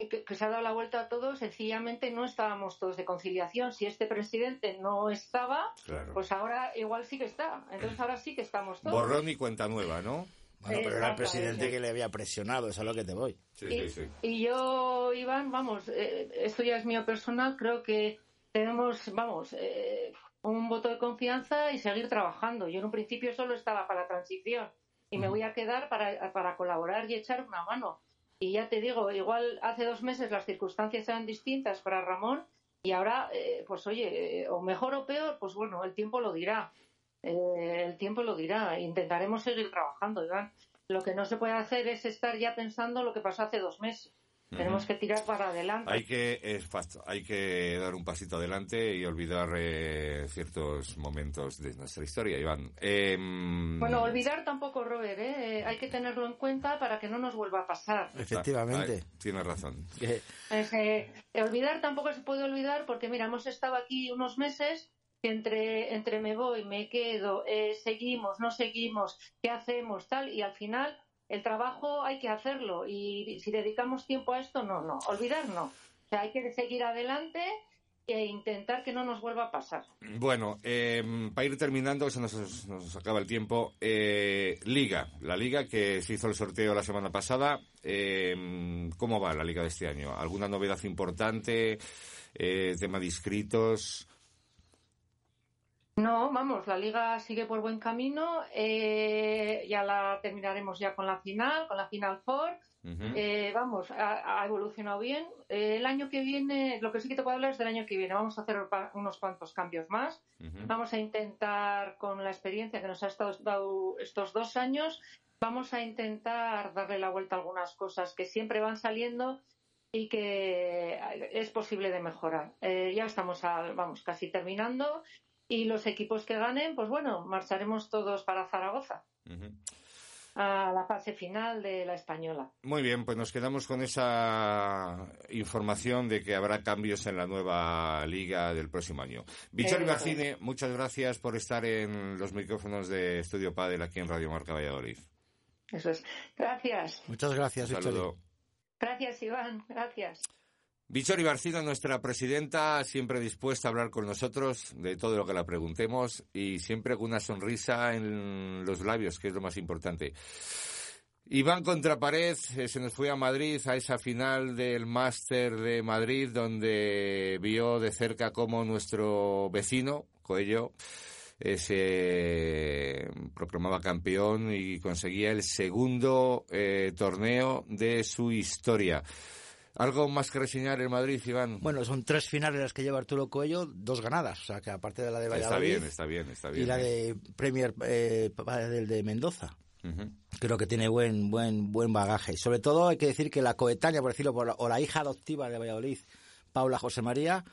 que, que, se ha dado la vuelta a todo, sencillamente no estábamos todos de conciliación. Si este presidente no estaba, claro. pues ahora igual sí que está. Entonces ahora sí que estamos todos. Borrón y cuenta nueva, ¿no? Bueno, pero era el presidente que le había presionado, eso es a lo que te voy. Sí, y, sí, sí. y, yo, Iván, vamos, eh, esto ya es mío personal, creo que tenemos, vamos, eh, un voto de confianza y seguir trabajando. Yo en un principio solo estaba para la transición y me voy a quedar para, para colaborar y echar una mano. Y ya te digo, igual hace dos meses las circunstancias eran distintas para Ramón y ahora, eh, pues oye, eh, o mejor o peor, pues bueno, el tiempo lo dirá. Eh, el tiempo lo dirá. Intentaremos seguir trabajando, Iván. Lo que no se puede hacer es estar ya pensando lo que pasó hace dos meses. Uh -huh. Tenemos que tirar para adelante. Hay que, es fácil, hay que dar un pasito adelante y olvidar eh, ciertos momentos de nuestra historia, Iván. Eh, bueno, olvidar tampoco, Robert, ¿eh? hay que tenerlo en cuenta para que no nos vuelva a pasar. Efectivamente. Ah, tienes razón. Es, olvidar tampoco se puede olvidar porque, mira, hemos estado aquí unos meses que entre, entre me voy, me quedo, eh, seguimos, no seguimos, qué hacemos, tal, y al final el trabajo hay que hacerlo y si dedicamos tiempo a esto, no, no, olvidar no. O sea, hay que seguir adelante e intentar que no nos vuelva a pasar. Bueno, eh, para ir terminando, se nos, nos acaba el tiempo. Eh, liga, la liga que se hizo el sorteo la semana pasada. Eh, ¿Cómo va la liga de este año? ¿Alguna novedad importante? Eh, tema de inscritos. No, vamos, la liga sigue por buen camino. Eh, ya la terminaremos ya con la final, con la final four. Uh -huh. eh, vamos, ha, ha, evolucionado bien. Eh, el año que viene, lo que sí que te puedo hablar es del año que viene. Vamos a hacer unos cuantos cambios más. Uh -huh. Vamos a intentar, con la experiencia que nos ha estado dado estos dos años, vamos a intentar darle la vuelta a algunas cosas que siempre van saliendo y que es posible de mejorar. Eh, ya estamos, a, vamos, casi terminando y los equipos que ganen, pues bueno, marcharemos todos para Zaragoza. Uh -huh. a la fase final de la española. Muy bien, pues nos quedamos con esa información de que habrá cambios en la nueva liga del próximo año. Victoria Marcine, muchas gracias por estar en los micrófonos de Estudio Padel aquí en Radio Marca Valladolid. Eso es. Gracias. Muchas gracias. Gracias, Iván. Gracias. Vichori Barcino, nuestra presidenta, siempre dispuesta a hablar con nosotros de todo lo que la preguntemos y siempre con una sonrisa en los labios, que es lo más importante. Iván Contrapared eh, se nos fue a Madrid, a esa final del Máster de Madrid, donde vio de cerca cómo nuestro vecino, Coello, eh, se proclamaba campeón y conseguía el segundo eh, torneo de su historia. ¿Algo más que reseñar en Madrid, Iván? Bueno, son tres finales las que lleva Arturo Coello, dos ganadas, o sea que aparte de la de Valladolid... Está bien, está bien, está bien. Y la ¿eh? de Premier eh, del de Mendoza. Creo que tiene buen buen buen bagaje. Sobre todo hay que decir que la coetánea, por decirlo, por la- o la hija adoptiva de Valladolid, Paula José María,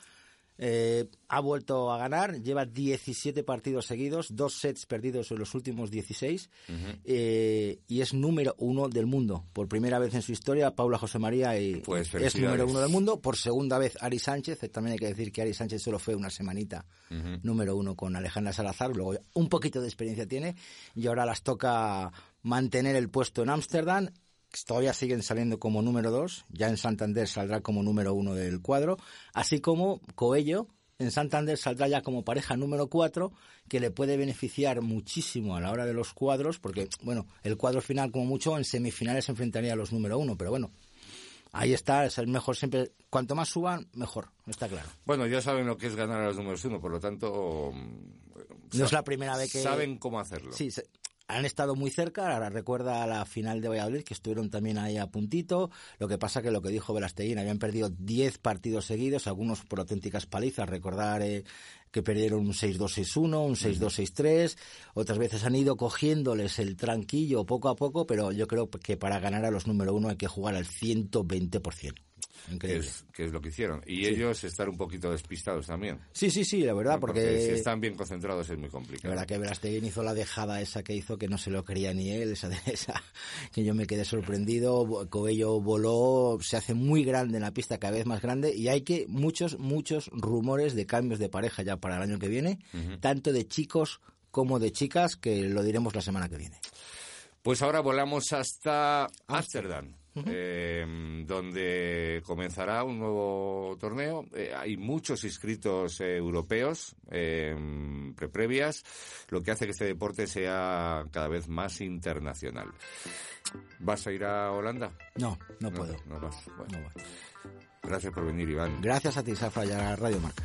eh, ha vuelto a ganar, lleva 17 partidos seguidos, dos sets perdidos en los últimos 16 eh, y es número uno del mundo. Por primera vez en su historia, Paula José María y- Pues es número uno del mundo. Por segunda vez, Ari Sánchez. eh, También hay que decir que Ari Sánchez solo fue una semanita número uno con Alejandra Salazar. Luego un poquito de experiencia tiene y ahora las toca mantener el puesto en Ámsterdam. Todavía siguen saliendo como número dos. Ya en Santander saldrá como número uno del cuadro. Así como Coello. En Santander saldrá ya como pareja número cuatro, que le puede beneficiar muchísimo a la hora de los cuadros, porque, bueno, el cuadro final, como mucho, en semifinales se enfrentaría a los número uno, pero bueno, ahí está, es el mejor siempre. Cuanto más suban, mejor, está claro. Bueno, ya saben lo que es ganar a los números uno, por lo tanto... No es la primera vez que... Saben cómo hacerlo. Sí, han estado muy cerca. Ahora recuerda la final de Valladolid, que estuvieron también ahí a puntito. Lo que pasa que lo que dijo Velasteguín, habían perdido 10 partidos seguidos, algunos por auténticas palizas. Recordar eh, que perdieron un 6-2-6-1, un 6-2-6-3. Otras veces han ido cogiéndoles el tranquillo poco a poco, pero yo creo que para ganar a los número uno hay que jugar al 120%. Que Increíble. es, que es lo que hicieron. Y Sí. ellos estar un poquito despistados también. Sí, sí, sí, la verdad, ¿no? porque... si están bien concentrados es muy La complicado. verdad que Verasteguín hizo la dejada esa que hizo que no se lo quería ni él, esa, de- esa que yo me quedé sorprendido. Coello voló, se hace muy grande en la pista, cada vez más grande, y hay que muchos, muchos rumores de cambios de pareja ya para el año que viene, tanto de chicos como de chicas, que lo diremos la semana que viene. Pues ahora volamos hasta Ámsterdam, eh, donde comenzará un nuevo torneo. Eh, hay muchos inscritos eh, europeos, eh, pre- previas, lo que hace que este deporte sea cada vez más internacional. ¿Vas a ir a Holanda? No, no puedo. No vas. Bueno. Gracias por venir, Iván. Gracias a ti, Zafra, y a Radio Marca.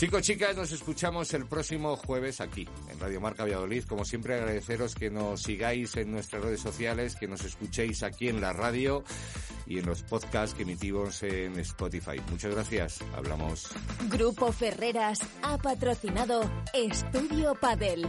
Chicos, chicas, nos escuchamos el próximo jueves aquí, en Radio Marca Valladolid. Como siempre, agradeceros que nos sigáis en nuestras redes sociales, que nos escuchéis aquí en la radio y en los podcasts que emitimos en Spotify. Muchas gracias. Hablamos. Grupo Ferreras ha patrocinado Estudio Padel.